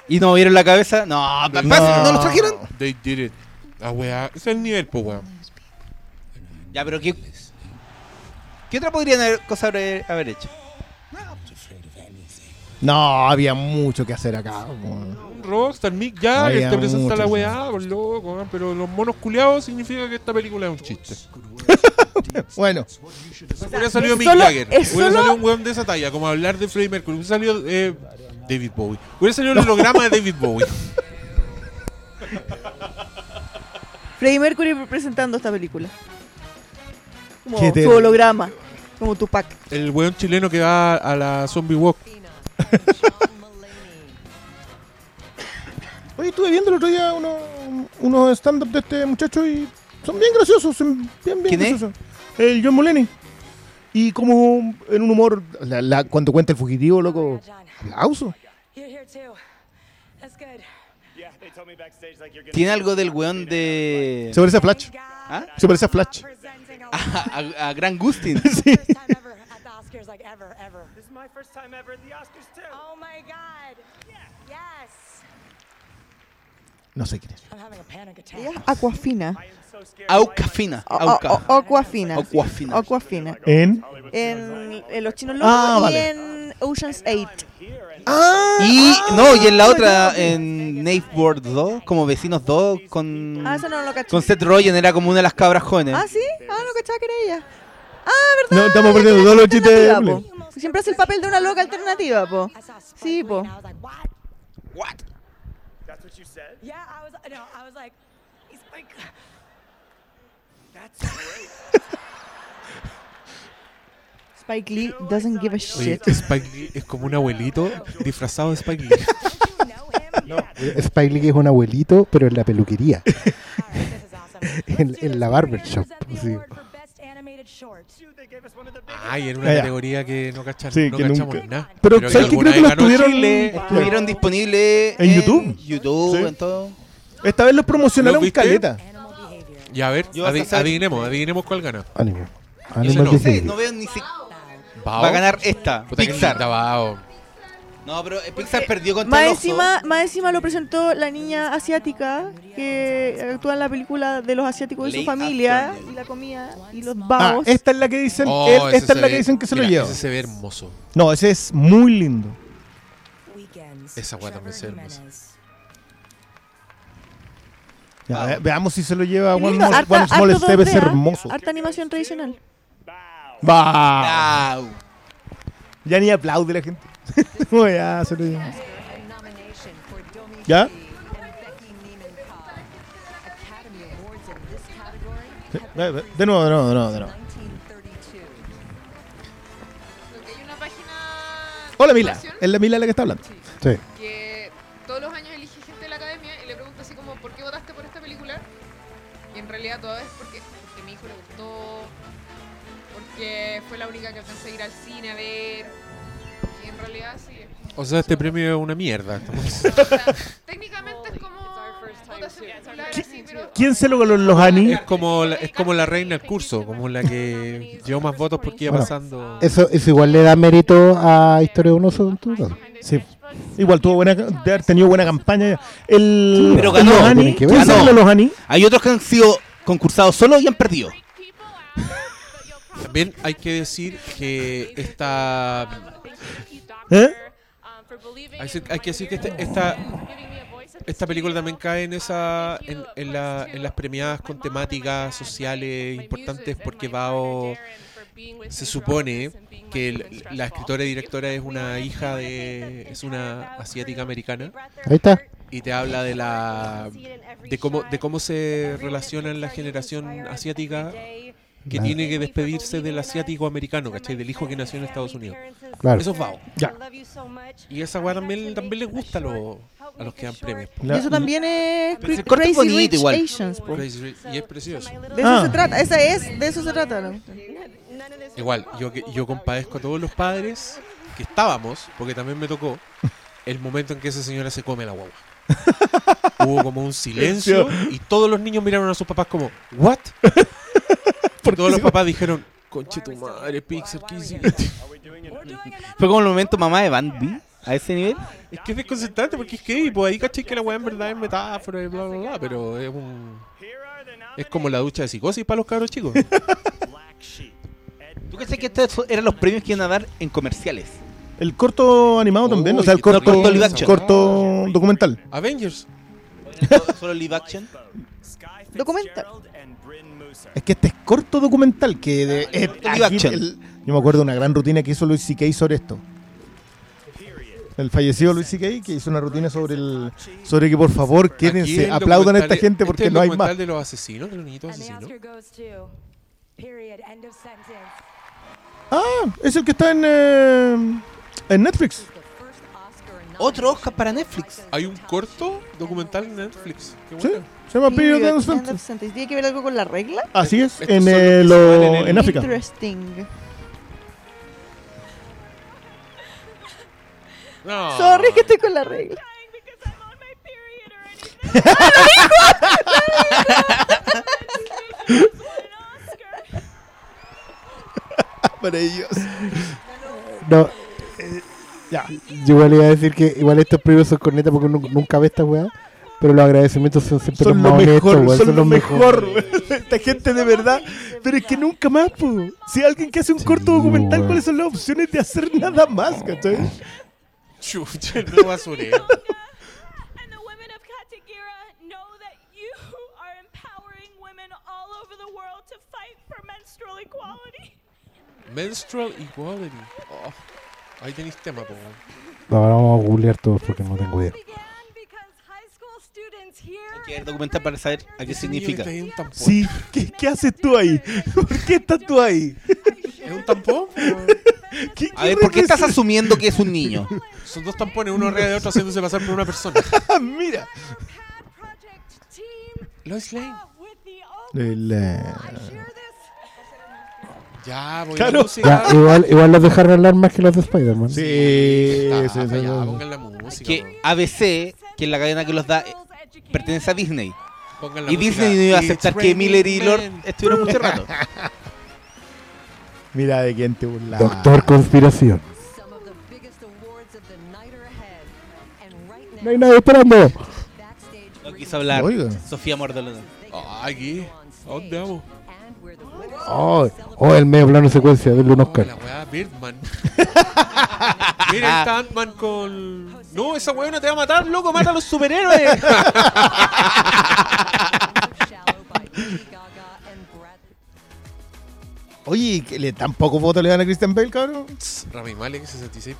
¿Y no movieron la cabeza? No, pa- ¿no los trajeron? They did it. Ah, weá. Ese es el nivel, pues, weón. Ya, pero ¿qué, ¿qué otra podrían haber, cosa haber, haber hecho? No, había mucho que hacer acá. po. Rockstar, Mick Jagger Había te presenta mucho, la weá, por loco, pero los monos culiados significa que esta película es un chiste. Bueno, Hubiera salido Mick solo- Jagger, hubiera solo- salido un weón de esa talla, como hablar de Freddie Mercury, hubiera salido eh, David Bowie, hubiera salido el holograma de David Bowie. Freddie Mercury presentando esta película. Como Qué su terrible. holograma. Como Tupac. El weón chileno que va a la Zombie Walk. Oye, estuve viendo el otro día unos, unos stand-up de este muchacho y son bien graciosos, son bien, bien ¿Quién es? graciosos. El John Mulaney. Y como en un humor, la- la- cuando cuenta el fugitivo, loco, aplauso. Tiene algo del weón de... Se parece a Flash. ¿Ah? Se parece a Flash. A, a, a Gran Gustin. Sí. Oh. No sé quién es. I'm having a panic attack. Ella es Aquafina. Aucafina. O- Auca. o- o- Aquafina. Aquafina. Aquafina. ¿En? En, en Los Chinos Locos Ah, y vale. en Ocean's 8. Ah, Y no, y en la otra, en Neighbor 2, como Vecinos 2, con, Ah, eso no lo con Seth Rogen, era como una de las cabras jóvenes. Ah, ¿sí? Ah, no cachaba que era ella. Ah, ¿verdad? No, estamos perdiendo todos los chistes. Siempre hace el papel de una loca alternativa, po. Sí, po. What? That's what you said? Yeah, I was no, I was like, he's like, That's great. Spike Lee doesn't give a Oye, shit. Spike Lee es como un abuelito disfrazado de Spike Lee. Spike Lee es un abuelito, pero en la peluquería. en, en la barbershop. sí. Ay, en una Ah, ya. categoría que no, cachan, Sí, no que cachamos nunca. nada. Pero, ¿sabes qué? alguna Creo que lo estuvieron- Chile. Estuvieron disponibles ¿En YouTube? YouTube, Sí. en todo. Esta vez los promocionaron ¿Los viste? caleta. Y a ver, Yo adi- hacer- adivinemos, adivinemos cuál gana. Ese Animal no. No Behavior. sé, no veo ni si... Bao. Va a ganar esta, Puta que Pixar. Bao. No, pero eh, Pixar perdió contra Más el oso. encima, más encima lo presentó la niña asiática que actúa en la película de los asiáticos y su Late familia Afternoon. y la comida y los Ah, esta es la que dicen, Oh, ese esta es la que dicen que se lo mira, lleva. Ese se ve hermoso. No, ese es muy lindo. Esa weá también se ve hermosa. Ya, ve- veamos si se lo lleva One, More- harta- One Small harto Step, es 2D, ¿ah? hermoso. Harta animación tradicional. Va. Au. Ya ni aplaude la gente. No, ya, se lo lleva. ¿Ya? Ve- De nuevo, de nuevo, de nuevo, de nuevo. Hay una página Hola Mila, es la Mila la que está hablando. Sí. Realidad toda vez porque, porque a mi hijo le gustó, porque fue la única que alcancé a ir al cine a ver. Y en realidad sí. O sea, este premio es una mierda. o sea, técnicamente es como ¿Quién se lo ganó los Ani? Es como, la, es como la reina del curso, como la que llevó más votos porque iba Bueno, pasando. Eso, eso igual le da mérito a Historia de un oso. Sí. Igual tuvo buena, de haber tenido buena campaña. El, Pero ganó. Que ver. ¿quién sale Ganó. los Lohani? Hay otros que han sido concursados solo y han perdido. También hay que decir que esta. ¿Eh? Hay, que- hay que decir que este- esta, esta película también cae en esa en, en la- en las premiadas con temáticas sociales importantes porque Bao se supone que el- la escritora y directora es una hija de es una asiática americana Ahí está. Y te habla de la de cómo de cómo se relaciona la generación asiática que Claro. tiene que despedirse del asiático americano, ¿cachai? Del hijo que nació en Estados Unidos. Claro. Eso es Bao. Ya. Y esa weá también, también les gusta a los, a los que dan premios. eso también es es Crazy bonito Rich igual. Asians, po. Crazy Rich- y es precioso. De eso Ah. se trata, esa es, de eso se trata. ¿no? Igual, yo, que- yo compadezco a todos los padres que estábamos, porque también me tocó, el momento en que esa señora se come la guagua. Hubo como un silencio y todos los niños miraron a sus papás como, ¿what? Y todos los papás dijeron, conche tu madre, Pixar, ¿qué hiciste? Fue como el momento mamá de Bambi a ese nivel. Es que es desconcertante porque es que pues ahí caché que la weá en verdad es metáfora y bla bla bla, pero es un. Es como la ducha de psicosis para los cabros chicos. ¿Tú crees que estos eran los premios que iban a dar en comerciales? El corto animado también, o sea, el corto, corto live action. corto documental. Avengers. Solo live action. Documental. Es que este es corto documental que de, eh, corto live aquí action. el- yo me acuerdo de una gran rutina que hizo Luis C.K. sobre esto. El fallecido Luis C.K. que hizo una rutina sobre el sobre que por favor quédense, aplaudan a esta gente este porque es el no hay documental más. de los asesinos, de los niñitos asesinos. Ah, es el que está en eh, en Netflix. Otro Oscar para Netflix. Hay un corto documental en Netflix. Qué Sí, se llama Period Period, End of end Sentence. ¿Tiene que ver algo con la regla? Así es, Estos en, son los que se lo- van en el- en África. Interesting. No. Sorry que estoy con la regla. Maravilloso. No. Ya. Yo igual iba a decir que igual estos premios son cornetas porque uno nunca ve esta weá. Pero los agradecimientos son siempre Son los lo más honestos, mejor, weón, son lo mejor. Esta gente de verdad. Pero es que nunca más, po. Si alguien que hace un corto documental. ¿cuáles son las opciones de hacer nada más, cachai? Chucha, no basureo. And the women of Katagera know that you are empowering women all over the world to fight for menstrual equality. Menstrual Equality. Oh, ahí tenéis tema, po. Ahora vamos a googlear todos porque no tengo idea. Hay que ver documental para saber a qué significa. un tampón. Sí, ¿qué, qué haces tú ahí? ¿Por qué estás tú ahí? Es un tampón. po. ¿Qué- A ver, ¿por qué estás asumiendo que es un niño? Son dos tampones, uno arriba de otro haciéndose pasar por una persona. Mira. Lois Lane. El, eh, Ya, voy a Claro. la música. Ya, igual, igual los dejaron hablar más que los de Spider-Man. sí, sí, sí, ya, sí. pongan la música. Que. ABC, que es la cadena que los da, eh, pertenece a Disney. Pongan la Y música. Disney no iba a It's aceptar que Miller y Lord men. estuvieran mucho rato. Mira de quién te burlas. Doctor Conspiración. No hay nadie esperando. No quiso hablar Oiga. Sofía Mordolona. Ah, aquí. ¿A dónde vamos? Oh, oh, el medio plano secuencia, denle un Oscar. La weá Birdman. Mira, está Ant-Man con. No, esa weá no te va a matar, loco, mata a los superhéroes. Oye, ¿que le tan poco voto le dan a Christian Bale, cabrón? Rami Malek, 66%.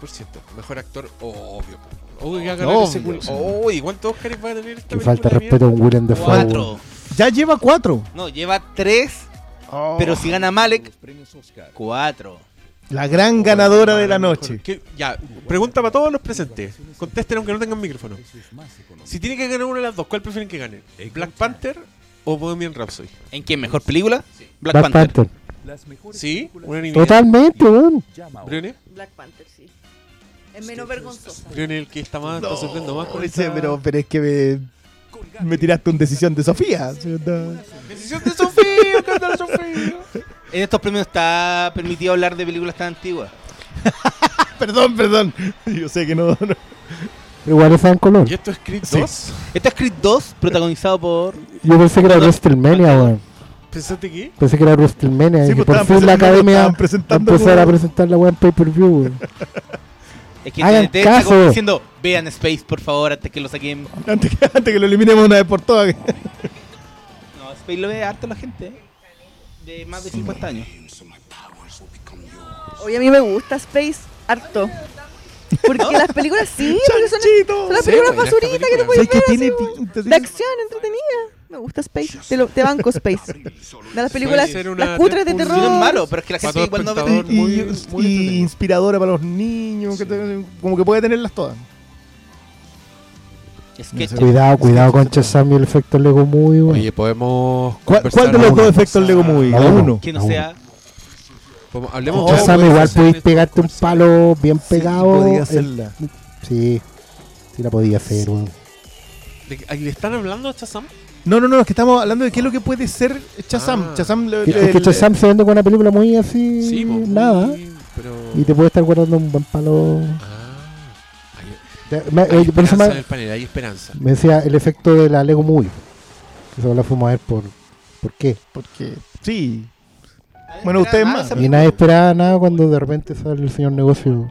Mejor actor, obvio. Obvio que va a ganar Obvio, ese culo. Uy, ¿cuántos Oscars va a tener esta Que película falta de respeto a un William Dafoe. Cuatro. Ya lleva cuatro. No, lleva tres. Pero si gana Malek, cuatro. La gran ganadora de la noche. ¿Qué? Ya, pregunta para todos los presentes. Contesten aunque no tengan micrófono. Si tiene que ganar una de las dos, ¿cuál prefieren que gane? ¿Black Panther o Bohemian Rhapsody? ¿En qué mejor película? Black, Black Panther. Panther. ¿Sí? Totalmente, weón. ¿Brune? Black Panther, sí. Es menos vergonzosa. Brune el que está más, está sufriendo más con esta- pero, pero es que me, me tiraste una decisión de Sofía. ¿sí? No. Decisión de Sofía, canta la Sofía. En estos premios está permitido hablar de películas tan antiguas. perdón, perdón. Yo sé que no. no. Igual está en color. ¿Y esto es Creed Sí. 2? Este es Creed 2, protagonizado por. Yo pensé que era WrestleMania, weón. ¿Pensaste qué? Pensé que era WrestleMania Sí, y que pues, por fin la presentando- academia va a empezar a presentar la weá en pay-per-view, weón. Es que Hagan TNT está como caso. diciendo, vean Space, por favor, antes que lo saquen. Antes que, antes que lo eliminemos una vez por todas. No, Space lo ve harto la gente. De más de 50 años. Oye, a mí me gusta Space harto. Porque las películas sí, porque son, son las Sí, películas buena esta basuritas que te puedes Sí, que ver tiene así, de tiene- acción entretenida. Me gusta Space. Te, lo- te banco Space. De las películas, las cutres de terror. No es malo, pero es que la gente igual no ve. espectador, muy- y, muy y inspiradora para los niños. que te- como que puede tenerlas todas. Es que Cuidado, cuidado con y el efecto Lego muy bueno. Oye, podemos. ¿Cuál, cuál de los dos efectos Lego Movie? La La uno. que no sea. Hablemos Oh, igual podéis pegarte un palo bien pegado. podía El- hacerla. Sí, sí la podía hacer, weón. ¿De qué- ¿Le están hablando a Shazam? No, no, no, es que estamos hablando de qué es lo que puede ser Chazam. Ah. Chazam, le- Es que Shazam se vende con una película muy así, Sí, pues, muy- nada. Pero. Y te puede estar guardando un buen palo. Ah, me- hay eh, esperanza me, en el panel, hay esperanza. me decía el efecto de la Lego Movie. Eso la fuimos a ver por, por qué. Porque, sí. Bueno, ustedes más. Y nadie esperaba nada cuando de repente sale el señor negocio.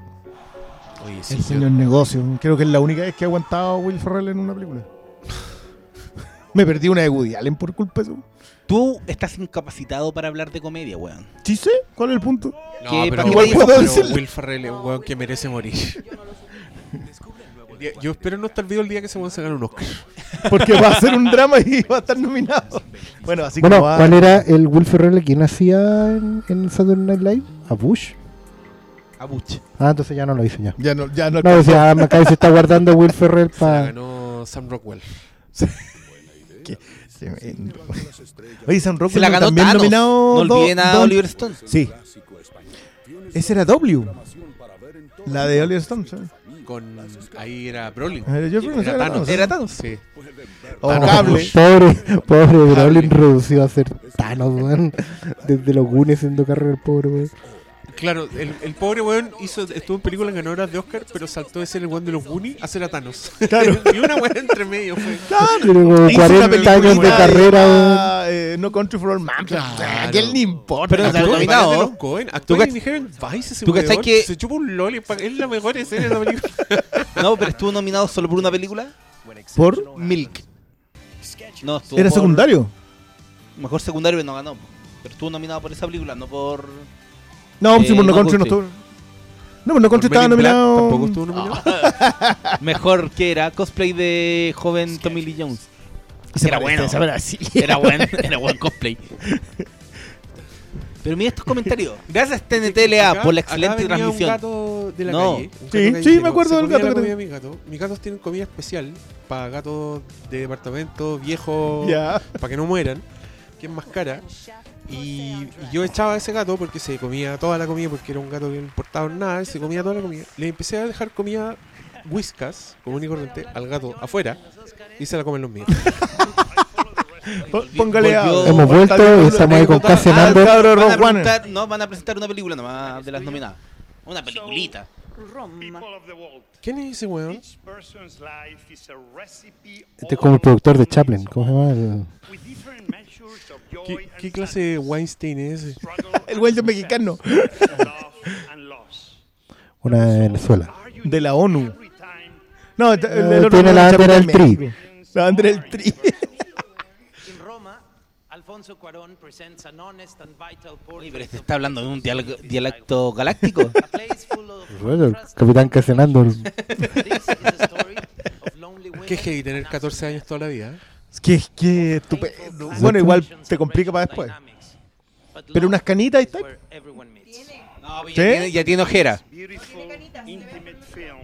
Oye, sí, El yo- señor negocio. Creo que es la única vez que ha aguantado a Will Ferrell en una película. Me perdí una de Woody Allen por culpa de eso. Tú estás incapacitado para hablar de comedia, weón. ¿Sí sé? ¿Cuál es el punto? No, que pero, igual Will- puedo pero decirle. Will Ferrell es un weón que merece morir. El día- Yo espero no estar vivo el día que se van a sacar un Oscar. Porque va a ser un drama y va a estar nominado. Bueno, así Bueno, como va. ¿cuál era el Will Ferrell quién hacía en, en Saturday Night Live? ¿A Bush? A Buch. Ah, entonces ya no lo hice ya. Ya no, ya no. No, decía, ah, Macay se está guardando Will Ferrell para... ganó Sam Rockwell. Qué tremendo. Oye, Sam Rockwell Se la ganó también Thanos. nominado. No olviden a Oliver Stone. Sí. Ese era W. La de Oliver Stone. ¿sabes? Con. Ahí era Brolin. Eh, yo creo que Era era Thanos. Era Thanos. Sí. O Thanos. cable. Pobre, pobre Brolin reducido a ser Thanos, weón. Desde los Goonies haciendo carrera el pobre, weón. Claro, el, el pobre weón hizo, estuvo en películas ganadoras de Oscar, pero saltó de ser el weón de los Goonies a ser a Thanos. Claro. y una weón entre medio fue. Como Hizo una 40 años de carrera, eh, no Country for All Man. ¿A quién le importa? Pero Actuó en de los Coen. Actuó ¿Tú en cach- Inherent Vice ese weón. que- Se chupa un loli. Es la mejor escena de la película. No, pero estuvo nominado solo por una película. ¿Por? Milk. No, estuvo ¿Era por- secundario? Mejor secundario pero no ganó. Pero estuvo nominado por esa película, no por. No, Eh, sí, por No Country no estuvo. No, por No Country estaba nominado. Tampoco estuvo nominado. Mejor que era cosplay de joven Tommy Lee Jones. Se Era bueno. Era buen, era buen cosplay. Pero mira estos comentarios. Gracias TNTLA Acá- por la acá excelente venía transmisión. Un gato de la No. calle. un gato Sí, sí, me acuerdo del gato que comida de mis gatos. Mis gatos tienen comida especial para gatos de departamento viejos, Ya. para que no mueran, que es más cara. Y, y yo echaba a ese gato porque se comía toda la comida, porque era un gato que no importaba nada, y se comía toda la comida. Le empecé a dejar comida whiskas, común y corriente, al gato afuera, y se la comen los míos. Póngale a. Hemos vuelto y estamos ahí con presentar- no, van a presentar una película nomás de las nominadas. Una peliculita. ¿Quién es ese weón? Este es como el productor de Chaplin. ¿Cómo se llama? El- ¿Qué, qué clase de Weinstein es ese? El Wellington mexicano. una de Venezuela. De la ONU. No, el, el, Eh, otro tiene la el bandera del de Tri. La bandera del Tri. Alfonso Cuarón presents an honest and vital pero este está hablando de un dialecto galáctico. Bueno, el capitán Cassian Andor. This is a story of lonely women Qué heavy tener 14 años toda la vida. ¿Eh? Qué, qué estupendo. Bueno, igual te complica para después. Pero unas canitas ahí está. No, ya, ¿Sí? tiene, ya tiene ojera. intimate film,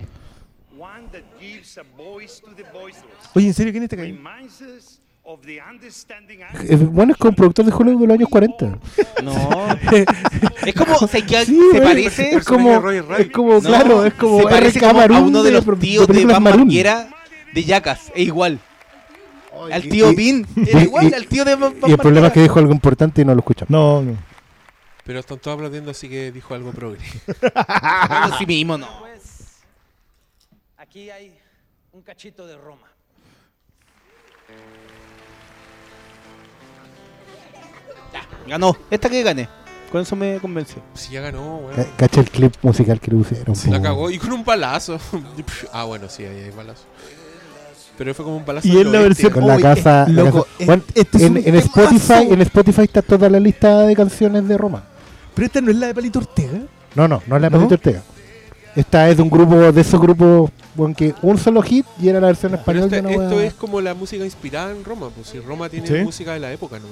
one that gives a voice to the voiceless, Oye, ¿en serio quién es este cabrón? reminds us of the understanding Es- Bueno, es como productor de Hollywood de los años 40. No. es como, o sea, que Sí, se parece. Es como, es como No, claro, es como se parece como a uno de los tíos de Van Maroon. Marguera de Yacas. Es igual. Al tío y- Pin. Era igual y- al tío de Van Y el problema es que dijo algo importante y no lo escuchamos. No, no. Pero están todos aplaudiendo, así que dijo algo progre. Bueno, sí mismo, no. Pues, aquí hay un cachito de Roma. Ganó. Esta que gane. Con eso me convenció. Si ya ganó, weón. Ca- Cacha el clip musical que le pusieron. po, La cagó y con un balazo. ah, bueno, sí, ahí hay balazo. Pero fue como un balazo. Y en la versión- Con la casa. la loco, casa- es- Bueno, este es en, Spotify, en Spotify está toda la lista de canciones de Roma. Pero esta no es la de Palito Ortega. No, no, no es la ¿No? Palito Ortega. Esta es de un grupo, de esos grupos, bueno, que un solo hit y era la versión Pero española. de una esto es como la música inspirada en Roma. Pues si Roma tiene Sí. música de la época, ¿no?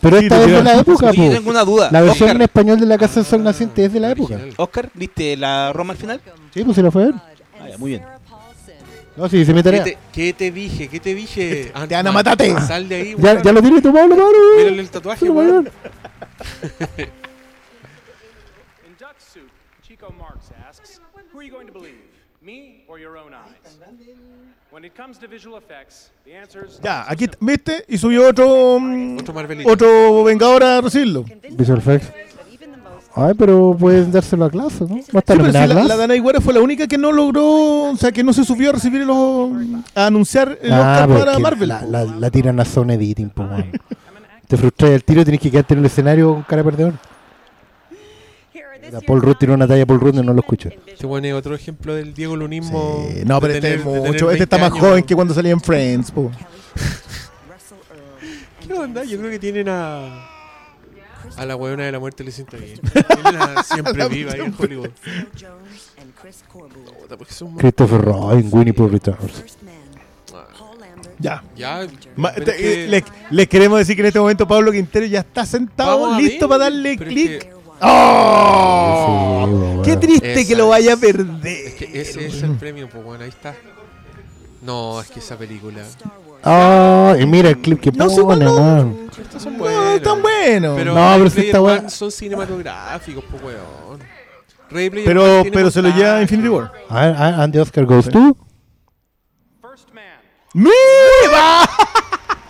Pero Sí, esta es de la época, Yo po. tengo una duda. La versión Oscar, en español de la Casa del Sol Naciente es de la época. Oscar, ¿viste la Roma al final? Sí, pues se la fue a ver. Ah, ya, muy bien. No, sí, se me ¿Qué tarea. te, qué te dije? ¿Qué te dije? Ah, Te van a man, matarte. Sal de ahí, Ya, weón. ya lo tiene tu Pablo, Pablo. Mírale el tatuaje, weón. In Duck Soup, Chico Marx asks, who are you going to believe, me or your own eyes? When it comes to visual effects, the answer is Ya, aquí, ¿viste? Y subió otro. mm, Otro Marvelito. Otro Vengador a recibirlo. Visual Effects. Ay, pero pueden dárselo a clase, ¿no? Va a Sí, pero si la, la Dana Higuera fue la única que no logró, o sea, que no se subió a recibir los. a anunciar el Ah, Oscar para Marvel. La, la, la tiran a zone editing, po. Te frustras el tiro, tienes que quedarte en el escenario con cara de perdedor. La Paul Rudd tiene una talla Paul Rudd y no lo escucho. Este bueno es otro ejemplo del Diego Lunismo. Eh, no, pero este tener- es mucho. Este 20 está más años. joven que cuando salía en Friends, po. ¿Qué onda? Yo creo que tienen a. A la weona de la muerte le sienta bien. A siempre viva ahí en Hollywood. Christopher Robin, Winnie Pooh Returns. Ya. Ya. Ma- te- es que- eh, le- les queremos decir que en este momento Pablo Quintero ya está sentado, listo ver, para darle clic. que- ¡Oh! ¡Qué triste Esa que lo vaya a perder! Es que ese es el premio, pues bueno, ahí está. No, es que esa película. Oh, y mira el clip que No, pone, no. Estos son No, buenos. tan bueno. Pero, No, pero si One weá- son cinematográficos, pues weón. Pero, pero se lo lleva. Infinity War. A ver, a- and the Oscar goes to. ¡Mira!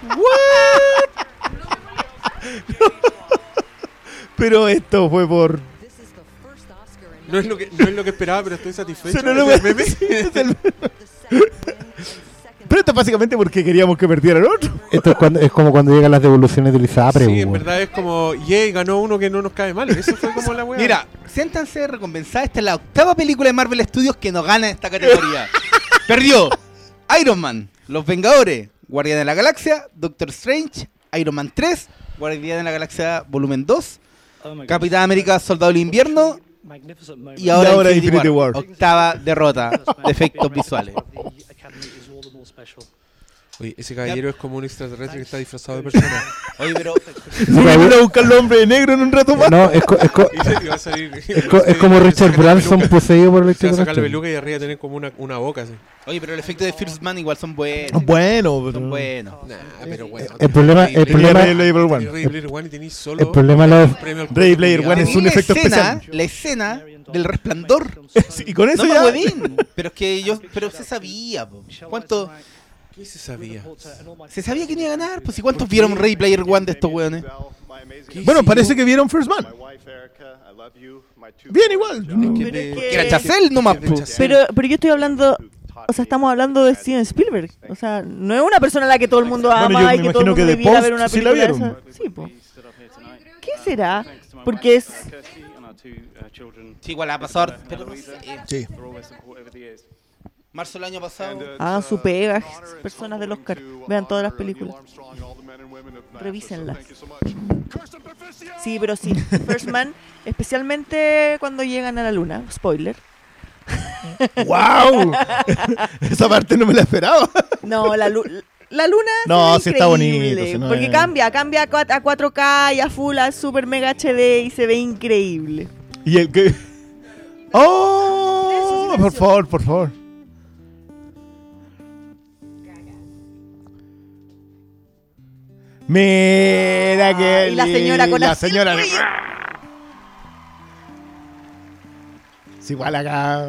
Pero esto fue por. No es lo que, no es lo que esperaba, pero estoy satisfecho. Se no lo voy a Pero esto es básicamente porque queríamos que perdiera el otro. Esto es, cuando, es como cuando llegan las devoluciones del ISAPRE, Sí, en verdad es como, yay, ganó uno que no nos cae mal. Eso fue como la weá. Mira, siéntanse recompensadas. Esta es la octava película de Marvel Studios que nos gana esta categoría. Perdió Iron Man, Los Vengadores, Guardián de la Galaxia, Doctor Strange, Iron Man 3, Guardián de la Galaxia Volumen 2, Capitán América, Soldado del Invierno y ahora, Y ahora Infinity Infinity War. War. Octava derrota de efectos Oye, ese caballero es como un extraterrestre que está disfrazado de persona. Oye, pero Voy a buscar al hombre de negro en un rato más. No, es, co- es, co- Y va a salir- es co- es como Richard Branson poseído por el Se va a sacar la extraterrestre. peluca y arriba tiene como una, una boca así. Oye, pero el efecto de First Man igual son buenos. Bueno, pero. Son buenos. Nah, pero bueno. El problema- el problema- Player- Ready Player One. Ready Player One y solo El problema lo- el premio al Ready Player. One es un efecto la escena, especial. La escena del resplandor. Sí, y con eso no ya. me huevín. Pero es que yo, pero se sabía, po. ¿Cuánto? ¿Qué se sabía? Se sabía quién iba a ganar, pues si cuántos vieron Ready Player One de estos weones. Bueno, parece que vieron First Man. Bien, igual. que Pero que- Era Chazelle nomás. Pero, pero yo estoy hablando, o sea, estamos hablando de Steven Spielberg. O sea, no es una persona a la que todo el mundo ama Bueno, yo me y que todo el mundo que de debiera Post ver una sí la película de vieron. esa. Sí, po. ¿Qué será? Porque es... Sí, igual ha pasado, pero no sé. Sí. Marzo del año pasado. Hagan su pega, personas del Oscar. Vean todas las películas. Revísenlas. Sí, pero sí. First Man, especialmente cuando llegan a la luna. Spoiler. ¡Wow! Esa parte no me la esperaba. No, la, lu- la luna. No, sí está bonito, no porque es- cambia, cambia a cua- a 4K y a full, a super mega HD y se ve increíble. Y el que. ¡Oh! Por favor, por favor. Mira que. y la señora con la señora. Es igual acá.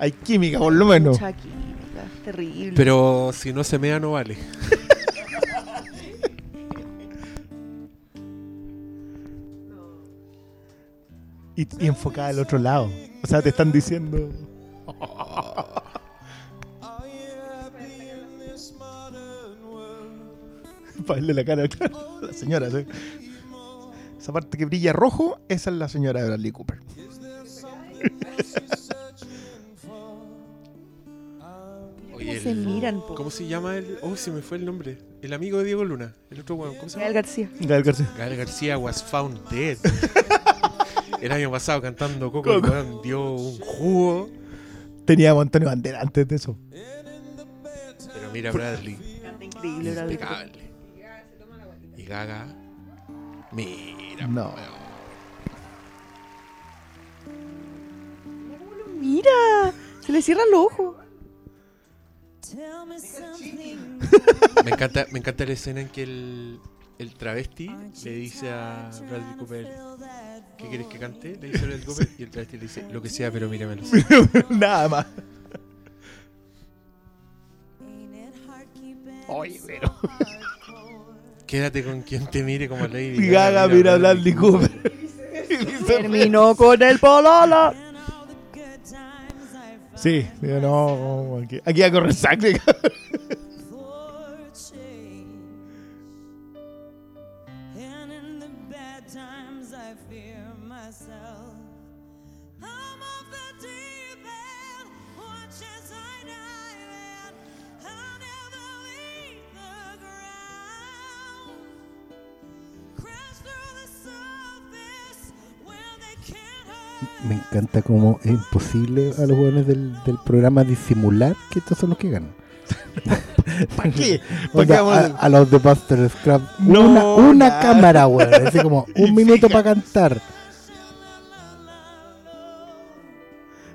Hay química, por lo menos. Mucha química, terrible. Pero si no se mea, no vale. Y, y enfocada al otro lado. O sea, te están diciendo. Para verle la cara claro, a la señora. ¿sí? Esa parte que brilla rojo, esa es la señora de Bradley Cooper. Oye, se miran, po? ¿Cómo se llama el.? Oh, se me fue el nombre. El amigo de Diego Luna. El otro weón. ¿Cómo se llama? Gael García. Gael García. Gael García was found dead. el año pasado cantando Coco, el weón dio un jugo. Teníamos a Antonio Bandera antes de eso. Pero mira, Bradley. Canta increíble, Bradley. Impecable. Y Gaga. Mira, No. Mira, se le cierran los ojos. Me encanta, me encanta la escena en que el, el travesti le dice a Bradley Cooper ¿Qué quieres que cante? Le dice Bradley Cooper y el travesti le dice lo que sea, pero míramelo. Nada más. Oye, pero. Quédate con quien te mire como Lady Gaga mira a Bradley Cooper. Terminó con el pololo. Sí, digo, no, aquí, aquí va a correr sangre. Me encanta cómo es imposible a los jóvenes del, del programa disimular que estos son los que ganan. ¿Para qué? ¿Para qué vamos a a, los de Buster Scrap. No, una cámara, weón. Así como un minuto para cantar.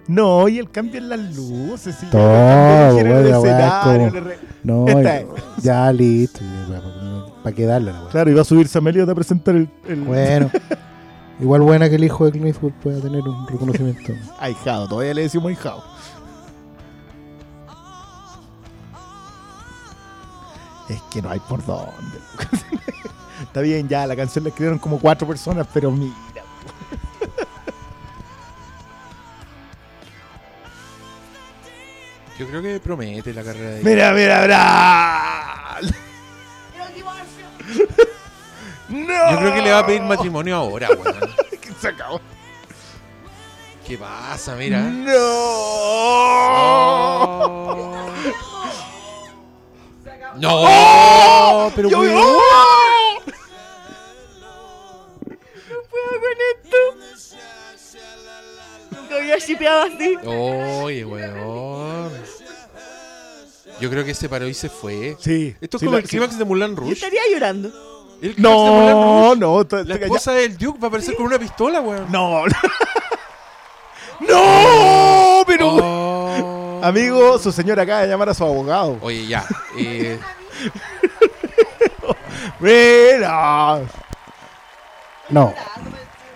No, y él cambia las luces. y Todo, el escenario, como- re- No, Esta ya, listo. ¿Para qué darle la weá? Claro, iba a subirse a Melio a presentar el. el- Bueno. Igual buena que el hijo de Clint Eastwood pueda tener un reconocimiento. Ahijado, todavía le decimos ahijado. Es que no hay por dónde. Está bien, ya, la canción la escribieron como cuatro personas, pero mira. Yo creo que promete la carrera de Mira, mira, mira. No. Yo creo que le va a pedir matrimonio ahora, weón. Se acabó. ¿Qué pasa? Mira. No. No, ¡Oh! pero Yo- weón. ¡Oh! No puedo con esto. Nunca había shipeado así. Oye, weón. Yo creo que se paró y se fue. Sí. Esto es sí, como la- el clímax de Mulan Yo Rouge. estaría llorando. El No, no. La esposa del Duke va a aparecer con una pistola, weón. No. ¡No! Pero. Oh. Amigo, su señora acaba de llamar a su abogado. Oye, ya. eh, Mira. No.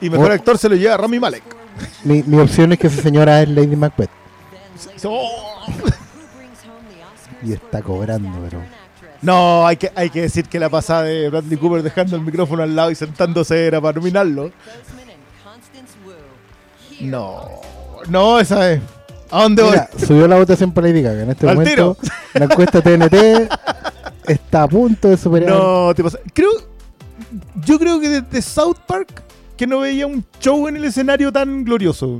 Y mejor Oh. actor se lo lleva Rami Malek. Mi, mi opción es que esa señora es Lady Macbeth. Oh. Y está cobrando, pero. No, hay que, hay que decir que la pasada de Bradley Cooper dejando el micrófono al lado y sentándose era para nominarlo. No. No, esa es. ¿A dónde Mira, voy? subió la votación para Lady Gaga. En este Al momento, tiro. la encuesta TNT está a punto de superar. No, te pasa. Creo. Yo creo que desde South Park que no veía un show en el escenario tan glorioso.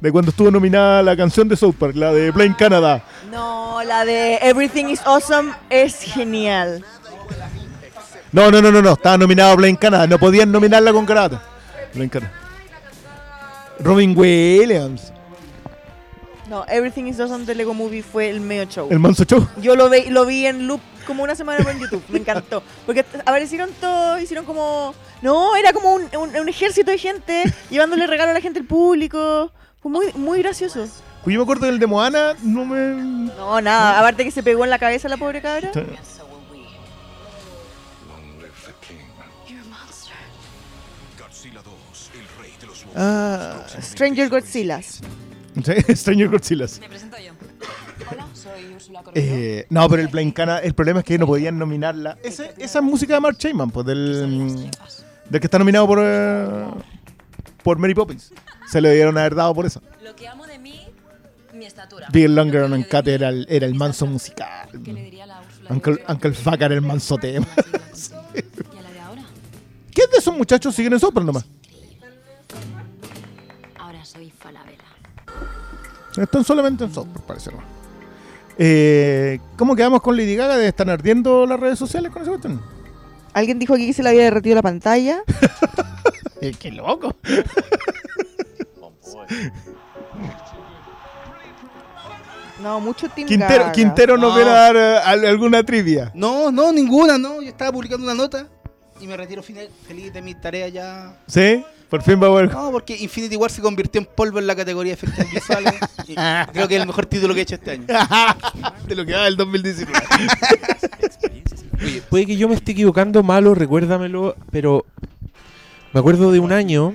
De cuando estuvo nominada la canción de South Park, la de Plain Canada. No, la de Everything is Awesome es genial. No, no, no, no, no. Estaba nominado Plain Canada. No podían nominarla con Canada. Plain Canada. Robin Williams. No, Everything is Awesome de Lego Movie fue el medio show. El manso show. Yo lo, ve, lo vi en loop como una semana por YouTube. Me encantó. Porque aparecieron todos, hicieron como. No, era como un, un- un ejército de gente llevándole regalo a la gente al público. Muy, muy gracioso. Pues yo me acuerdo del de Moana, no me. No, nada. Aparte que se pegó en la cabeza la pobre cabra. Sí. Ah, Stranger Godzillas. sí, Stranger Godzillas. Me presento yo. Hola, soy Úrsula. Eh, no, pero el Plain Canada, el problema es que no podían nominarla. Ese- esa es música de Mark Chapman, pues del, del que está nominado por, eh, por Mary Poppins. Se lo dieron haber dado por eso. Lo que amo de mí, mi estatura. Bill Longer and Cat era el, era el manso musical. ¿Qué le diría a la Úrsula? Uncle, Uncle Fuck era el manso tema. ¿Y a la de ahora? ¿Qué de esos muchachos siguen en Sopra nomás? Ahora soy Falabella. Están solamente en Sopra, parece nomás. Eh, ¿Cómo quedamos con Lady Gaga? ¿Están ardiendo las redes sociales con ese cuestión? Alguien dijo aquí que se le había derretido la pantalla. Eh, ¡Qué loco! No, mucho Team Quintero, Gaga. Quintero nos No. viene a dar eh, al- alguna trivia. No, no, ninguna, no. Yo estaba publicando una nota y me retiro feliz de mi tarea ya. ¿Sí? Por fin va a volver. No, porque Infinity War se convirtió en polvo en la categoría de efectos visuales. y creo que es el mejor título que he hecho este año. de lo que va del 2019. Oye, puede que yo me esté equivocando, malo, recuérdamelo, pero me acuerdo de un año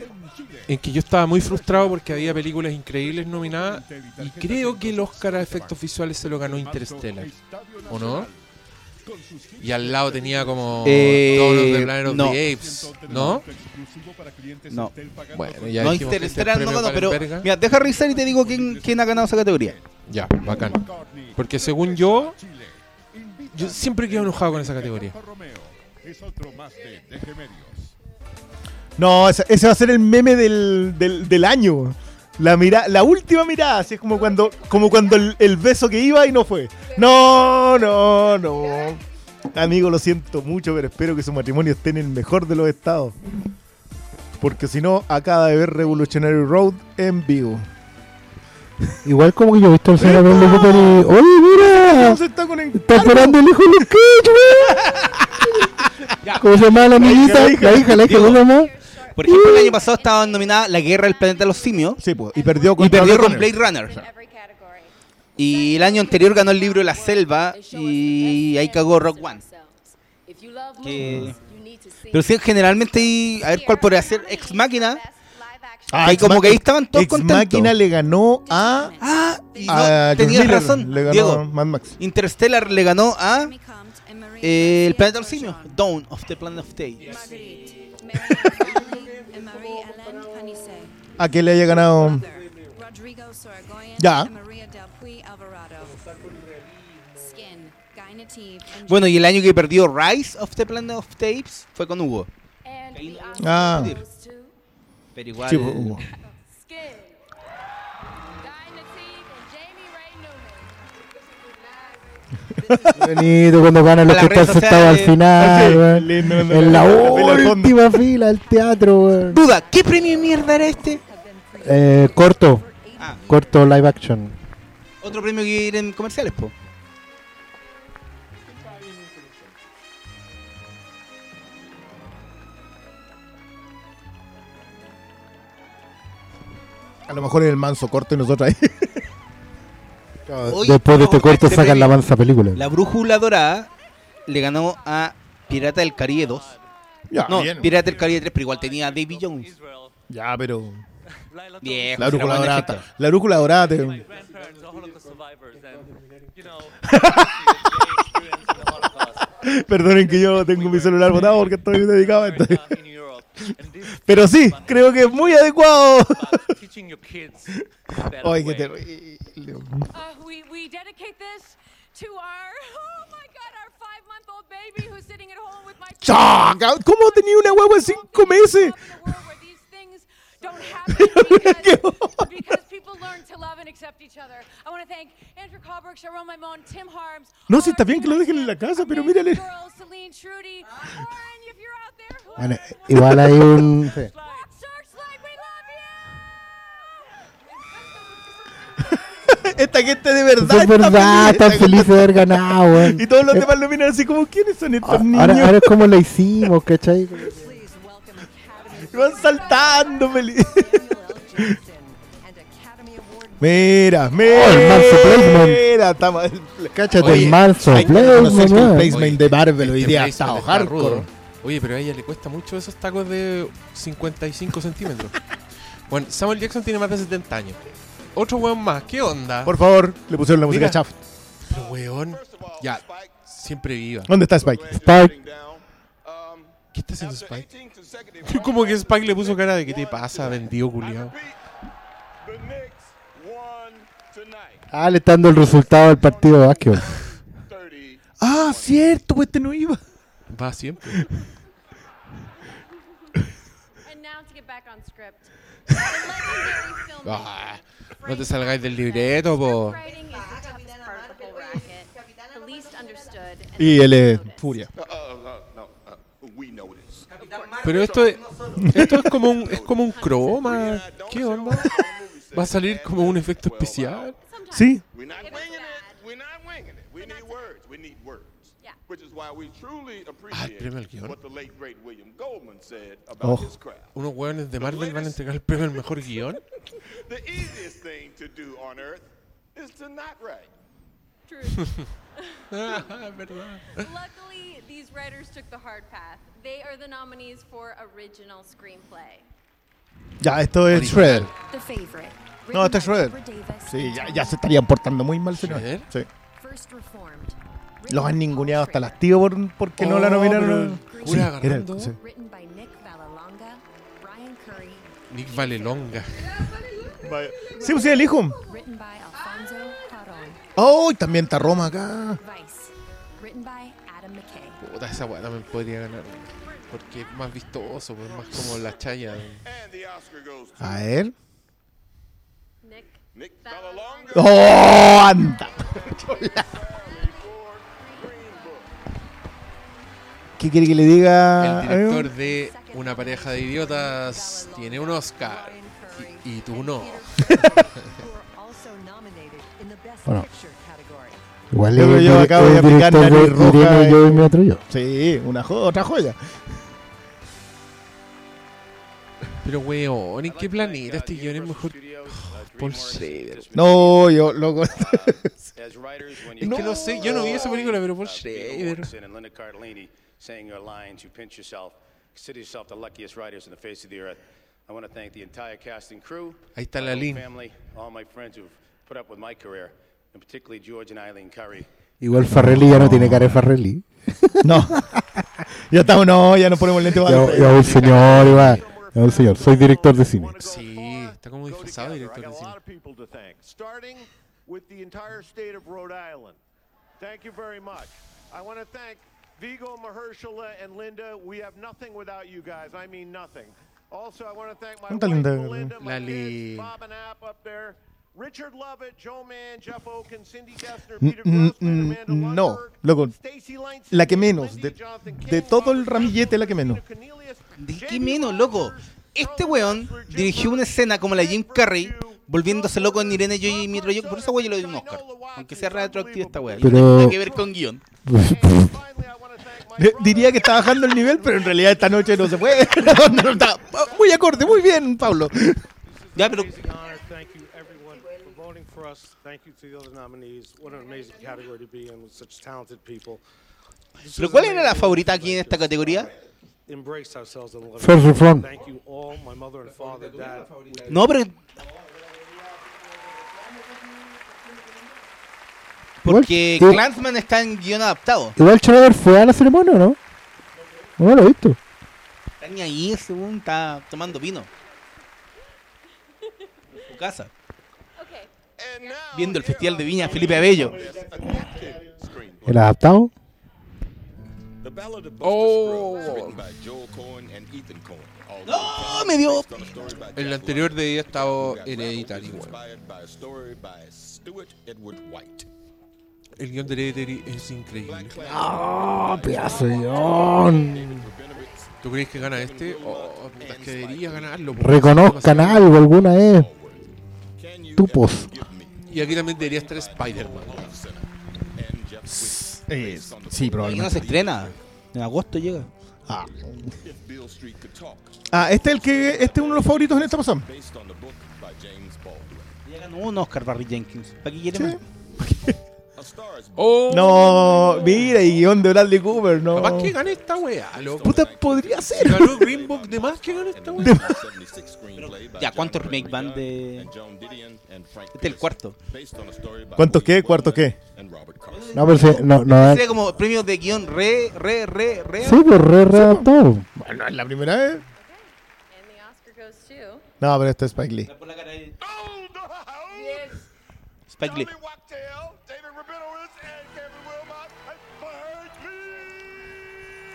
en que yo estaba muy frustrado porque había películas increíbles nominadas y creo que el Oscar a efectos visuales se lo ganó Interstellar, ¿o no? Y al lado tenía como Eh, todos los de Planet of no. the Apes, ¿no? No. Bueno, ya no que Interstellar este no ganó, pero mira, deja revisar y te digo quién, quién ha ganado esa categoría. Ya, bacán. Porque según yo, yo siempre quedo enojado con esa categoría. No, ese, ese va a ser el meme del, del, del año. La mira, la última mirada, así es como cuando, como cuando el, el beso que iba y no fue. No, no, no. Amigo, lo siento mucho, pero espero que su matrimonio esté en el mejor de los estados. Porque si no, acaba de ver Revolutionary Road en vivo. Igual como que yo he visto al señor Bradley Cooper y... ¡Oye, mira! No se está con Está esperando el hijo de weón. ¿Cómo se llama la amiguita? La hija, la hija, ¿cómo se llama? Por ejemplo, el año pasado estaba nominada La Guerra del Planeta de los Simios. Sí, pues, y perdió y con Runner. Blade Runner. Y el año anterior ganó el libro de la selva y ahí cagó Rock One. Que- Pero sí, generalmente, a ver cuál podría ser, Ex Máquina. Ah, Ex como que ahí estaban todos Ex contentos. Máquina le ganó a. Ah, y no, a tenías Miller, razón, Le ganó Diego. a Mad Max. Interstellar le ganó a eh, El Planeta de los Simios. Dawn of the Planet of Apes. A que le haya ganado. Ya. Bueno, y el año que perdió Rise of the Planet of Apes fue con Hugo. Ah. Pero igual. Sí, Hugo. Bonito cuando ganan los que están sentados al final, Sí, weón. lindo, lindo, En la última fila del teatro, weón. Duda, ¿qué premio de mierda era este? Eh, corto. Ah. Corto live action. Otro premio que ir en comerciales, po. A lo mejor en el manso corto y nosotros ahí. Después de este corto este sacan la mansa película. La Brújula Dorada le ganó a Pirata del Caribe 2. Ya, no, bien. Pirata del Caribe 3, pero igual tenía a Davy Jones. Ya, pero. Viejo, La brújula dorada. efecto. La brújula dorada. te- Perdonen que yo tengo mi celular botado porque estoy dedicado a esto. Pero sí, creo que es muy adecuado. teaching your kids a better Ay, qué terrible. Uh, we, we dedicate this to our, oh my God, our five month old baby who's sitting at home with my ¡Chaca! ¿Cómo tenía una huevo de cinco meses? don't happen because, because people learn to love and accept each other. I want to thank Andrew Koberg, Sharon Maimon, Tim Harms, No, sí, está bien que lo dejen en la casa, pero mírale. girls, Celine Trudy, Lauren, if you're out there, Bueno, igual hay un. Esta gente de verdad. Es está verdad, feliz. están felices de haber ganado, weón. Y todos los Eh, demás lo miran así como, ¿quiénes son estos niños? Ahora, ahora es como la hicimos, ¿cachai? Y van saltando feliz. Mira, mira. Oh, el manso placement. Mira, estamos. Cáchate Oye, el reconocer placement, el placement de Marvel hoy Este día placement está está hardcore. rudo. Oye, pero a ella le cuesta mucho esos tacos de 55 centímetros. Bueno, Samuel Jackson tiene más de 70 años. Otro weón más, ¿qué onda? Por favor, le pusieron la música Mira. chaff. Pero weón, ya, siempre viva. ¿Dónde está Spike? Spike. ¿Qué está haciendo Spike? Como que Spike le puso cara de ¿qué te pasa, vendido culiao? Ah, le está dando el resultado del partido de básquetbol. Ah, cierto, pues este no iba. Va siempre. And now to get back on script. The legendary filmmaker. No te salgáis del libreto, po. Y él es Furia. Uh, uh, uh. Pero esto es, esto es como un, es como un croma. ¿Qué onda? Va a salir como un efecto especial. Sí. We're not winging it. We're not winging it. We need words. We need words. Which is why we truly Ah, el premio al appreciate guion. what the late great William Goldman said about Oh, his craft. unos hueones de Marvel van a entregar el premio al mejor guion. The easiest thing to do on earth is to not write. True. Ah. Luckily, these writers took the hard path. They are the nominees for original screenplay. Ya, esto es Shredder. The Favorite. No, este es Shredder. Sí, ya, ya se estarían portando muy mal, señor. Sí. First Reformed. Los han ninguneado hasta las tío por porque no la Oh, nominaron. Sí, era- sí. Nick Valelonga. Sí, pues sí, el hijo. Oh, y también está Roma acá. Puta, esa weá también podría ganar. Porque es más vistoso, pues más como la chaya. A ver. Nick. ¡Oh, anda! ¿Qué quiere que le diga? El director de Una pareja de idiotas tiene un Oscar. Y, y tú no. Bueno. Igual Yo, yo acabo de aplicar nariz de roja. Yo y mi otro yo. Sí, una jo- otra joya. Pero weón, ¿en qué planeta este guion es mejor? Paul Schrader. No, yo, loco. Es que no sé, yo no vi esa película, pero Paul Schrader. And Linda Cardellini saying your lines, you pinch yourself, consider yourself the luckiest writers in the face of the earth. I want to thank the entire cast and crew, Ahí está my la whole Lin. family, all my friends who've put up with my career, and particularly George and Eileen Curry. Igual Farrelly ya no tiene cara de Farrelly. No. ya estamos, no, ya no ponemos lente Ya, para ya un señor, igual. Ya un señor. Soy director de cine. Sí, está como disfrazado director de cine. people to thank, starting with the entire state of Rhode Island. Thank you very much. I want to thank Vigo, Mahershala, and Linda. We have nothing without you guys. I mean nothing. Also, I want to thank my ¿Cuánta wife, linda? My Lali. kids, Bob and App up there, Richard Lovett, Joe Mann, Jeff Oken, Cindy Dessner, Mm, Peter mm, Grossman, mm, Amanda No, loco. La que menos. De, de todo el ramillete, la que menos. ¿De qué menos, loco? Este weón dirigió una escena como la de Jim Carrey, volviéndose loco en Irene Yo y Mitro Yo. Por esa weá yo le doy un Oscar. Aunque sea retroactiva esta weá. Y no Pero- tiene nada que ver con guion. Diría que está bajando el nivel, pero en realidad esta noche no se puede. No, no, está muy acorde, muy bien, Pablo. Ya, pero ¿Pero cuál era la favorita aquí en esta categoría? Embrace ourselves and love First each other. Reformed. Porque Igual- Clansman está en guion adaptado. Igual Schroeder fue a la ceremonia, ¿o ¿no? No lo he visto. Está ni ahí ese está tomando vino. En su casa. Viendo el Festival de Viña Felipe Abello. ¿El adaptado? Oh. ¡No! Me dio. El anterior de ella estaba hereditario, weón. Inspired El guion de Hereditary es increíble. ¡Ah, pedazo de guion! ¿Tú crees que gana este? Oh, que debería ganarlo. Reconozcan algo alguna vez. Tupos. Y aquí también debería estar Spider-Man. Eh, sí, ¿Por qué no probablemente. se estrena? En agosto llega. Ah. Ah, este es el que este es uno de los favoritos en esta pasada. Ya ganó un Oscar Barry Jenkins. ¿Para qué quiere Sí. más? Oh. No, mira, y guion de Bradley Cooper, no. Capaz que gane esta weá, loco. Puta, podría ser. Ganó Green Book, de más que gane esta weá. Ya, ¿cuántos remake van de...? Este es el cuarto. ¿Cuántos qué? ¿Cuartos qué? No, pero sí, no, no es. Sería como premios de guion re, re, re, re... Sí, pues re readaptado. Bueno, es la primera vez. No, pero esto es Spike Lee. Spike Lee.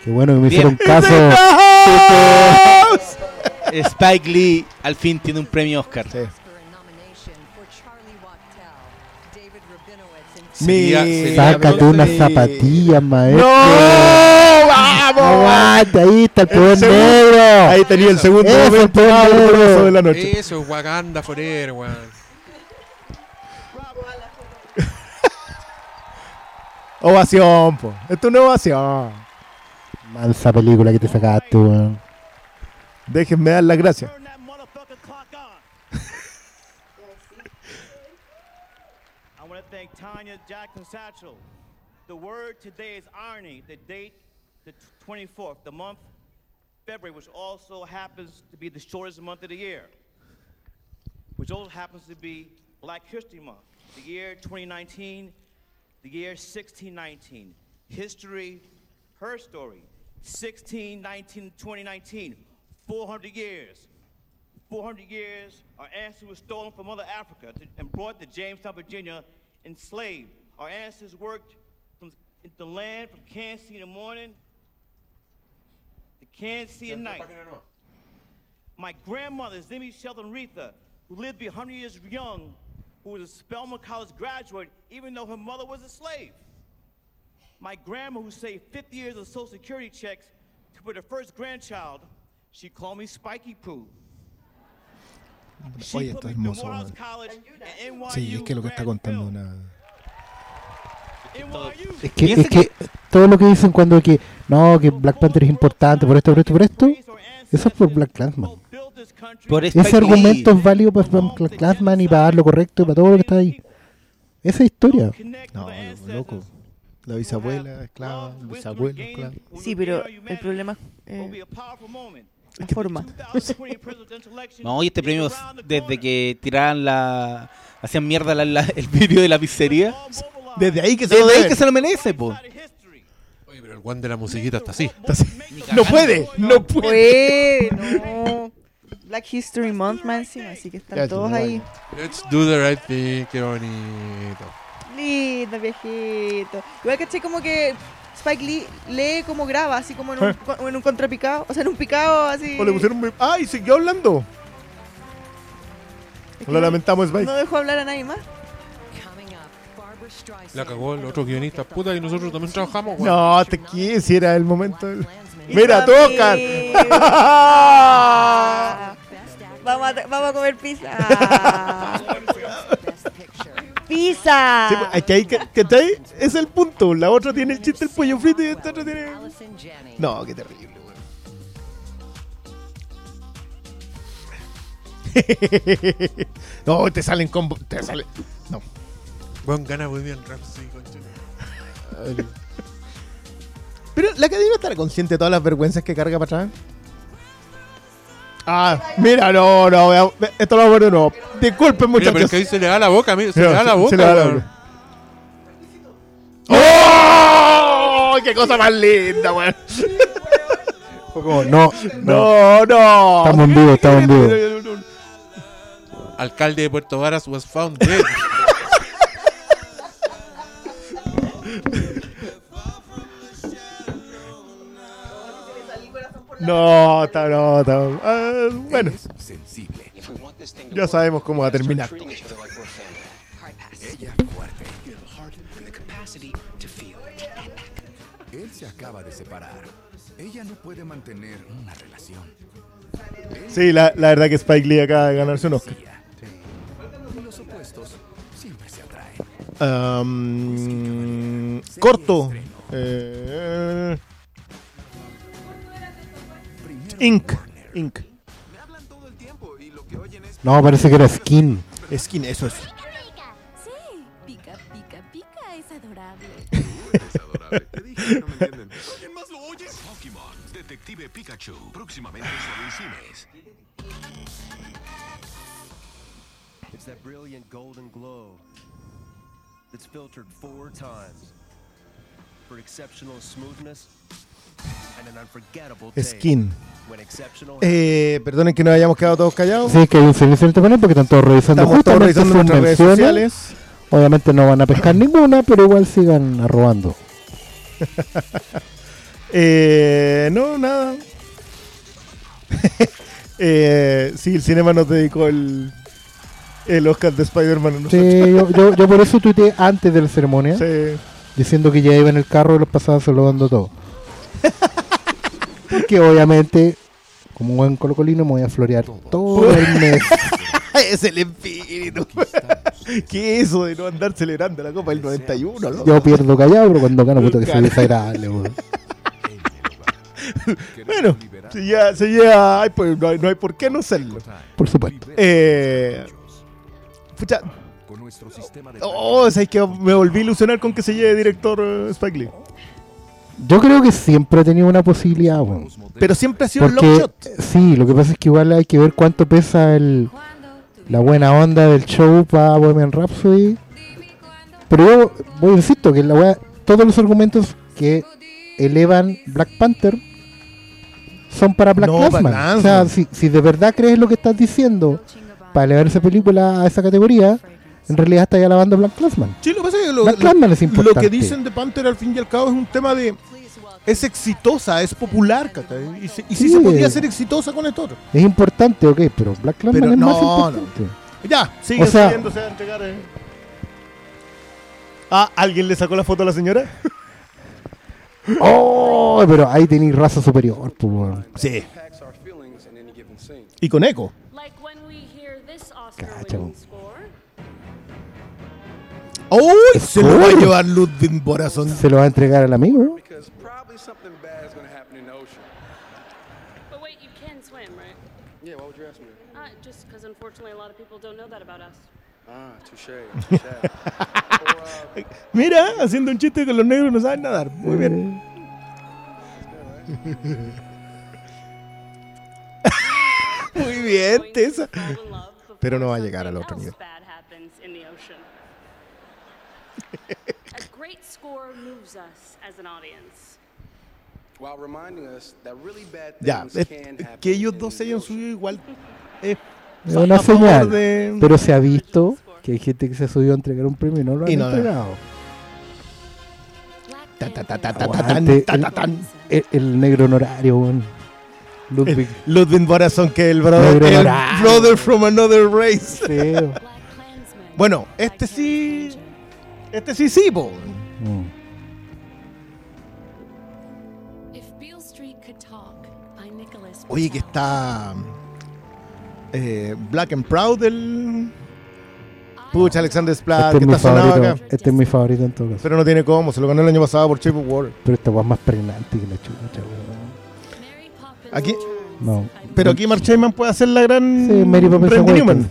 Qué bueno que me Bien. hicieron caso. Spike Lee al fin tiene un premio Oscar. Sería- Sácate unas zapatillas, maestro. ¡No! ¡Vamos! Aguante, ahí está el poder segundo- negro. Ahí tenía el segundo Eso, momento el poder más negro. doloroso de la noche. Eso, Wakanda Forever, weón. Ovación, po. Esto es una ovación. Mansa película que te sacaste, weón. Déjenme dar las gracias. I want to thank Tanya Jackson Satchel. The word today is irony. The date, the 24th, the month, February, which also happens to be the shortest month of the year, which also happens to be Black History Month. The year 2019, the year 1619. History, her story. 1619 2019. 400 years. 400 years, our ancestors were stolen from Mother Africa to- and brought to Jamestown, Virginia, enslaved. Our ancestors worked from the land from Kansas in the morning to Kansas at night. My grandmother, Zimmy Shelton Retha, who lived to be 100 years young, who was a Spelman College graduate, even though her mother was a slave. My grandma, who saved 50 years of Social Security checks to put her first grandchild, she called me Spiky Poo. Oye, put esto es me through hermoso, NYU Sí, es que lo que está contando una. Es que, es que todo lo que dicen cuando que no, que Black Panther es importante por esto, por esto, por esto, eso es por Black Klansman. Por Ese argumento es válido para Black Klansman y para dar lo correcto y para todo lo que está ahí. Esa es historia. No, loco. La bisabuela esclava, el bisabuelo esclavo. Sí, pero el problema es la forma. No, y este premio, desde que tiraban la... Hacían mierda la- la- el vídeo de la pizzería. Desde ahí que se Desde lo ahí deben. que se lo merece, po. Oye, pero el one de la musiquita está así. No puede, no puede. Puede, no. Black History Month más encima, así que están Ya, todos ahí. Let's do the right thing, qué bonito. Lindo, viejito. Igual caché como que Spike Lee lee como graba, así como en un, Eh. en un contrapicado, o sea, en un picado así. O le pusieron. muy- ¡Ay! Siguió hablando. Lo lamentamos, Spike. No dejó hablar a nadie más. La cagó el otro guionista. Puta, y nosotros también trabajamos, weón. No, te quise, si era el momento. del- Mira, tocan. vamos, a, vamos a comer pizza. pizza. Sí, pues, es que ahí, que- es el punto. La otra tiene el chiste del pollo frito y esta otra tiene. No, qué terrible, weón. no, te salen combo. Te salen. No. Buen gana Bohemian Rhapsody, concha. Pero la academia estará consciente de todas las vergüenzas que carga para atrás. Ah, mira, no, no, esto lo hago de nuevo. Disculpen, Mira, pero es muchachos. que ahí se le da la boca, mira, se Mira, le da la boca. se le da la weón. boca. ¡Oh! ¡Qué cosa más linda, weón! No, No, no. Estamos en vivo, estamos en vivo. Alcalde de Puerto Varas was found dead. No, está, no, está. ah, bueno, sensible. ya sabemos cómo va a terminar. Ella fuerte. Él se acaba de separar. Ella no puede mantener una relación. Sí, la, la verdad que Spike Lee acaba de ganarse un Oscar. Y los opuestos siempre se atraen. Um, corto. Eh, Inc. Inc. No, parece que era Skin. Skin, eso es. Sí, pica, pica, pica esa Te dije que no me entienden. ¿Alguien más lo oye? Pokémon, Detective Pikachu, próximamente solo en cines. It's that brilliant golden glow that's filtered four times for exceptional smoothness Skin. Eh, perdonen que nos hayamos quedado todos callados. Sí, que hay un silencio en este panel porque están todos revisando Estamos todos justamente revisando sus nuestras redes sociales. Obviamente no van a pescar ninguna, pero igual sigan arrobando. Eh, no, nada. eh, sí, el cinema nos dedicó el, el Oscar de Spider-Man a. Sí, yo, yo, yo por eso tuiteé antes de la ceremonia. Sí. Diciendo que ya iba en el carro y los pasados saludando todo. Porque obviamente, como un buen colocolino, me voy a florear todo el mes. es el espíritu. ¿Qué es eso de no andar celebrando la Copa del 91? loco? Yo pierdo callado, pero cuando gano, puto que soy desagradable, weón. Bueno, si ya se llega, ay, pues no hay, no hay por qué no serlo. Por supuesto. Eh, pucha, oh, es que me volví a ilusionar con que se lleve director eh, Spike Lee. Yo creo que siempre ha tenido una posibilidad, weón. Pero siempre ha sido un Porque, long shot. Sí, lo que pasa es que igual hay que ver cuánto pesa el, la buena onda del show para Bohemian Rhapsody. Pero yo voy, insisto, que la wea- todos los argumentos que elevan Black Panther son para Black No. Klansman. O sea, si, si de verdad crees lo que estás diciendo para elevar esa película a esa categoría, en realidad estás alabando a Black Klansman. Sí, lo que pasa es que lo, Black lo- es lo importante. que dicen de Panther al fin y al cabo es un tema de. Es exitosa, es popular, ¿cachai? Y, se- y sí, Sí. se podría ser exitosa con esto. Es importante, ok, pero Black Klansman Pero es más no, no. importante. Ya, sigue O sea- a entregar. eh. Ah, ¿alguien le sacó la foto a la señora? Oh, pero ahí tenéis raza superior, pues, weón. Sí. Y con eco. Like when we hear this Oscar Cacha, ¡Uy! Se lo va a llevar Ludwig Borazón. Se lo va a entregar al amigo. Because probably something bad is going to happen in the ocean. But wait, you can swim, right? Yeah, why would you ask me? Just because unfortunately a lot of people don't know that about us. Touche, touche. Mira, haciendo un chiste que los negros no saben nadar. Muy bien. Muy bien, Tessa. Pero no va a llegar al otro nivel. Bad happens in the ocean. A great score moves us as an audience. While reminding us that really bad Ya, es- que ellos dos se hayan subido igual. Es Es una señal. de- Pero se ha visto que hay gente que se subió a entregar un premio y no lo han Y no, entregado. Ta, ta, ta, ta, ta, ta, Aguante, tan, ta, ta, el, el- el negro honorario, weón. Ludwig. Ludwig Borazón, que el brother, el brother from another race. Sí. bueno, este sí. Este sí, sí, po. Mm. Oye, que está. eh, Black and Proud del. Pucha, Alexander Splat, Este que es está sonado favorito. acá. Este es mi favorito en todo caso. Pero no tiene cómo, se lo ganó el año pasado por Shape of Water. Pero esta weá es más pregnante que la chucha, weón. Aquí. No. Pero aquí Mark Chapman puede hacer la gran. Sí, Mary Poppins Randy Newman.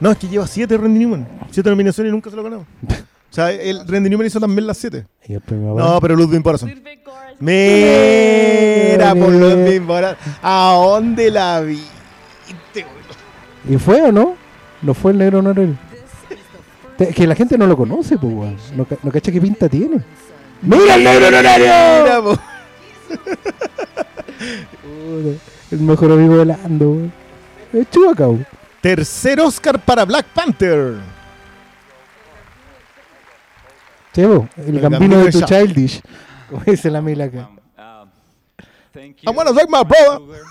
No, es que lleva siete Randy Newman. Siete nominaciones y nunca se lo ganó. O sea, el Randy Newman hizo también las siete. Y el premio No, pero Ludwig Borazón. Mira, por. Ludwig Borazón. ¿A dónde la viste, güey? ¿Y fue o no? ¿No fue el negro honorario? Te- Que la gente no lo conoce, pues, weón. No, no cacha qué pinta tiene. ¡Mira el negro honorario! Mira, po. Puta, El mejor amigo de Lando, weón. Es. Tercer Oscar para Black Panther. Chevo, el, El gambino de tu childish. Como dice la mila acá. I wanna thank my brother.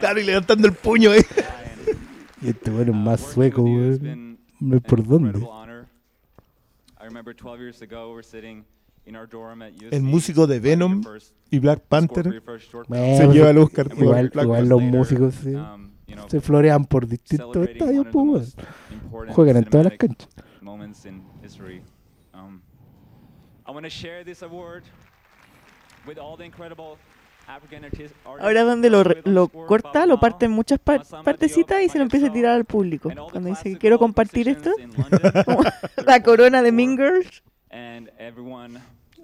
claro, y levantando el puño, eh. Y este bueno es más sueco, weón. No es por dónde. I remember 12 years ago, we're sitting in our dorm at USC. El músico de Venom y Black Panther Bueno, se lleva el Oscar. Igual, Black igual los músicos sí, um, you know, se florean por distintos estadios, pues, Juegan en todas las canchas. Moments in history. Um, I want to share this award with all the incredible African artists. Ahora donde lo, re- lo corta, lo parte en muchas par- partecitas y se lo empieza a tirar al público. Cuando dice que quiero compartir esto, la corona de Mean Girls. And everyone.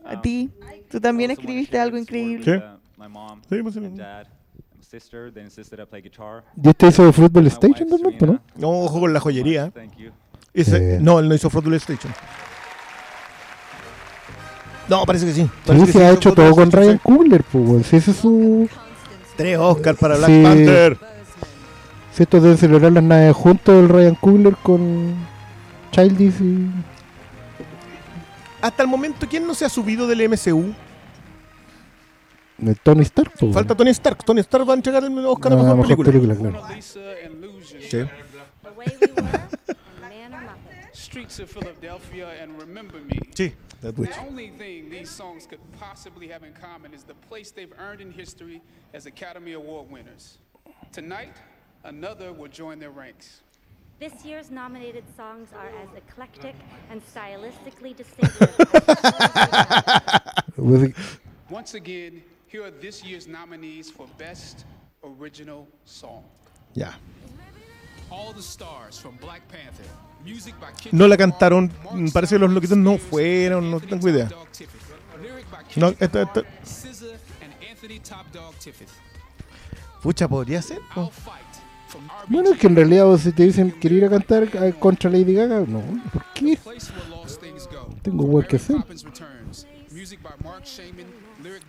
A um, ti. Tú también escribiste algo increíble. with, uh, my mom, Sí, pues, sí. and dad, and my sister. They insisted I play guitar. ¿Y este hizo Football Station no? No, ojo con la joyería. Ese-. No, él no hizo Fruitvale Station. No, parece que sí. Sí, Parece que se ha hecho todo con Ryan. Coogler, pues. Si ese es su... Tres Oscar para Black Sí. Panther. Si estos deben celebrar las naves juntos, el Ryan Coogler con Childish y... Hasta el momento, ¿quién no se ha subido del MCU? el Tony Stark, pues, Falta Tony Stark. Tony Stark va a entregar el Oscar a No, mejor, mejor película. película, claro. Sí. Streets of Philadelphia and remember me. Sí, That Witch. The only thing these songs could possibly have in common is the place they've earned in history as Academy Award winners. Tonight, another will join their ranks. This year's nominated songs are as eclectic and stylistically distinguished. With- Once again, here are this year's nominees for Best Original Song. Yeah. All the stars from Black Panther. Music by Kendrick No la cantaron. Parece que los loquitos no fueron. No tengo idea. No, Dog Tiffany. Pucha, podría ser. Bueno, es que en realidad vos si te dicen quiero ir a cantar eh, contra Lady Gaga, no, ¿por qué? Tengo igual que hacer.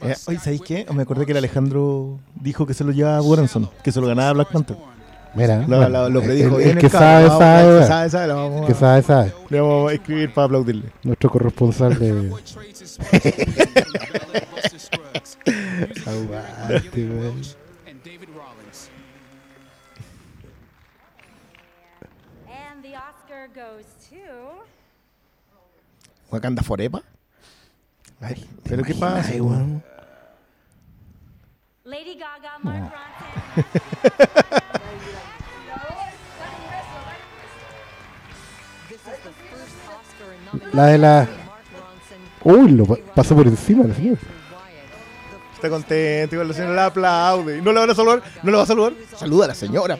Eh, ¿sabéis qué? Me acordé que el Alejandro dijo que se lo llevaba a Warrenson, que se lo ganaba Black Panther. Mira, Lo, bueno, lo- lo predijo el bien. que sabe, sabe, que sabe, sabe, lo vamos El a- que sabe, sabe. Le vamos a escribir para aplaudirle. Nuestro corresponsal de. Aguante, weón. and the Oscar goes to. Wakanda Forever. Ay, pero qué pasa, Ay. Lady Gaga, Mark Ronson. La de la. Uy, lo pa- pasó por encima la señora. Está contento, igual la señora la aplaude. ¿Y no la van a saludar? ¿No la va a saludar? Saluda a la señora.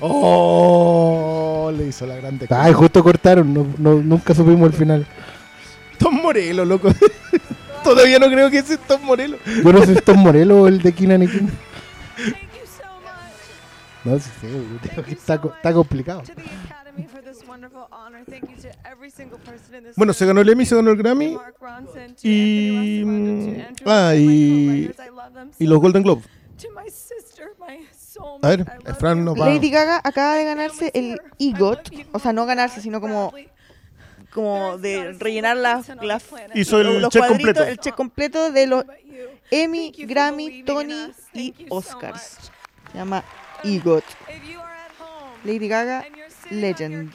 Oh, le hizo la grande. Ay, justo cortaron, no, no- nunca supimos el final. Tom Morello, loco. Todavía no creo que ese es Tom Morello. Yo no sé si es Tom Morelos o el de Keenan y King. No, sí, sí, está, co- está complicado. Bueno, se ganó el Emmy, se ganó el Grammy. Y. mm, Ah, y. Y los Golden Globes. A ver, Fran nos va. Lady Gaga acaba de ganarse el EGOT, o sea, no ganarse, sino como como de rellenar las, las- Hizo el los check cuadritos, completo. el check completo de los Emmy, Grammy, Tony y Oscars. Se llama EGOT. Lady Gaga, Legend.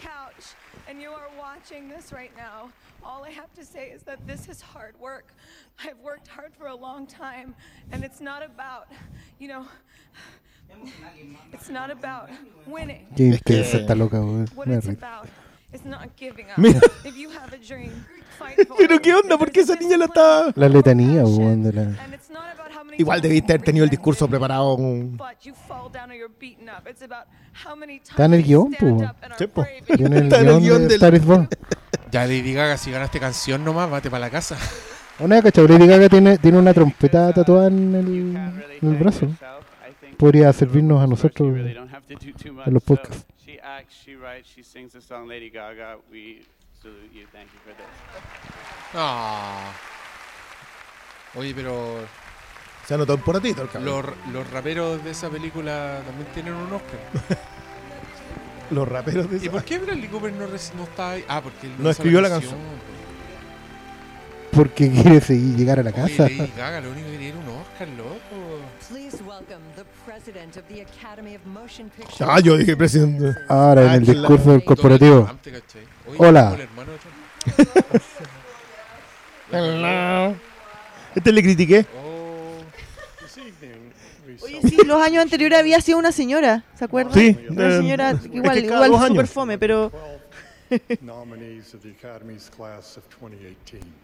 and you are watching this right now, all I have to say is that this is hard work. I've worked hard for a long time, and it's not about, you know, it's not about winning. Qué intensa está loca. What Me it's about is not giving up. If you have a dream, fight for Pero qué onda, ¿por qué esa niña la está.? La letanía, weón, la. Igual debiste haber tenido el discurso preparado. Está en el guion, pues. Sí, po. El Está en el guion de del- Star is Born. Ya, Lady Gaga, si ganaste canción nomás, vate para la casa. Una cachai, Lady Gaga tiene, tiene una trompeta tatuada en el, en el brazo. Podría servirnos a nosotros en los podcasts. Salute you. Thank you for this. Ah. Oye, pero. Se anotó un poratito el cabrón. Los, los raperos de esa película también tienen un Oscar. Los raperos de ¿Y esa- por qué Bradley Cooper no, no está ahí? Ah, porque él No hizo escribió la canción. Porque quiere seguir llegar a la Oye, casa. Lady Gaga, lo único que era un Oscar, loco. Ah, yo dije presidente. Ahora en el discurso del corporativo. Oye, Hola. Hello. Este le critiqué. Oye, sí, los años anteriores había sido una señora, ¿se acuerdan? Sí, Una señora es que igual, igual super fome, pero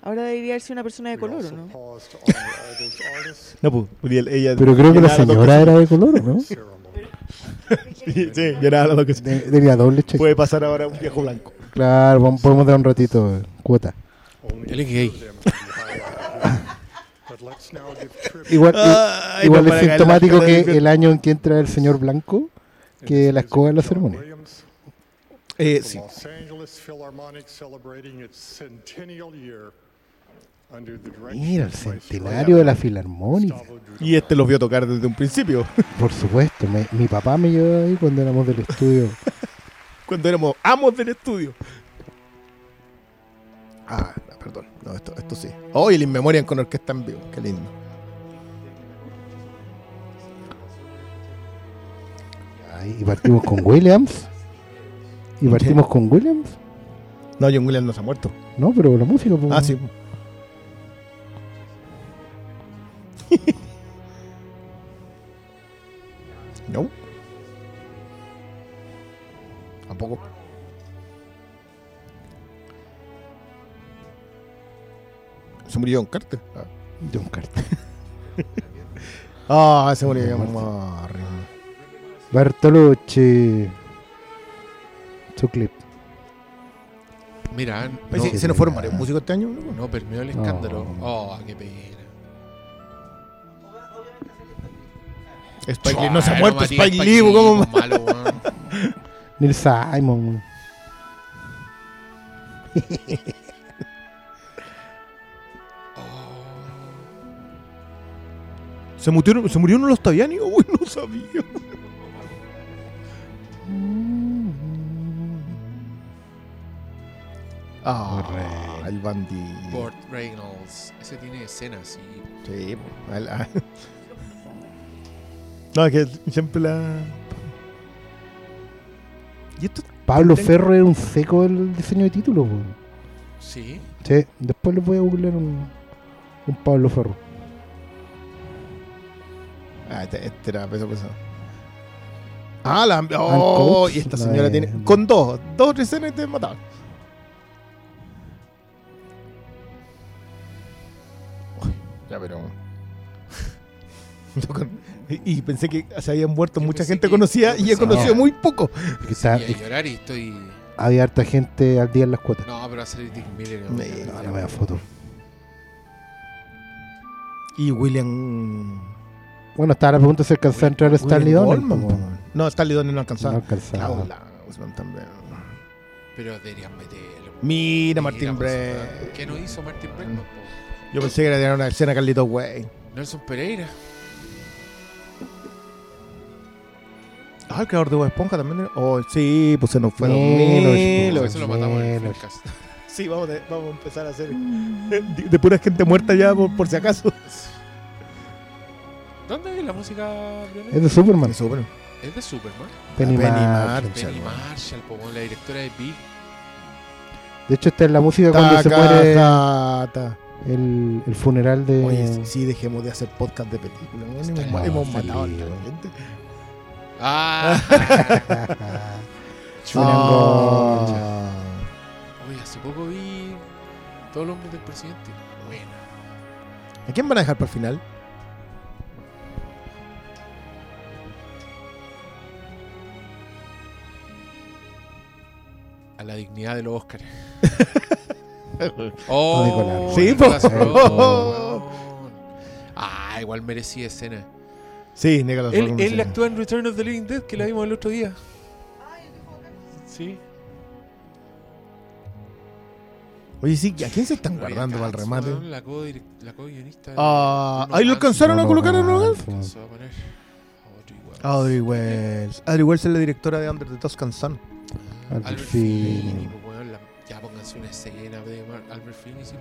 ahora debería ser una persona de color, ¿o no? No, pues, ella. Pero creo que la señora era de color, ¿no? Sí, sí, llenaba las dos cosas. De- Tenía doble cheque. Puede pasar ahora un viejo blanco. Claro, vamos- podemos dar un ratito cuota. Él es gay. Igual, Ay, igual no, es sintomático que el año en que entra el señor Blanco, que la escoba en la ceremonia. Eh, sí. Los Angeles Philharmonic celebrating its centennial year under the direction Mira, el centenario de la filarmónica. Y este lo vio tocar desde un principio. Por supuesto, me- mi papá me llevó ahí cuando éramos del estudio. Cuando éramos amos del estudio. Ah, perdón. No, esto, esto sí. Oh, y el In Memoriam con orquesta en vivo. Qué lindo. Ay, y partimos con Williams. Y partimos con Williams. No, John Williams no se ha muerto. No, pero la música. pues. Ah, sí. no. Tampoco. Se murió John Carter. Ah. John Carter. Ah, se murió John Morris. Su clip. Mira, ¿Se, se nos fueron varios músicos este año? loco? No permeó el No. escándalo. Oh, qué pena. Spike Lee no se ha muerto. no, Matías, Spike Lee, ¿cómo? malo. Neil Simon. ¿Se murió, ¿Se murió uno de los Taviani? Uy, no sabía. Ah, el bandido. Burt Reynolds. Ese tiene escenas y. Sí, el- ah. No, es que siempre la. ¿Y esto? Pablo Tengo- Ferro era un seco del diseño de títulos. weón. Sí. Sí, después les voy a googlear un, un Pablo Ferro. Ah, este, este era peso pesado. Ah, la. Oh, y esta la señora de- tiene. Con dos, dos o tres escenas y te mataban. Ya, pero. Y y pensé que se habían muerto mucha gente que- conocida y he conocido muy poco. Porque está- Y a llorar y estoy. había harta gente al día en las cuotas. No, pero va a salir Dick Miller. No, no me da foto. Y William. Bueno, estaba la pregunta si alcanzaba a entrar Stanley. Goldman, como- po. No, Stanley Donen no alcanzaba. No alcanzaba. Claro, la también. Pero deberían meterlo. Mira, Martin pues, Brett. ¿Qué no hizo Martin Bregman? Yo pensé que era una escena Carlitos Way. Nelson Pereira. Ah, el creador de Bob Esponja también. Oh, sí, pues se nos fue. Milos, Milos. pues, Eso lo matamos en el podcast. Sí, vamos, a- vamos a empezar a hacer de, de pura gente muerta ya por, por si acaso. ¿Dónde es la música, Briones? Es de Superman. De Super. Es de Superman. Penny Penny Marshall. Penny Marshall, po, la directora de Big. De hecho, esta es la música cuando se muere Takahata. El, el funeral de. Oye, sí, dejemos de hacer podcast de películas. Hemos, matado a la gente. Ah. Ah. Oye, hace poco vi todos los hombres del presidente. Bueno. ¿A quién van a dejar para el final? A la dignidad de los Oscars. Oh. Sí, weón. Ah, igual merecía escena. Sí, Nicolás Él, él actúa en Return of the Living Dead, que la vimos el otro día. Sí. Oye, sí, ¿a quién se están guardando para el remate? La co-guionista. Ah, ¿ahí lo alcanzaron a colocar en poner Audrey Wells. Audrey Wells. Es la directora de Under the Tuscan Sun. Finney. Finney, pues, ya pónganse una Mar- Albert Finney. sí.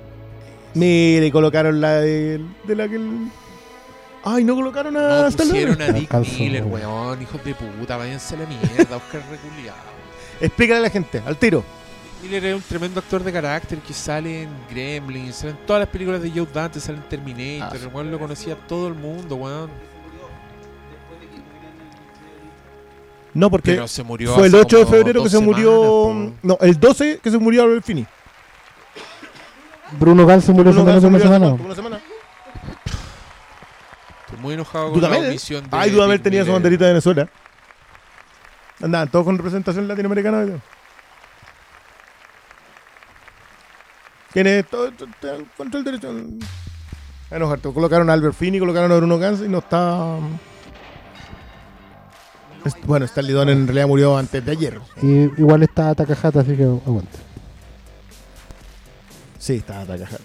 Mira, y colocaron la de, de la que el... Ay, no colocaron a No Stallone. pusieron a Dick Miller, weón. hijos de puta, váyanse a la mierda, Oscar reculiado. Explícale a la gente, al tiro. Miller es un tremendo actor de carácter que sale en Gremlins, sale en todas las películas de Joe Dante, sale en Terminator, Ah, el weón lo conocía todo el mundo, weón. No, porque Pero se murió fue el hace 8 de febrero que se murió... no, el 12 que se murió Albert Finney. Bruno Gans se murió hace Uno menos de una semana. una semana. Estoy muy enojado con la Dudamel, ¿eh? omisión de Ay, Dudamel tenía su banderita de Venezuela. Andaban todos con representación latinoamericana. Tiene todo, todo- todo el control derecho. A enojarte. Colocaron a Albert Finney, colocaron a Bruno Gans y no está. Es- Bueno, Stanley Donen en realidad murió antes de ayer. Y igual está Takahata, así que aguante. Sí, está Takahata.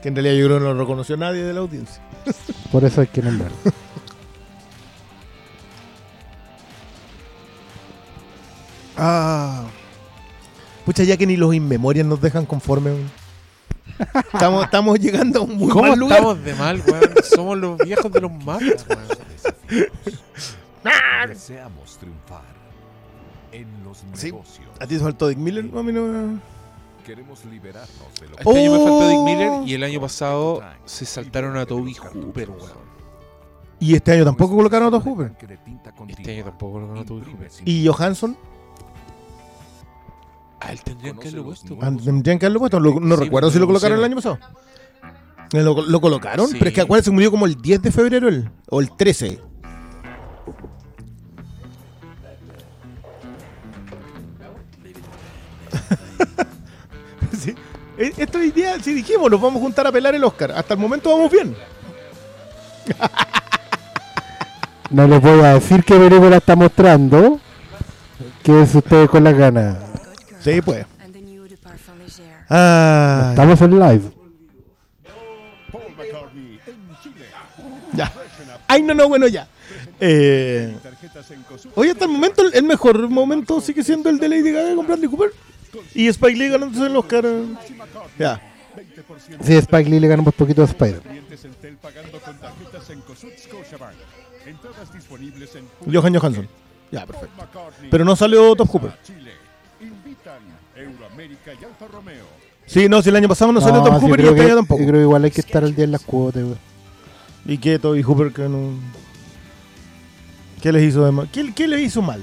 Que en realidad yo creo que no lo reconoció nadie de la audiencia. Por eso hay que nombrarlo. Ah. Pucha, ya que ni los inmemorias nos dejan conforme. weón. Estamos, estamos llegando a un muy ¿Cómo mal lugar. estamos de mal, weón? Somos los viejos de los mapas, weón. Deseamos triunfar en los Sí. negocios. ¿A ti te faltó Dick Miller? No, a mí no. Queremos liberarnos de lo Este año me faltó Dick Oh. Miller y el año pasado se saltaron a Toby Hooper, weón. Y este año tampoco colocaron a Otto Hooper. Este año tampoco colocaron a Toby Hooper. ¿Y Johansson? A él tendrían que haberlo puesto. Ah, Tendrían que haberlo puesto. Lo- no Sí, recuerdo si lo lo colocaron el año pasado. ¿Lo, lo colocaron? Sí. Pero es que acuérdense, murió como el 10 de febrero él, o el 13. Eh, Esto hoy día, si dijimos, nos vamos a juntar a pelar el Oscar. Hasta el momento vamos bien. No les voy a decir qué película está mostrando. Quédense ustedes con las ganas. Sí, pues. Ah, Estamos en live. ya. Ay, no, no, bueno, ya. Eh, hoy hasta el momento, el- el mejor momento sigue siendo el de Lady Gaga con Bradley Cooper. Y Spike Lee ganándose el Oscar. Ya. Sí, Spike Lee le ganó un poquito a Spider. Johan Johansson. Ya, perfecto. Pero no salió Top Hooper. Sí, no, si el año pasado no, salió Top sí, Hooper y este año tampoco. yo creo que igual hay que estar al día en las cuotas, güey. Y que Toby Hooper que no. ¿Qué les hizo de mal? ¿Qué, qué les hizo mal?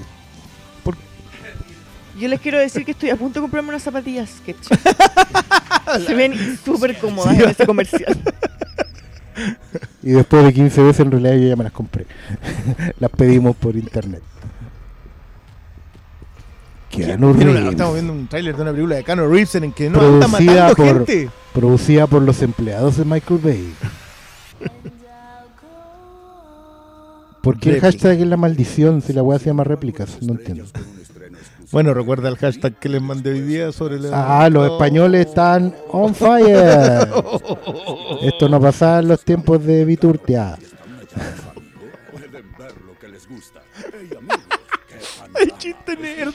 Yo les quiero decir que estoy a punto de comprarme unas zapatillas Sketch. Se ven súper cómodas Sí. en este comercial. Y después de 15 veces en realidad yo ya me las compré. las pedimos por internet. Keanu Reeves. estamos viendo un tráiler de una película de Keanu Reeves en que no anda producida matando por, gente. producida por los empleados de Michael Bay. ¿Por qué el hashtag es la maldición si la weá se llama réplicas? No entiendo. Bueno, recuerda el hashtag que les mandé hoy día sobre la. Ah, los españoles están on fire. Esto no pasaba en los tiempos de Viturtia. Pueden ver lo que les gusta. Ay, chiste nerd.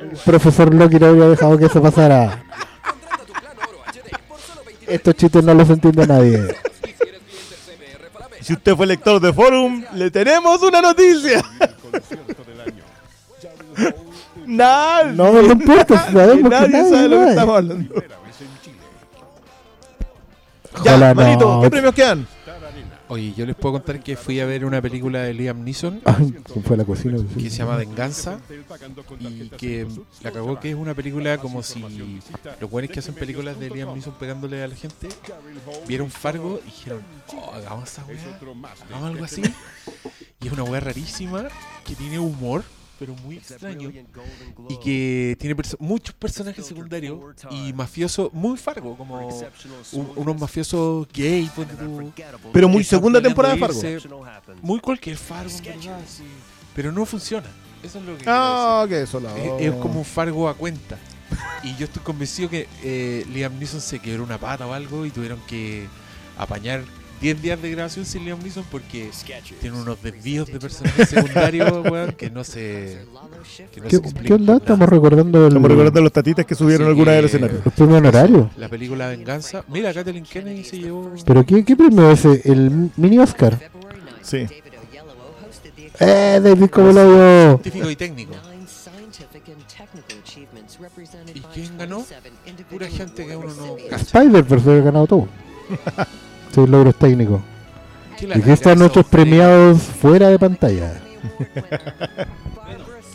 El profesor Loki no habría dejado que eso pasara. Estos chistes no los entiende nadie. Si usted fue lector de Forum, le tenemos una noticia. Nadie. No, no importa, sabemos que nadie nadie sabe lo que estamos hablando. Ojalá Ya, Manito, no. ¿qué premios quedan? Oye, yo les puedo contar que fui a ver una película de Liam Neeson ¿quién fue a la cocina? que se llama Venganza y que la cagó que es una película como si los buenos que hacen películas de Liam Neeson pegándole a la gente vieron Fargo y dijeron, oh, hagamos esa weá, hagamos algo así. Y es una weá rarísima que tiene humor, pero muy extraño y que tiene perso- muchos personajes secundarios y mafiosos muy Fargo, como un- unos mafiosos gay, Pero muy segunda temporada de Fargo. Muy cualquier Fargo, en verdad, sí. Pero no funciona. Eso es lo que Ah, que eso la- es, es como un Fargo a cuenta. Y yo estoy convencido que eh, Liam Neeson se quebró una pata o algo y tuvieron que apañar 10 días de grabación sin Liam Neeson porque tiene unos desvíos de personajes secundarios, weón, que no se. Que no ¿Qué, se qué onda? Estamos recordando el, Estamos recordando los tatitas que subieron Así alguna que- del escenario. los premios honorarios. La película Venganza. Mira, Kathleen Kennedy se llevó. ¿Pero qué, qué premio es ese? ¿El mini Oscar? Sí. ¡Eh, David Coboloyo! Científico y técnico. ¿Y quién ganó? Pura gente que uno no cacha. Spider-Verse lo ha ganado todo. Sí, logros técnicos. ¿Qué Y caga están nuestros premiados fuera de pantalla.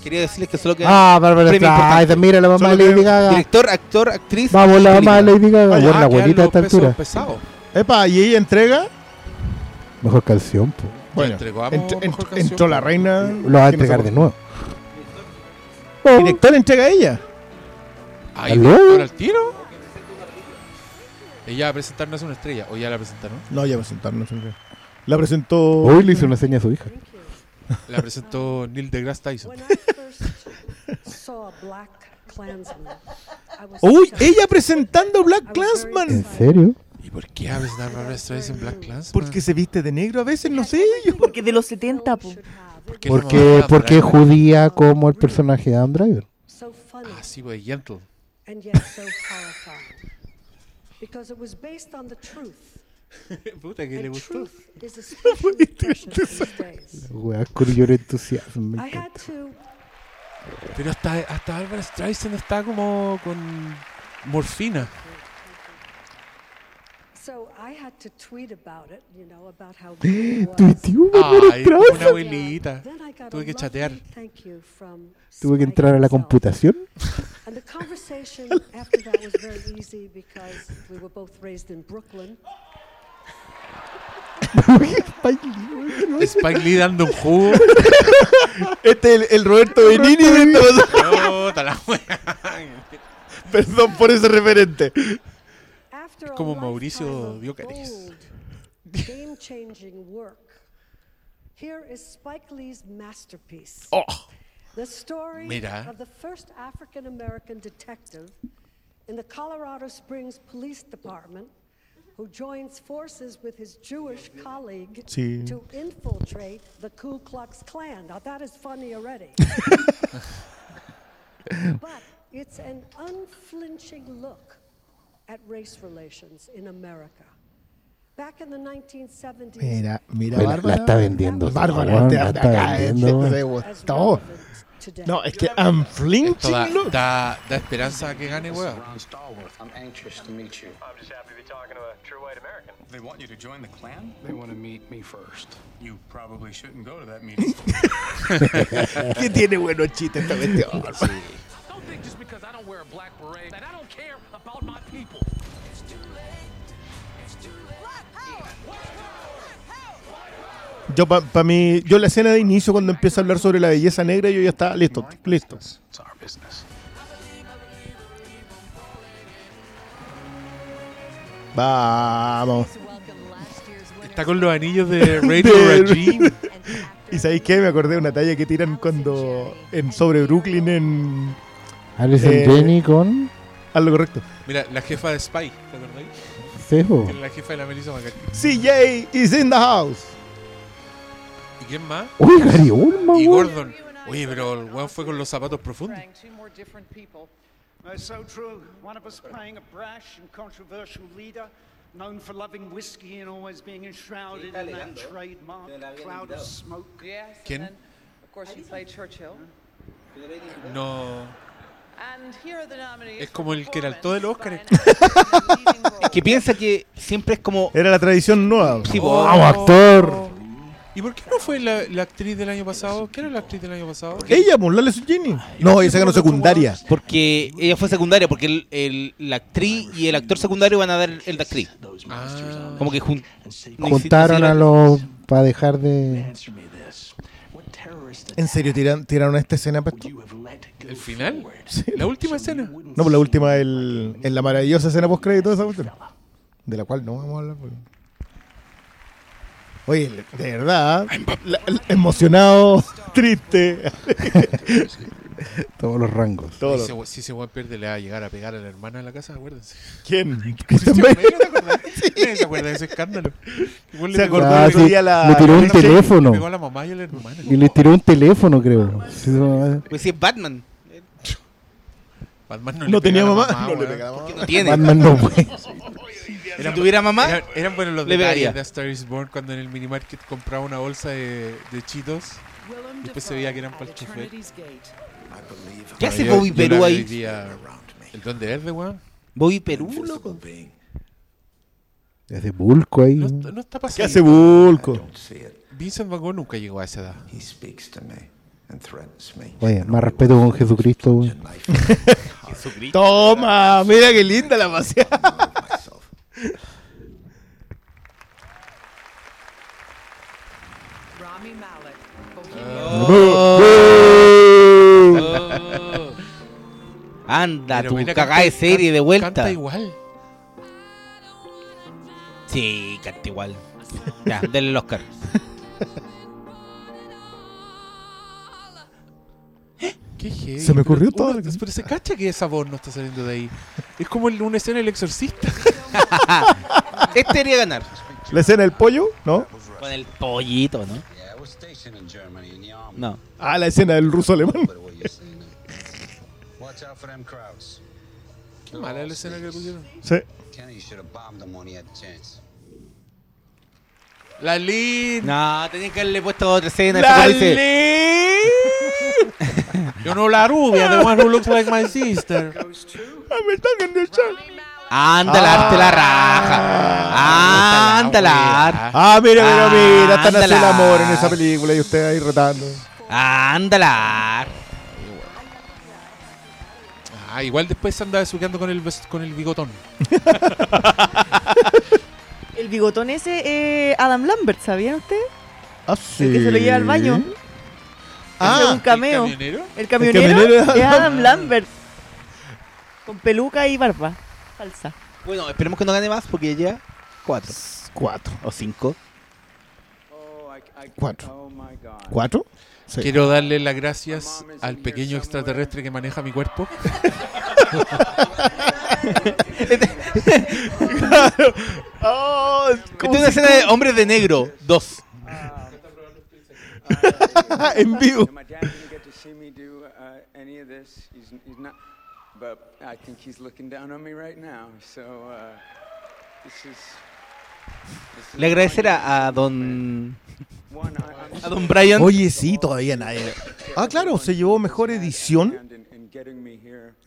Quería decirles que solo que Ah, Bárbara Streisand, mira la mamá de Lady Gaga. Director, actor, actriz. Vamos, la mamá de. Lady Gaga. Ah, la abuelita a esta altura. Epa, y ella entrega. Mejor canción, po. Bueno, entró la reina. Lo va a que entregar de nuevo. Director entrega a ella. ¿director al tiro? Ella va a presentarnos una estrella. O ya la presentaron. No, ya presentaron. no sé qué. La presentó. Hoy le hizo una seña a su hija. La presentó Neil deGrasse Tyson. Uy, ella presentando Black Clansman. ¿En serio? ¿Y por qué a presentar Barbara Streisand Black Clansman? Porque se viste de negro a veces, no sé. yo. Porque de los 70, po. ¿Por qué no Porque, la porque judía como el personaje de Adam Driver. Ah, sí, pues Gentle. and yet so horrifying. Because it was based on the truth. Puta que le gustó. truth is especially precious these days. Weas con lloro entusiasmo. me I had encanta. to Pero hasta, hasta Barbara Streisand está como con morfina. so I had to tweet about it, you know, about how good it was. Tuiteó Ay, una abuelita. Then I got Tuve que chatear. Tuve que entrar a la computación. And the conversation after that was very easy because we were both raised in Brooklyn. Spike Lee dando un jugo. Este es el, el Roberto Benini de. Perdón por ese referente. Como Mauricio Diocaris. game-changing work. Here is Spike Lee's masterpiece. Oh. The story Mira. of the first African American detective in the Colorado Springs Police Department who joins forces with his Jewish colleague Sí. to infiltrate the Ku Klux Klan. Now that is funny already. but it's an unflinching look at race relations in America. Back in the 1970s, Mira, mira, la- Bárbara. la está vendiendo, Bárbara, la está acá, vendiendo, te- weón. te gustó. No, es que I'm Esto flinching. da, look. da, da esperanza a que gane, weón. I'm anxious to meet you. I'm just happy to be talking to a true white American. They want you to join the Klan? They want to meet me first. You probably shouldn't go to that meeting. ¿Qué tiene buenos chistes esta cuestión? Don't think just because I don't wear a black beret that I don't care about my people. Yo, para mí, yo la escena de inicio, cuando empieza a hablar sobre la belleza negra, yo ya estaba listo, listo. It's our business. Vamos. Está con los anillos de Radio Regime. ¿Y sabéis qué? Me acordé de una talla que tiran cuando en sobre Brooklyn en Alison Eh, Jenny con. Haz lo correcto. Mira, la jefa de Spy, ¿te acordáis? Era La jefa de la Melissa McCarthy. CJ is in the house. ¿Y quién más? Uy, Gary Oldman, Y. Gordon. Oye, pero el weón fue con los zapatos profundos. Two more different people. So true. One of us playing a brash and controversial leader, known for loving whiskey and always being enshrouded in that trademark cloud of smoke. Yes. ¿Quién? Of course, you played Churchill. No. And here are the nominees Es como el que era el todo del Oscar. Es que piensa que siempre es como. Era la tradición nueva. Sí. Vamos, actor. ¿Y por qué no fue la, la actriz del año pasado? ¿Qué era la actriz del año pasado? Ella, pues, Lale Jenny. No, ella se ganó secundaria. Porque ella fue secundaria, porque el, el- la actriz y el actor secundario van a dar el de actriz. Ah. Como que jun- Juntaron a los. para dejar de. ¿En serio tiran- tiraron esta escena para esto? ¿El final? ¿La última escena? No, pues la última, el, en la maravillosa escena post crédito de esa cuestión. De la cual no vamos a hablar. porque- Oye, de verdad, la- la- emocionado, triste. Todos los rangos. Todos Si ese- Si ese weón pierde, le va a llegar a pegar a la hermana de la casa, acuérdense. ¿Quién? Nadie se acuerda de ese escándalo. Igual Se le acordó Ah, sí, día la- le tiró un teléfono. Le pegó a la mamá y a la hermana. Y le tiró un teléfono, creo. No, Pues si es Batman. Batman no, No le tenía la mamá, no le weón. pega a la ¿Por qué mamá. no tiene? Batman no puede. Eran- Si tuviera mamá, eran, eran buenos los le detalles de A Star is Born cuando en el minimarket compraba una bolsa de, de chitos y después se veía que eran para el chofer. ¿Qué hace Bobby yo Perú ahí? veía- El Don de Verde, weón. Bobby Perú, loco. Hace bulco ahí. No, no está pasando. ¿Qué hace Bulco? Vincent Van Gogh nunca llegó a esa edad. Oye, más respeto con Jesucristo, weón. Toma, mira qué linda la paseada. Rami Malek. Oh. Anda, Pero tu mira, cagada de canta- serie de vuelta. Canta igual. Sí, canta igual. Ya, denle el Oscar. Qué heavy. Se me ocurrió Pero todo. uno- Pero se cacha que esa voz no está saliendo de ahí. Es como el- una escena del exorcista. este debería ganar. ¿La escena del pollo? ¿No? Con el pollito, ¿no? No. Ah, la escena del ruso alemán. Watch out for them crowds. Qué mala la escena que pusieron. Sí. Kenny should have bombed them when he had the chance. La Lin. No, tenían que haberle puesto otra escena. La esa Yo no la rubia, the one who looks like my sister. Ándala, te la raja. Ándala. Ah, mira, mira, mira. Están haciendo el amor en esa película y usted ahí retando. Ándala. Ah, igual después se anda besuqueando con el, con el bigotón. El bigotón ese, eh, Adam Lambert, ¿sabían ustedes? Ah, El que se lo lleva al baño. Ah, un cameo. ¿el camionero? El camionero, El camionero es Adam Lambert. Con peluca y barba. Falsa. Bueno, esperemos que no gane más porque ya cuatro. Cuatro. O cinco. Cuatro. ¿Cuatro? Sí. Quiero darle las gracias al pequeño extraterrestre que maneja mi cuerpo. Oh, Esta es una escena de hombres de negro. Dos. en vivo. My dad didn't get to see me do any of this. He's, he's not, but I think he's looking down on me right now. So this is. this is Le agradecerá a don. A don Brian. Oye, sí, todavía nadie. Ah, claro, se llevó mejor edición.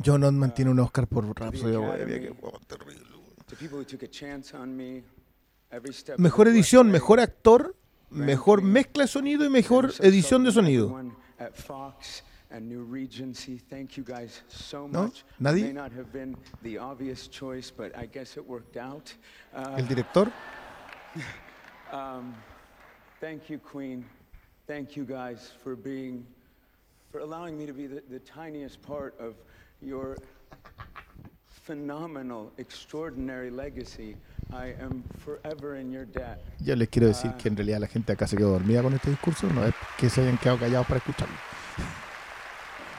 John Ottman tiene un Oscar por Rhapsody of Academy. Bohemia, qué huevo terrible. To people who took a chance on me, every step. of Mejor edición, mejor actor, mejor mezcla de sonido y mejor edición de sonido. ¿No? ¿Nadie? El director. Um, thank you, Queen. Thank you guys for being, for allowing me to be the, the tiniest part of your phenomenal, extraordinary legacy. I am forever in your debt. Yo les quiero decir que en realidad la gente acá se quedó dormida con este discurso, no es que se hayan quedado callados para escucharlo.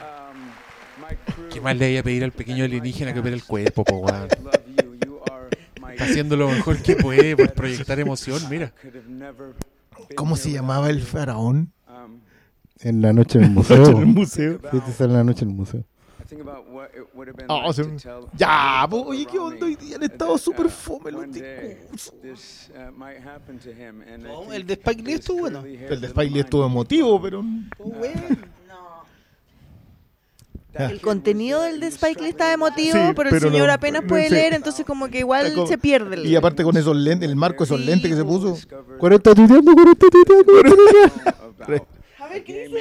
Um, ¿Qué más le voy a pedir al pequeño alienígena que opera el cuerpo, po, my Está haciendo lo mejor que puede por proyectar emoción, mira. ¿Cómo se llamaba el faraón? Um, En la noche en el museo. Noche en el museo. Sí, te sale en la noche en el museo. I think about what it would have been Ah, Ya, po, oye, ¿qué onda? Hoy día han estado súper uh, fome los discursos. this, uh, might happen to him, and I No, el de Spike Lee estuvo bueno. El de Spike Lee estuvo emotivo, pero. El contenido del de Spike Lee está emotivo, Sí, pero el pero señor no- apenas no puede sé. leer, entonces como que igual como- se pierde. el- Y aparte con esos lentes, el marco, esos lentes que se puso. 40 tuiteando, 40 tuiteando, 40 Re- A ver, ¿qué dice?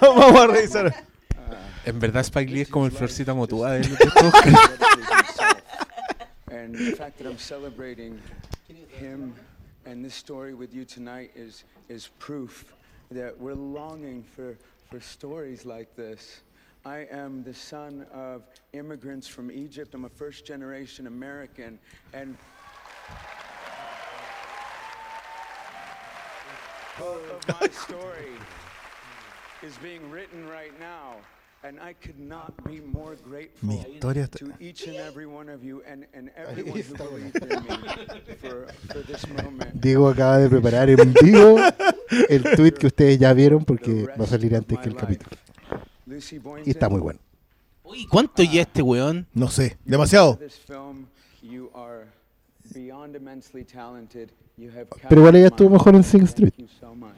Vamos a revisar. En verdad Spike Lee es como el florcita motúa de los And the fact that I'm celebrating him and this story with you tonight is, is proof that we're longing for, for stories like this. I am the son of immigrants from Egypt. I'm a first generation American. And of my story is being written right now. And I could not be more grateful Mi historia está- to each and every one of you and, and everyone who believed in me for, for this moment. Diego acaba de preparar en vivo el tweet que ustedes ya vieron porque va a salir antes que el capítulo. Y está muy bueno. Uy, ¿cuánto ya este weón? No sé, demasiado. Pero igual ella estuvo mejor en. Sing Street. Thank you so much.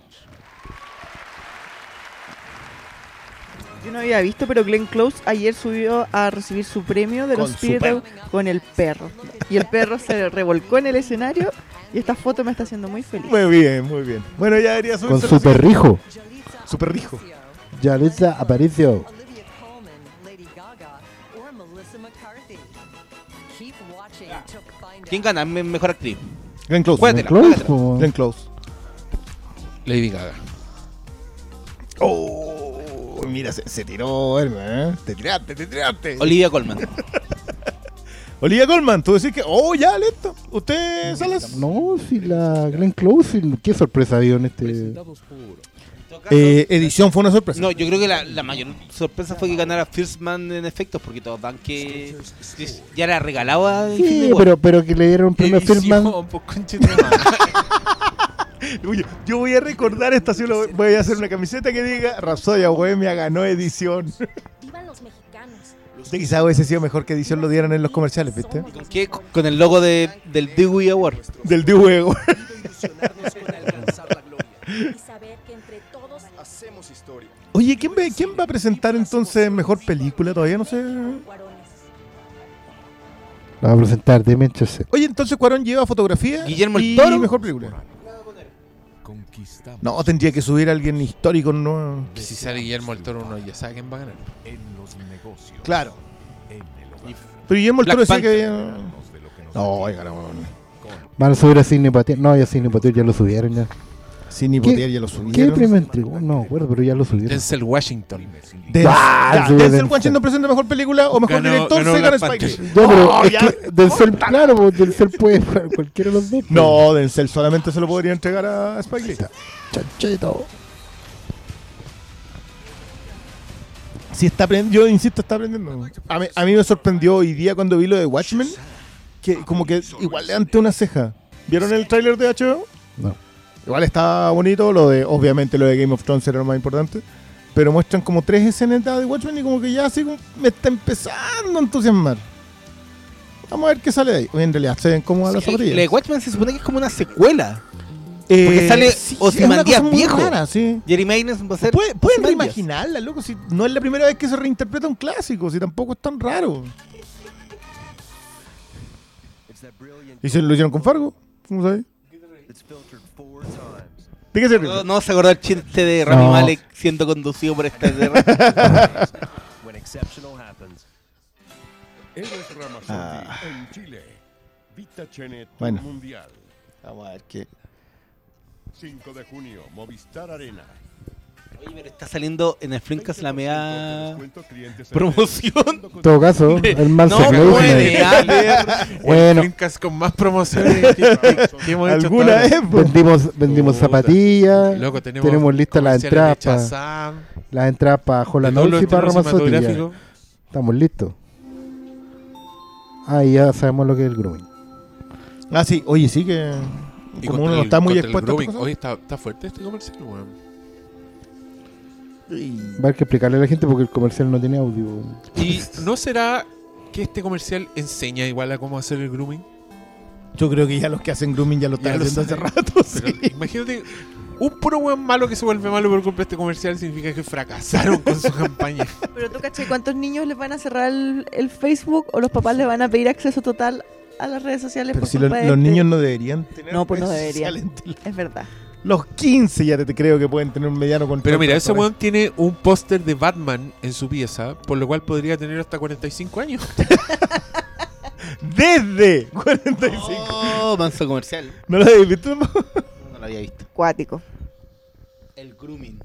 Yo no había visto, pero Glenn Close ayer subió a recibir su premio de los Con Spirit con el perro. Y el perro se revolcó en el escenario y esta foto me está haciendo muy feliz. Muy bien, muy bien. Bueno, ya debería Con subirse su perrijo. Su perrijo. Yalitza Aparicio. Olivia Colman, Lady Gaga, or Melissa McCarthy. Keep watching to find ¿Quién gana Me- mejor actriz? Glenn Close. Juégatela, Close, juégatela. Glenn Close. Lady Gaga. Oh. Uy, mira, se, se tiró, hermano. ¿eh? Te tiraste, te tiraste. Olivia Colman. Olivia Colman, tú decís que, oh, ya, listo. ¿Usted, Salas? No, si la Glenn Close, qué sorpresa ha habido en este. Eh, edición fue una sorpresa. No, yo creo que la, la mayor sorpresa fue que ganara First Man en efectos, porque todos dan que ya era regalado a Infinity Sí, pero, pero que le dieron un premio a. Oye, yo voy a recordar esta, sí, voy a hacer una camiseta que diga Rapsodia Bohemia ganó edición. Vivan los mexicanos. Usted quizá hubiese sido mejor que edición lo dieran en los comerciales, ¿viste? ¿Con qué? Con el logo de, del Dewey Award. Del Dewey Award. Y saber que entre todos Hacemos historia. Oye, ¿quién, ve- ¿quién va a presentar entonces mejor película? Todavía no sé. La va a presentar Damien Chazelle. Oye, entonces Cuarón lleva fotografía Guillermo el y Toro. mejor película. No, tendría que subir a alguien histórico, ¿no? Que si sale Guillermo el Toro, uno ya sabe quién va a ganar. Claro. Pero Guillermo el Toro decía que No, oiga, no. Van a subir a Sidney Poitier. No, ya Sidney Poitier ya lo subieron ya. ¿Qué- Poitier ya lo ¿Qué subieron. premio entregó? No, me acuerdo, pero ya lo subieron. Denzel Washington. Denzel, Ah, ya, Denzel Denzel. Washington presenta mejor película o mejor Ganó- director, ganó se gana Spike. Ya, pero No, es ya. que Denzel, claro, pues, Denzel puede para cualquiera de los dos. pues. No, Denzel solamente se lo podría entregar a Spike Lee. Chanchito. Sí, está aprendiendo, yo insisto, está aprendiendo. A mí, a mí me sorprendió hoy día cuando vi lo de Watchmen, que como que igual levanté una ceja. ¿Vieron el tráiler de HBO? No. Igual está bonito, lo de, obviamente lo de Game of Thrones era lo más importante, pero muestran como tres escenas de Watchmen y como que ya así como me está empezando a entusiasmar. Vamos a ver qué sale de ahí. Oye, en realidad se ven como a las La de zapatillas. Watchmen se supone que es como una secuela. Eh, Porque sale sí, es una Ozymandias viejo. rara, sí. Jeremy Irons va a ser. Pueden, reimaginarla, loco. Si no es la primera vez que se reinterpreta un clásico, si tampoco es tan raro. ¿Y se lo hicieron con Fargo? ¿Cómo sabes? No, no se acordó el chiste de Rami No. Malek siendo conducido por esta de When exceptional happens. Eres Ah. en Chile. Vita Chene Tour Bueno. Mundial. Vamos a ver qué. 5 de junio, Movistar Arena. Oye, pero está saliendo en el Flinkas la media clientes promoción. En todo caso, el man No se puede. Bueno, Flinkas con más promociones que, hemos hecho ¿Alguna vez? po? vendimos, vendimos zapatillas. Loco, tenemos listas las comerciales de entradas las entradas para Oates y para cinematográficos. Estamos listos. Ah, y ya sabemos lo que es el grooming. Ah, sí. Oye, sí que... Y Como uno no está muy expuesto. Oye, está, está fuerte este comercial, weón. Va a haber que explicarle a la gente porque el comercial no tiene audio. ¿Y no será que este comercial enseña igual a cómo hacer el grooming? Yo creo que ya los que hacen grooming ya lo están Ya lo haciendo hace rato. Pero sí. imagínate, un puro weón malo que se vuelve malo por culpa de este comercial significa que fracasaron con su campaña. Pero tú, ¿cachai? ¿Cuántos niños les van a cerrar el, el Facebook o los papás les van a pedir acceso total a las redes sociales? Pero por si culpa lo- de los este? niños no deberían tener No, pues no deberían. sociales. Es verdad. Los 15 ya te, te creo que pueden tener un mediano control. Pero mira, ese weón tiene un póster de Batman en su pieza, por lo cual podría tener hasta 45 años. Desde 45. Oh, manso comercial. ¿No lo habéis visto? No, no lo había visto. Cuático. El grooming.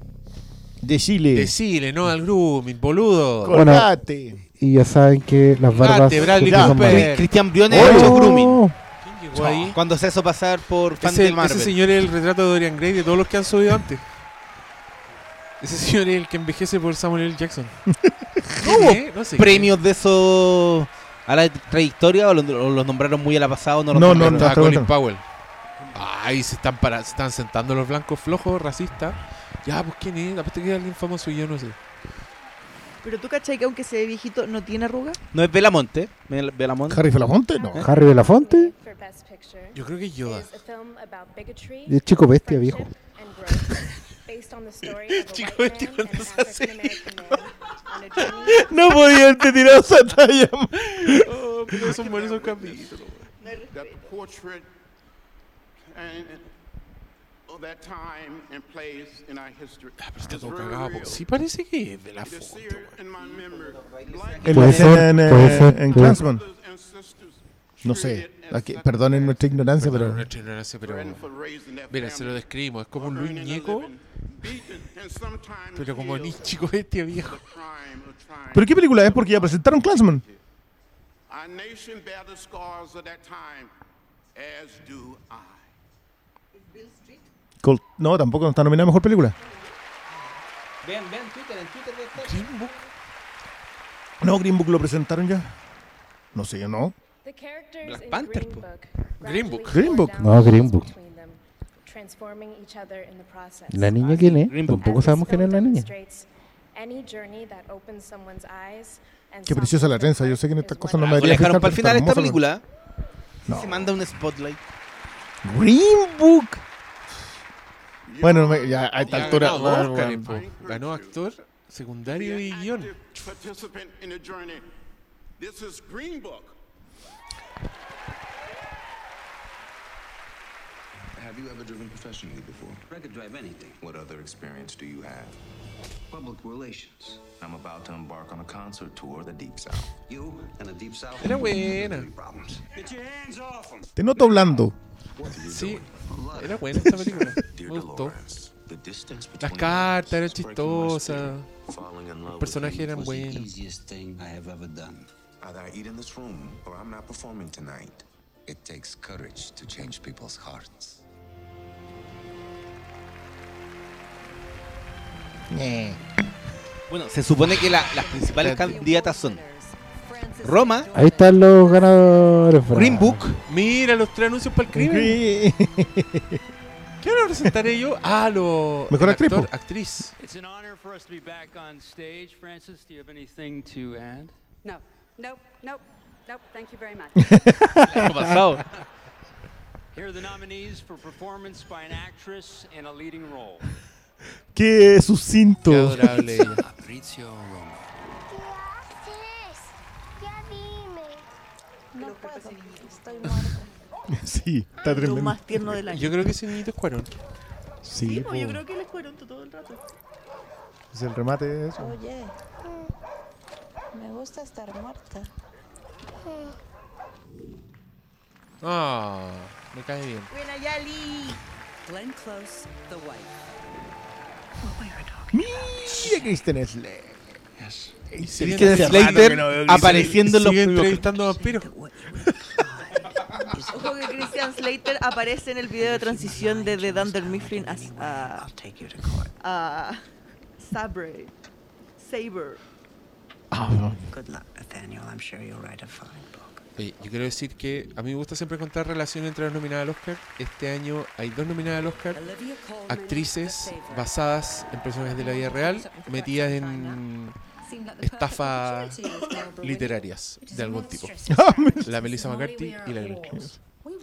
De Chile. Decile, no al grooming, boludo. Bueno, Colgate. y ya saben que las barbas. Colgate, Bradley Cooper. Cristian Briones Oh. ha hecho grooming. Cuando se hizo pasar por fan Ese, de Marvel. ese señor es el retrato de Dorian Gray de todos los que han subido antes. Ese señor es el que envejece por Samuel L. Jackson. ¿No hubo. No sé premios de eso a la trayectoria o los, nombraron muy a la pasada o no los No, no, nombraron? no. Ah, hasta Colin. Powell. Ay, se están, para, se están sentando los blancos flojos, racistas. Ya, pues quién es, aparte que es alguien famoso y yo no sé. Pero tú, ¿cachai? Que aunque se ve viejito, no tiene arruga. No es Belamonte. Bel- Belamonte. Harry Belafonte, no. Harry Belafonte Yo creo que es Yoda. y el chico bestia viejo. Chico, and cuando an se hace- No podían te tirar esa talla. Oh, pero son buenos esos capítulos. that the portrait and Está is todo very cagado. Sí parece que es de la foto. Puede ser, en, eh, puede ser, en Clansman. No sé. Aquí, perdonen nuestra ignorancia, Perdón, pero. nuestra ignorancia, pero. Mira, se lo describimos. Es como un Luis Ñeco Pero como ni chico bestia viejo. ¿Pero qué película es? Porque ya presentaron Clansman. Our nation bear the scars of that time, as do I. Col- No, tampoco no está nominada a Mejor Película. Vean, vean Twitter, en Twitter de Green Book. No, Green Book lo presentaron ya. No sé, no. Black Panther, po. Green Book. Green Book. No, Green Book. transforming each other in the process. ¿La niña quién es? Green Book. Tampoco sabemos quién es la niña. Qué preciosa la trenza. Yo sé que en estas cosas no me debería dejaron fijar, para el final esta película. No. Se manda un spotlight. Green Book. Bueno, no me- ya a esta altura. ganó bueno, Oscar, bueno. Ganó actor secundario y guion. Participant in the journey. This is Green Book. Have you ever driven professionally before? I could drive anything. What other experience do you have? Public relations. I'm about to embark on a concert tour of the Deep South. You and the Deep South? Era buena. Get your hands off him. Te noto blando. Sí, era buena esta película. Me gustó. Las cartas eran chistosas. Los personajes eran buenos. easiest thing I have ever done. Either I eat in this room or I'm not performing tonight. It takes courage to change people's hearts. Bueno, se supone que la- las principales candidatas son Roma, Ahí están los ganadores. Fran. Green Book, Mira los tres anuncios para el crimen. ¿Qué van a presentar ellos? Ah, lo. Mejor el actriz, actor, actriz. It's an honor for us to be back on stage. Francis, do you have anything to add? No, nope, nope, nope. Thank you very much. pasado. Here are the nominees for performance by an actress in a leading role. Qué sucinto. Qué adorable ella. Sí, está tremendo. más tierno del año. Yo creo que ese niñito es Cuarón. Sí, Sí, po. pues yo creo que él es cuarento todo el rato. Es el remate de eso. Oye, me gusta estar muerta. Ah, me cae bien. Buena Yali. Glenn Close, the wife. Mira Kristen Slater. Christian Slater apareciendo en los entrevistando vampiros. Ojo que Christian Slater aparece en el video de transición de The Dunder Mifflin a, a, a Sabre. Saber. Good luck, Nathaniel. I'm sure you'll write a fine. Oye, yo quiero decir que a mí me gusta siempre contar relación entre las nominadas al Oscar. Este año hay dos nominadas al Oscar, actrices basadas en personajes de la vida real, metidas en estafas literarias de algún tipo. La Melissa McCarthy y la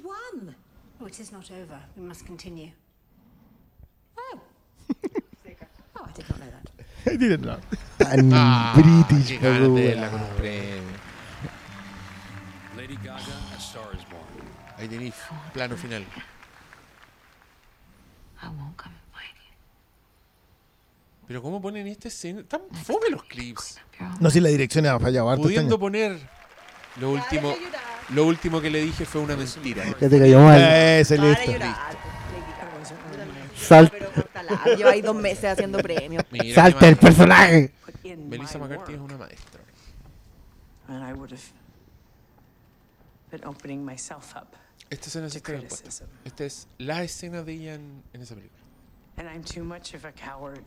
won. Oh, it is not over. We must continue. Oh. oh, I did not know that. I didn't know. Tan Ah, british, Ahí tenéis plano final. Find Pero ¿cómo ponen esta escena? Tan fome los clips. No sé si la dirección ha fallado este Pudiendo poner lo último, lo último que le dije fue una mentira. Ya te cayó mal. Ese Para listo. llorar. Sal- Pero córtala, Lleva ahí dos meses haciendo premios. Mira Salta el personaje. Melissa McCarthy es una maestra. And I would have been opening myself up. Esta escena sí está bien puesta. Esta es la escena de ella en, en esa película. And I'm too much of a coward.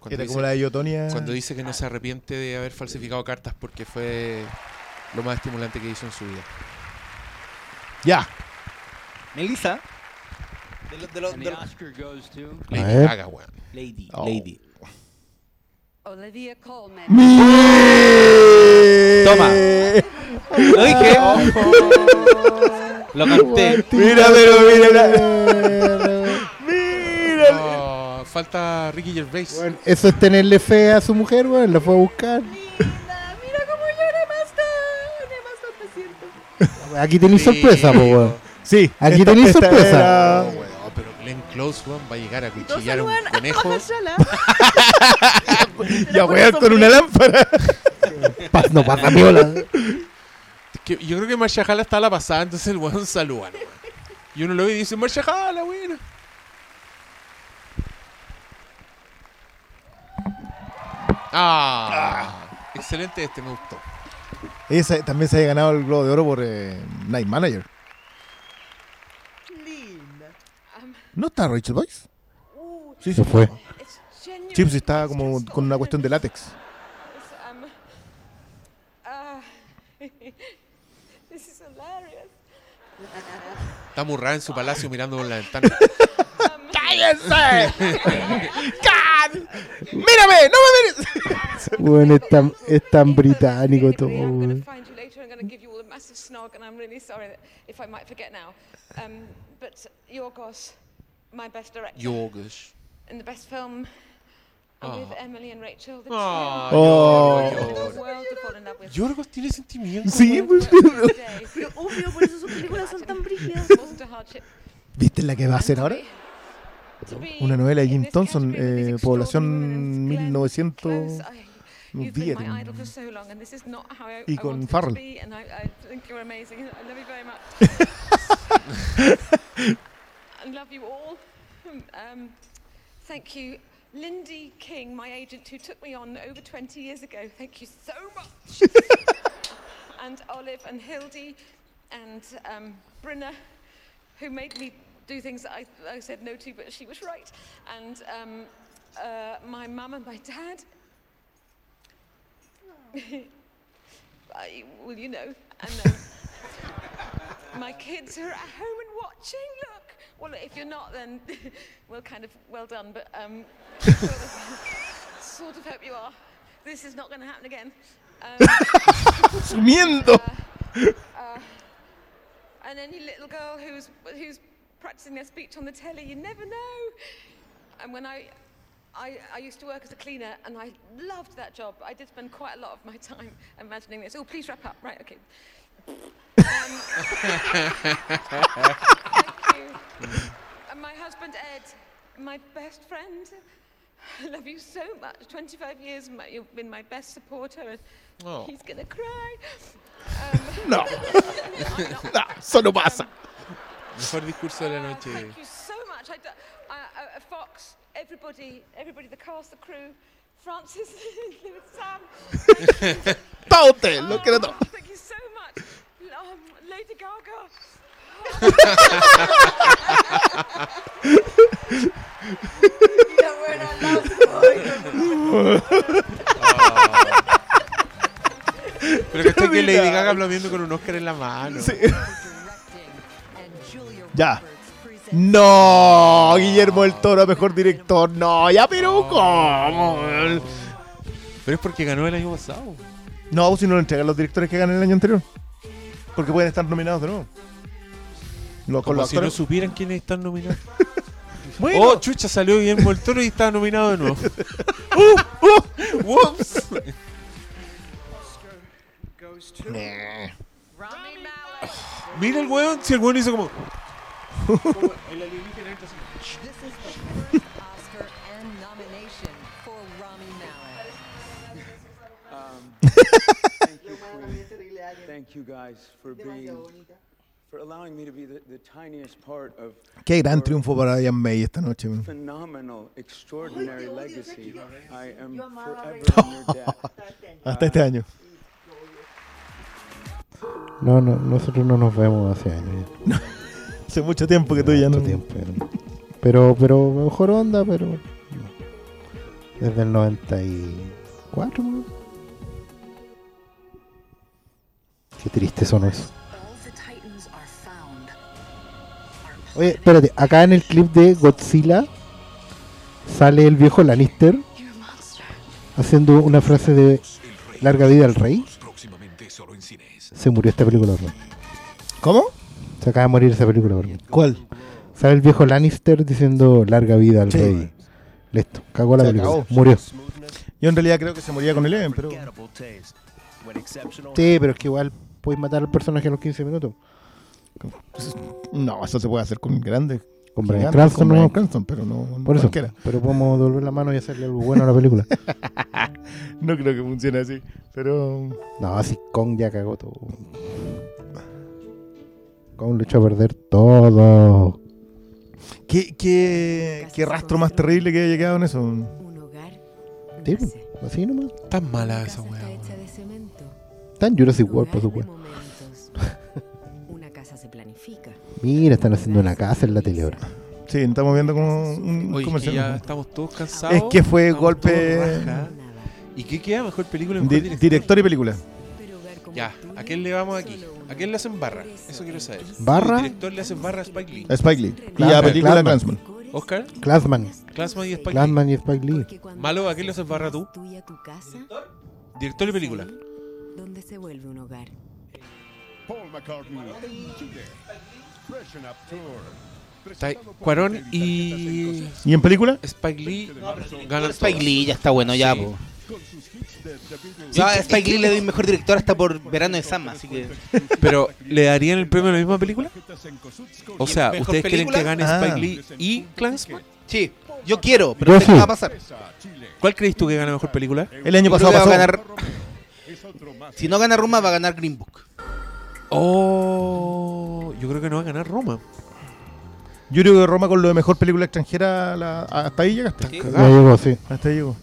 Cuando Era como la de Yotonia. Cuando dice que no se arrepiente de haber falsificado cartas porque fue lo más estimulante que hizo en su vida. Ya. Melissa. De lo- de lo- And de the lo- Oscar goes to Lady. Gaga, weón. Lady, Oh. Lady. Olivia Colman. Toma. Lo dije. Lo canté. Mira, pero mira. Mira. Falta Ricky Gervais. Bueno, eso es tenerle fe a su mujer, weón. La fue a buscar. Mira cómo llora Mazda. De Mazda me siento. Aquí tenéis Sí, sorpresa, po, weón. Sí. Aquí tenéis sorpresa. era- pero Glenn Close, weón, va a llegar a cuchillar a un conejo. Ya weón con una lámpara. No pasa viola. Que yo creo que Marshala está a la pasada, entonces el weón saluda. ¿no, weón? Y uno lo ve y dice, Marshala, buena. Ah, excelente este, me gustó. Ella se- también se había ganado el Globo de Oro por eh, Night Manager. Linda. ¿No está Rachel Weisz? Sí, Se fue. Sí, pues estaba como con una cuestión de látex. Um, uh, this is hilarious. Está murrada en su palacio mirando por la ventana. ¡Cállense! ¡Can! ¡Mírame! ¡No me mires! Bueno, es tan, es tan británico todo, weón. find you later. I'm going to give you all a massive snog, and I'm really sorry that if I might forget now. Um, but Yorgos, Oh. Yorgos. world to fall in love with. Yorgos tiene sentimientos. Sí, pues. Pero obvio, por eso sus películas son tan brígidas. Wasn't a hardship. ¿Viste la que va a hacer ahora? Una novela de Jim Thompson, eh, población 1900. You've been Bien. Y con Farrell. to be, and I, I think you're amazing. I love you very much. and love you all. Um, thank you, Lindy King, my agent, who took me on over 20 years ago. Thank you so much. and Olive and Hildy and um, who made me do things I, I said no to, but she was right. And um, uh, my mum and my dad. I, well, you know. And then my kids are at home and watching. Look. Well, if you're not, then well, kind of well done. But um, sort, of, sort of hope you are. This is not going to happen again. Um, Sumiendo. uh, and any little girl who's who's practicing their speech on the telly, you never know. And when I, I, I used to work as a cleaner, and I loved that job. I did spend quite a lot of my time imagining this. Oh, please wrap up. Right, okay. Um, you. And my husband Ed, my best friend. I love you so much. 25 years, my, you've been my best supporter, and Oh. he's gonna cry. No. no, eso no pasa. Mejor discurso de la noche. Thank you so much. I, do- I, I, Fox, everybody, everybody, the cast, the crew, Francis, Sam. Todo usted, lo quiero todo. Thank you so much. Um, Lady Gaga. Pero que que Lady Gaga aplaudiendo con un Oscar en la mano. Ya. No, Guillermo del Toro, mejor director. No, ya, pero ¿cómo? Pero es porque ganó el año pasado. No, si no lo entregan los directores que ganan el año anterior. Porque pueden estar nominados de nuevo. Lo- Como los si no supieran quiénes están nominados. Bueno. Oh, chucha, salió Guillermo del Toro y estaba nominado de nuevo. ¡Uh! ¡Uh! Mira el weón, si el weón hizo como. This is the first Oscar and nomination for Rami Malek. Thank you, Queen. Thank you guys for being, for allowing me to be the, the tiniest part of Qué gran triunfo para Ian May esta noche. man. Hasta este año. No, no, nosotros no nos vemos hace años ya. Hace mucho tiempo que tú ya no. Mucho tiempo, ya no. Pero, pero mejor onda, pero. no. Desde el 94, ¿no? Qué triste son eso. Oye, espérate, acá en el clip de Godzilla sale el viejo Lannister haciendo una frase de larga vida al rey. Se murió esta película, bro. ¿Cómo? Se acaba de morir esa película, bro. ¿Cuál? Sale el viejo Lannister diciendo larga vida al Sí. rey. Listo, cagó la Se película. acabó. Murió. Yo en realidad creo que se moría con Eleven, pero. Sí, pero es que igual puedes matar al personaje a los 15 minutos. No, eso se puede hacer con grandes. Con gigantes, Cranston, con ¿no? Cranston, pero no Por eso. cualquiera. Pero podemos devolver la mano y hacerle algo bueno a la película. No creo que funcione así, pero. No, así Kong ya cagó todo. Kong lo echó a perder todo. ¿Qué, qué, qué rastro más terrible que haya quedado en eso? Sí, Así nomás. Tan mala esa weá. en Jurassic World, por supuesto. Mira, están haciendo una casa en la tele ahora. Sí, estamos viendo como un Oye, que comercial. ya estamos todos cansados. Es que fue estamos golpe-. ¿Y qué queda? ¿Mejor película? Mejor Di- director? director y película. Ya, ¿a quién le vamos aquí? ¿A quién le hacen barra? Eso quiero saber. ¿Barra? El director le hace barra a Spike Lee. A Spike Lee. Y a película Clansman. Clansman. ¿Oscar? Clansman. Clansman y Spike Clansman y Spike Lee. Lee. Malo, ¿a quién le haces barra tú? Director y película. donde se vuelve un hogar. Paul McCartney, Cuarón y. ¿Y en película? Spike Lee ganan Spike. Lee ya está bueno ya, Sí. po. Yo a Spike Lee le doy mejor director hasta por Verano de Sama, así que. Pero, ¿le darían el premio a la misma película? O sea, ¿Mejor ¿ustedes quieren que gane Ah. Spike Lee y Clansman? Sí, yo quiero, pero no sé qué sí. va a pasar. ¿Cuál crees tú que gana mejor película? El año pasado pasó. ganar. Si no gana Roma, va a ganar Green Book. Oh, yo creo que no va a ganar Roma. Yo creo que Roma con lo de mejor película extranjera, la- hasta ahí llegaste. Sí. Ya llegó, sí. Hasta ahí llegó.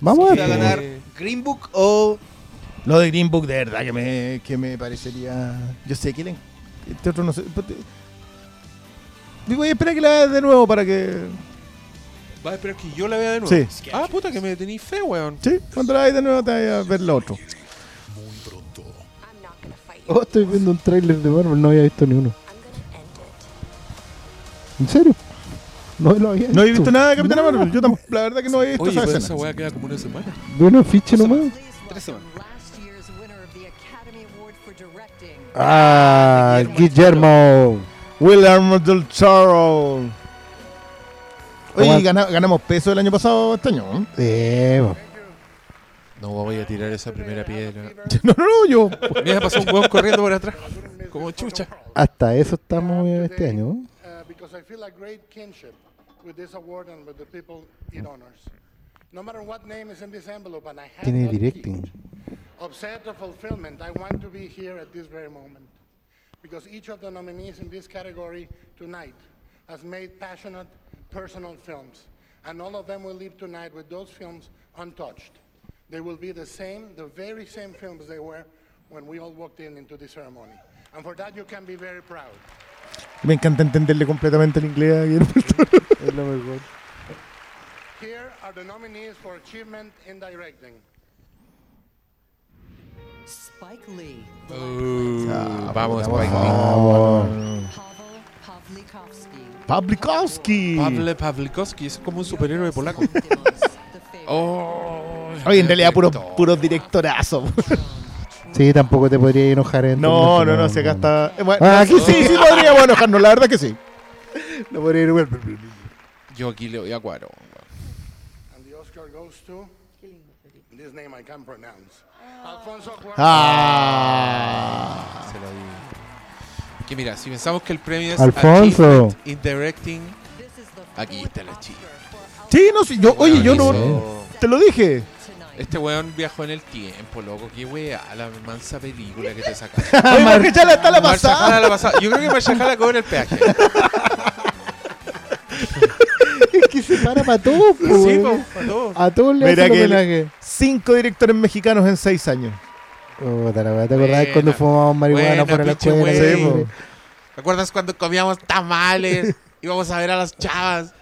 Vamos a Si va a ver. ganar Green Book o. Lo de Green Book, de verdad, que me, que me parecería. Yo sé que le- este otro no sé. pues, te- Voy a esperar que la haga de nuevo para que. ¿Vas a esperar que yo la vea de nuevo? Sí. Ah, puta, que me tenéis fe, weón. Sí, cuando la hagas de nuevo te voy a ver lo otro. Oh, estoy viendo un tráiler de Marvel, no había visto ni uno. ¿En serio? No lo había No he visto nada de Capitana No. Marvel. Yo tampoco, la verdad que no he visto Oye, esa escena. esa weá queda como una semana. Vi un afiche nomás. Tres semanas. Last year's winner of the Academy Award for Directing. Ah, Guillermo. William del Toro. Oye, ganamos peso el año pasado este año. Eh, bo. No voy a tirar esa primera piedra. No, no, no, yo. Mira, pasó un hueón corriendo por atrás. Como chucha. Hasta eso estamos este año. ¿no? because I feel a great kinship with this award and with the people it honors. No matter what name is in this envelope, and I have Tiene directing. Upset of fulfillment, I want to be here at this very moment. Because each of the nominees in this category tonight has made passionate, personal films. And all of them will leave tonight with those films untouched. They will be the same, the very same films they were when we all walked in into the ceremony. And for that you can be very proud. Me encanta entenderle completamente el inglés a Guillermo. Es lo mejor. Here are the nominees for achievement in directing. Spike Lee. Uh, vamos, por Spike Lee. favor. Pavel Pawlikowski. Pawlikowski. Pawle Pawlikowski es como un superhéroe polaco. oh, Oye, en realidad, puros puros directorazos. Sí, tampoco te podría enojar en No, no, no, si acá está. eh, bueno, Ah, aquí sí, sí, sí. podríamos enojarnos, la verdad que sí. No podría ir Yo aquí le voy a Cuaro. And the Oscar goes to this name I can't pronounce. Alfonso Cuarón. Ah. Se lo di. Que mira, si pensamos que el premio es Alfonso. In Directing, aquí está la chica. Sí, no, sí, yo, oye, yo no. Te lo dije. Este weón viajó en el tiempo, loco. Qué weá, la mansa película que te sacaste. Oye, Marca Chala está la pasada. Jala la pasada. Yo creo que Marcia Jala cobra el peaje. Es que se para para todos, po, Sí, po, pa' todos. A todos le Mira hacen que homenaje. cinco directores mexicanos en seis años. Puta la weá, ¿Te acordás Buena. cuando fumábamos marihuana Buena, fuera de la pinche escuela? Sí, po. ¿Te acuerdas cuando comíamos tamales? Íbamos a ver a las chavas.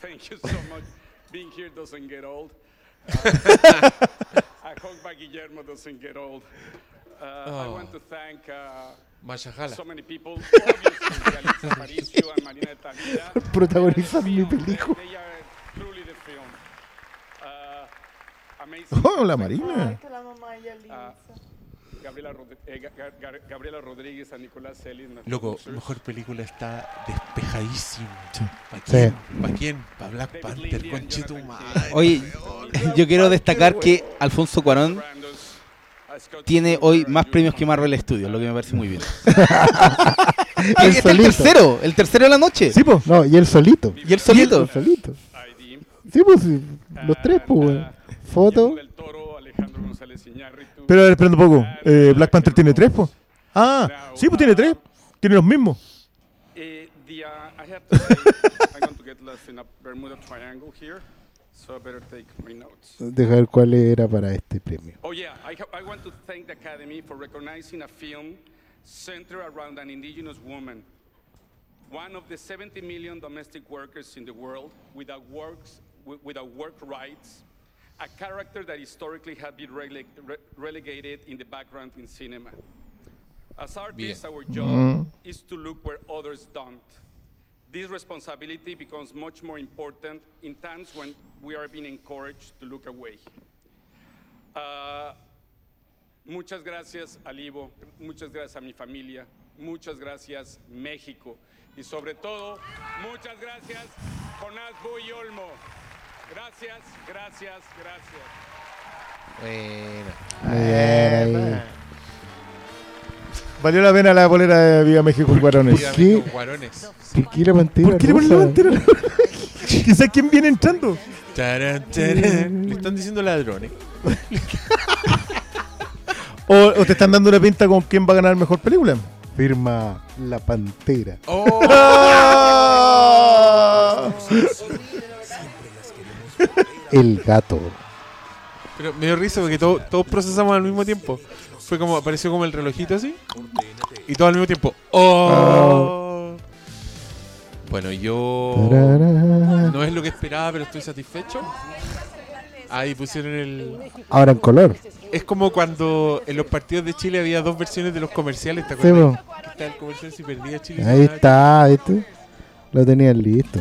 Thank you so much. Being here doesn't get old. I hope my Guillermo doesn't get old. Uh, I Oh. want to thank uh, so many people, obviously and Marina de Tavira. Protagonizan mi película. They are truly the film. Uh, amazing. Oh, la mamá. Gabriela, Rod- eh, Ga- Ga- Ga- Gabriela Rodríguez and Nicolás Celis. Loco, mejor película está despejadísimo. ¿Para Sí. quién? ¿Para quién? Para Black Panther, conchetumadre. Oye, yo quiero destacar que Alfonso Cuarón tiene hoy más premios que Marvel Studios, lo que me parece muy bien. El Este el tercero, el tercero de la noche. Sí, pues. No, y él solito. Y solito. El solito. Sí, pues, los tres, pues, weón. Foto. Alejandro González Iñárritu. Pero a ver, espera un poco. Eh, Black Panther tiene tres, pues. Ah, sí, pues tiene tres. Tiene los mismos. Eh, uh, I have to say, I'm going to get lost in a Bermuda Triangle here. so I better take my notes. Deja ver cuál era para este premio. Oh yeah, I, ha- I want to thank the Academy for recognizing a film centered around an indigenous woman, one of the 70 million domestic workers in the world without works, wi- without work rights, a character that historically had been rele- re- relegated in the background in cinema. As artists, Bien. our job Mm. is to look where others don't. This responsibility becomes much more important in times when we are being encouraged to look away. Ah, muchas gracias al Ivo, muchas gracias a mi familia, muchas gracias México y sobre todo muchas gracias Jonás Bu y Olmo. Gracias, gracias, gracias. Bueno. Eh, Valió la pena la polera de Viva México Guarones. México, Guarones. ¿Por qué la pantera ¿Por qué le ponen la pantera Quizás quién viene entrando. Tarán, tarán. Le están diciendo ladrones. O, o te están dando una pinta con quién va a ganar mejor película. Firma La Pantera. Oh. El gato. Pero me dio risa porque todo- todos procesamos al mismo tiempo. Fue como, apareció como el relojito así. Y todo al mismo tiempo. ¡Oh! Bueno, yo. No es lo que esperaba, pero estoy satisfecho. Ahí pusieron el. Ahora en color. Es como cuando en los partidos de Chile había dos versiones de los comerciales, ¿te acuerdas? Que estaba el comercial si perdía Chile. Ahí está, ¿viste? Lo tenían listo.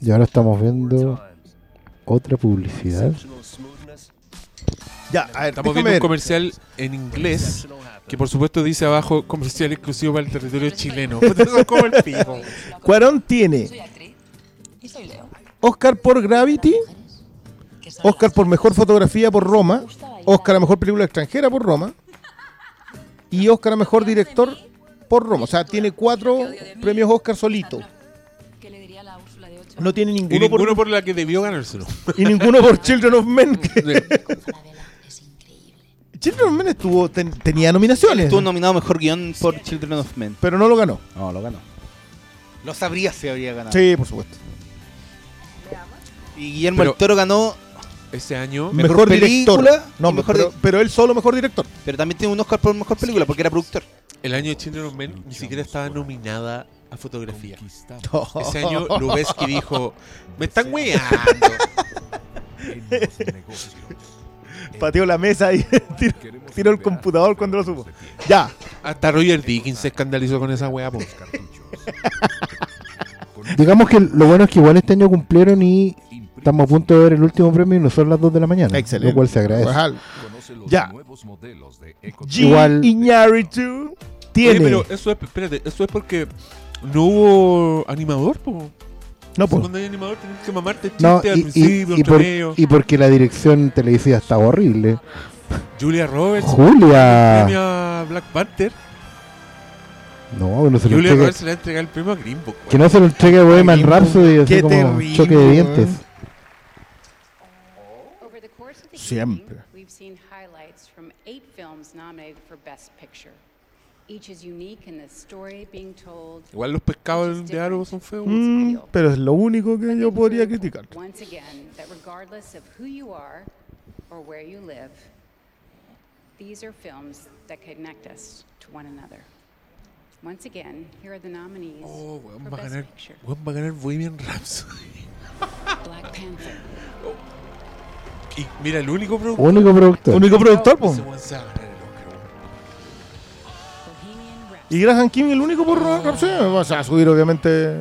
Y ahora estamos viendo otra publicidad. Ya, a ver, Estamos viendo un comercial en inglés que por supuesto dice abajo comercial exclusivo para el territorio chileno. Como el pico. Cuarón tiene Oscar por Gravity, Oscar por mejor fotografía por Roma, Oscar a mejor película extranjera por Roma y Oscar a mejor director por Roma. O sea, tiene cuatro premios Oscar solito. No tiene Y ninguno, ninguno por, por la que debió ganárselo. y ninguno por Children of Men. Children of Men estuvo ten- tenía nominaciones, Estuvo nominado mejor guion por Children of Men. pero no lo ganó. No, lo ganó. Lo sabría si habría ganado. Sí, por supuesto. Y Guillermo Pero- del Toro ganó Ese año. Mejor Mejor, director. película No, mejor pero, di- pero él solo mejor director. Pero también tiene un Oscar por mejor película porque era productor. El año de Children of Men ni siquiera estaba nominada a fotografía. Ese año Lubeski dijo, me están weando. Pateó la mesa y tiró, tiró el computador cuando lo supo. Ya. Hasta Roger Dickens se escandalizó con esa wea. po. Digamos que lo bueno es que igual este año cumplieron y estamos a punto de ver el último premio y no son las 2 de la mañana. Excelente. Lo cual se agradece. Ojalá. Conoce los Ya. nuevos modelos de Eco G. Igual- Iñárritu tiene. Oye, pero eso es, espérate, eso es porque no hubo animador, po. No, pues. Cuando hay animador tienes que mamarte el chiste No, y, y- principio, y entre por- medio. y porque la dirección televisiva estaba horrible. Julia Roberts. Julia. premio a Black Panther. No, no se lo Julia entregue. Roberts le va a entregar el premio a Green Book. Que no se lo entregue a Bohemian Rhapsody, así como terrible, choque de dientes. Siempre. we've seen highlights from eight films nominated for Best Picture. Igual los pescados de árbol son feos. Mm, pero es lo único que yo podría criticar. Once again, that regardless of who you are or where you live, these are films that connect us to one another. Once again, here are the nominees Oh, weón, for va a Best ganar, Picture. weón, va a ganar Bohemian Rhapsody. Black Panther, Y mira, el único productor. Único productor. Único productor, po. Y Graham King el único por Rhapsody. O sea, subir obviamente.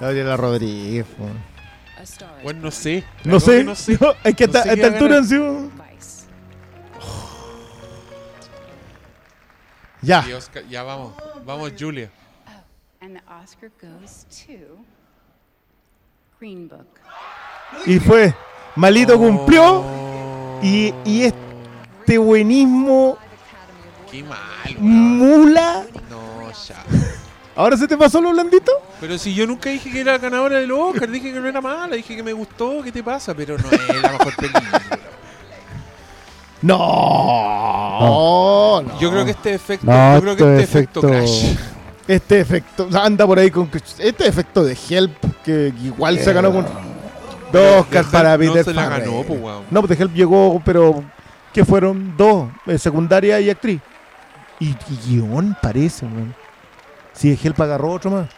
Gabriela Rodríguez. A Bueno, no sé. No sé. que no sé. no, es que No hasta- a a altura Vice, Ya. Ya vamos. Vamos, Julia. and the Oscar goes to Green Book. Y fue. Malito Oh. cumplió. Y, y este buenismo Qué mal, mula. No, ya. ¿Ahora se te pasó lo blandito? Pero si yo nunca dije que era la ganadora del Oscar, dije que no era mala, dije que me gustó, ¿qué te pasa? Pero no es la mejor película. No, no. Yo creo que este efecto, No, yo creo que este este efecto, efecto- crash. Este efecto, anda por ahí con este efecto de Help que igual se ganó con Pero dos Oscars Help para no Peter se la Farrell. ganó, pues, weón. No, pues de Help llegó, pero que fueron dos, eh, secundaria y actriz. Y, y guion parece, weón. Si de Help agarró otro más.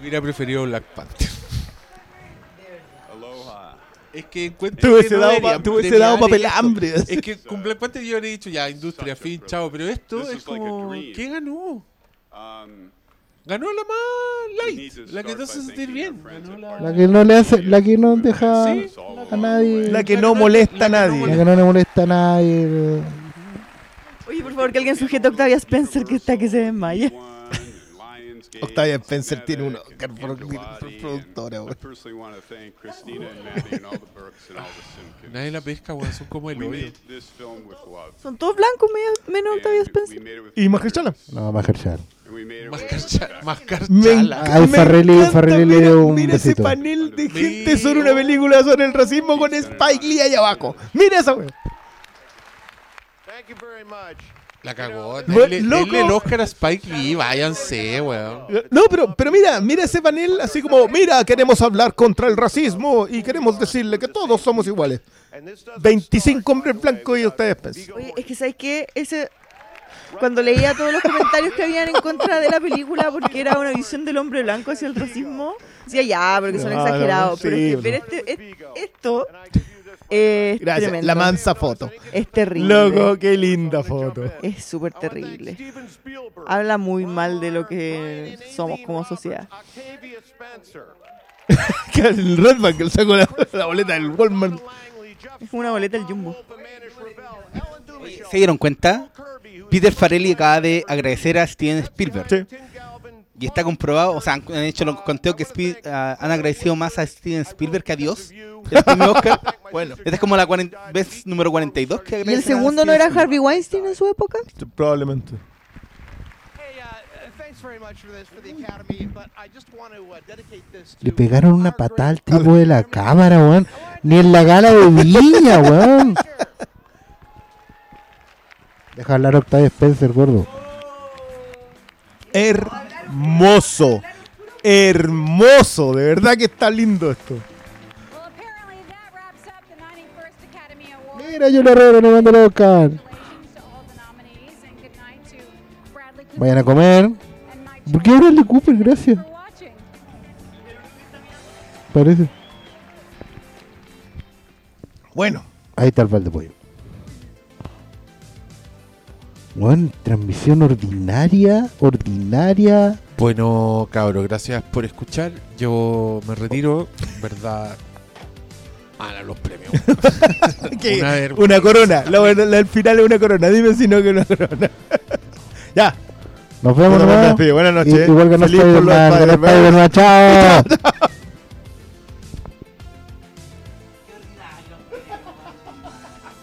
Hubiera preferido Black Panther. Es que encuentro hubiese no dado pa- papel esto. hambre. Es que con Black Panther yo habría dicho ya, industria, fin, chao. Pero esto es como. ¿Qué ganó? Ganó la más light, la que te hace sentir bien. Ganó la, La que no le hace, la que no deja a nadie. La que no molesta a nadie. La que no le molesta a nadie. Oye, por favor, que alguien sujete a Octavia Spencer que está que se desmaya. Octavia Spencer tiene un Oscar por, por productora, thank. Nadie la pesca, weón, son como el hoyo. Son todos blancos, menos Octavia Spencer. ¿Y Mahershala? No, Mahershala. Me Al Farrelly, Farrelly le mira- dio un Mira ese panel de gente sobre una película sobre el racismo con Spike Lee ahí abajo. Mira esa weón. La cagó. Bueno, Denle, loco. denle el Oscar a Spike Lee, váyanse, weón. No, pero, pero mira, mira ese panel así como, mira, queremos hablar contra el racismo y queremos decirle que todos somos iguales. 25 hombres blancos y ustedes pues. Oye, es que ¿sabes qué? Ese... Cuando leía todos los comentarios que habían en contra de la película porque era una visión del hombre blanco hacia el racismo, decía ya, porque son No, no, exagerados. pero es sí, que no. ver este, es- esto es Gracias, tremendo. la mansa foto. Es terrible. Loco, qué linda foto. Es súper terrible. Habla muy mal de lo que somos como sociedad. el Redback, el saco la, la boleta del Walmart. Es una boleta del Jumbo. ¿Se dieron cuenta? Peter Farrelly acaba de agradecer a Steven Spielberg. Y está comprobado, o sea, han han hecho los conteos que ah, han agradecido más a Steven Spielberg que a Dios. El premio Oscar. Bueno. Esta es como la vez número 42 que ¿Y el segundo no era. Harvey Weinstein en su época? Probablemente. Le pegaron una patada al tipo de la cámara, weón. Ni en la gala de Viña, weón. Deja hablar a Octavia Spencer, gordo. Hermoso. Hermoso. De verdad que está lindo esto. Mira, yo le Herrera no mando el Oscar. Vayan a comer. ¿Por qué Bradley Cooper? Gracias. Parece. Bueno. Ahí está el balde pollo. Bueno, transmisión ordinaria, ordinaria. Bueno, cabros, gracias por escuchar. Yo me retiro, ¿verdad? Ah, los premios. ¿Qué? Una corona. La, la- la- el final es una corona. Dime si no que una corona. ya. Nos vemos, Buenas noches, buenas noches. I- Igual que no Feliz por los chao.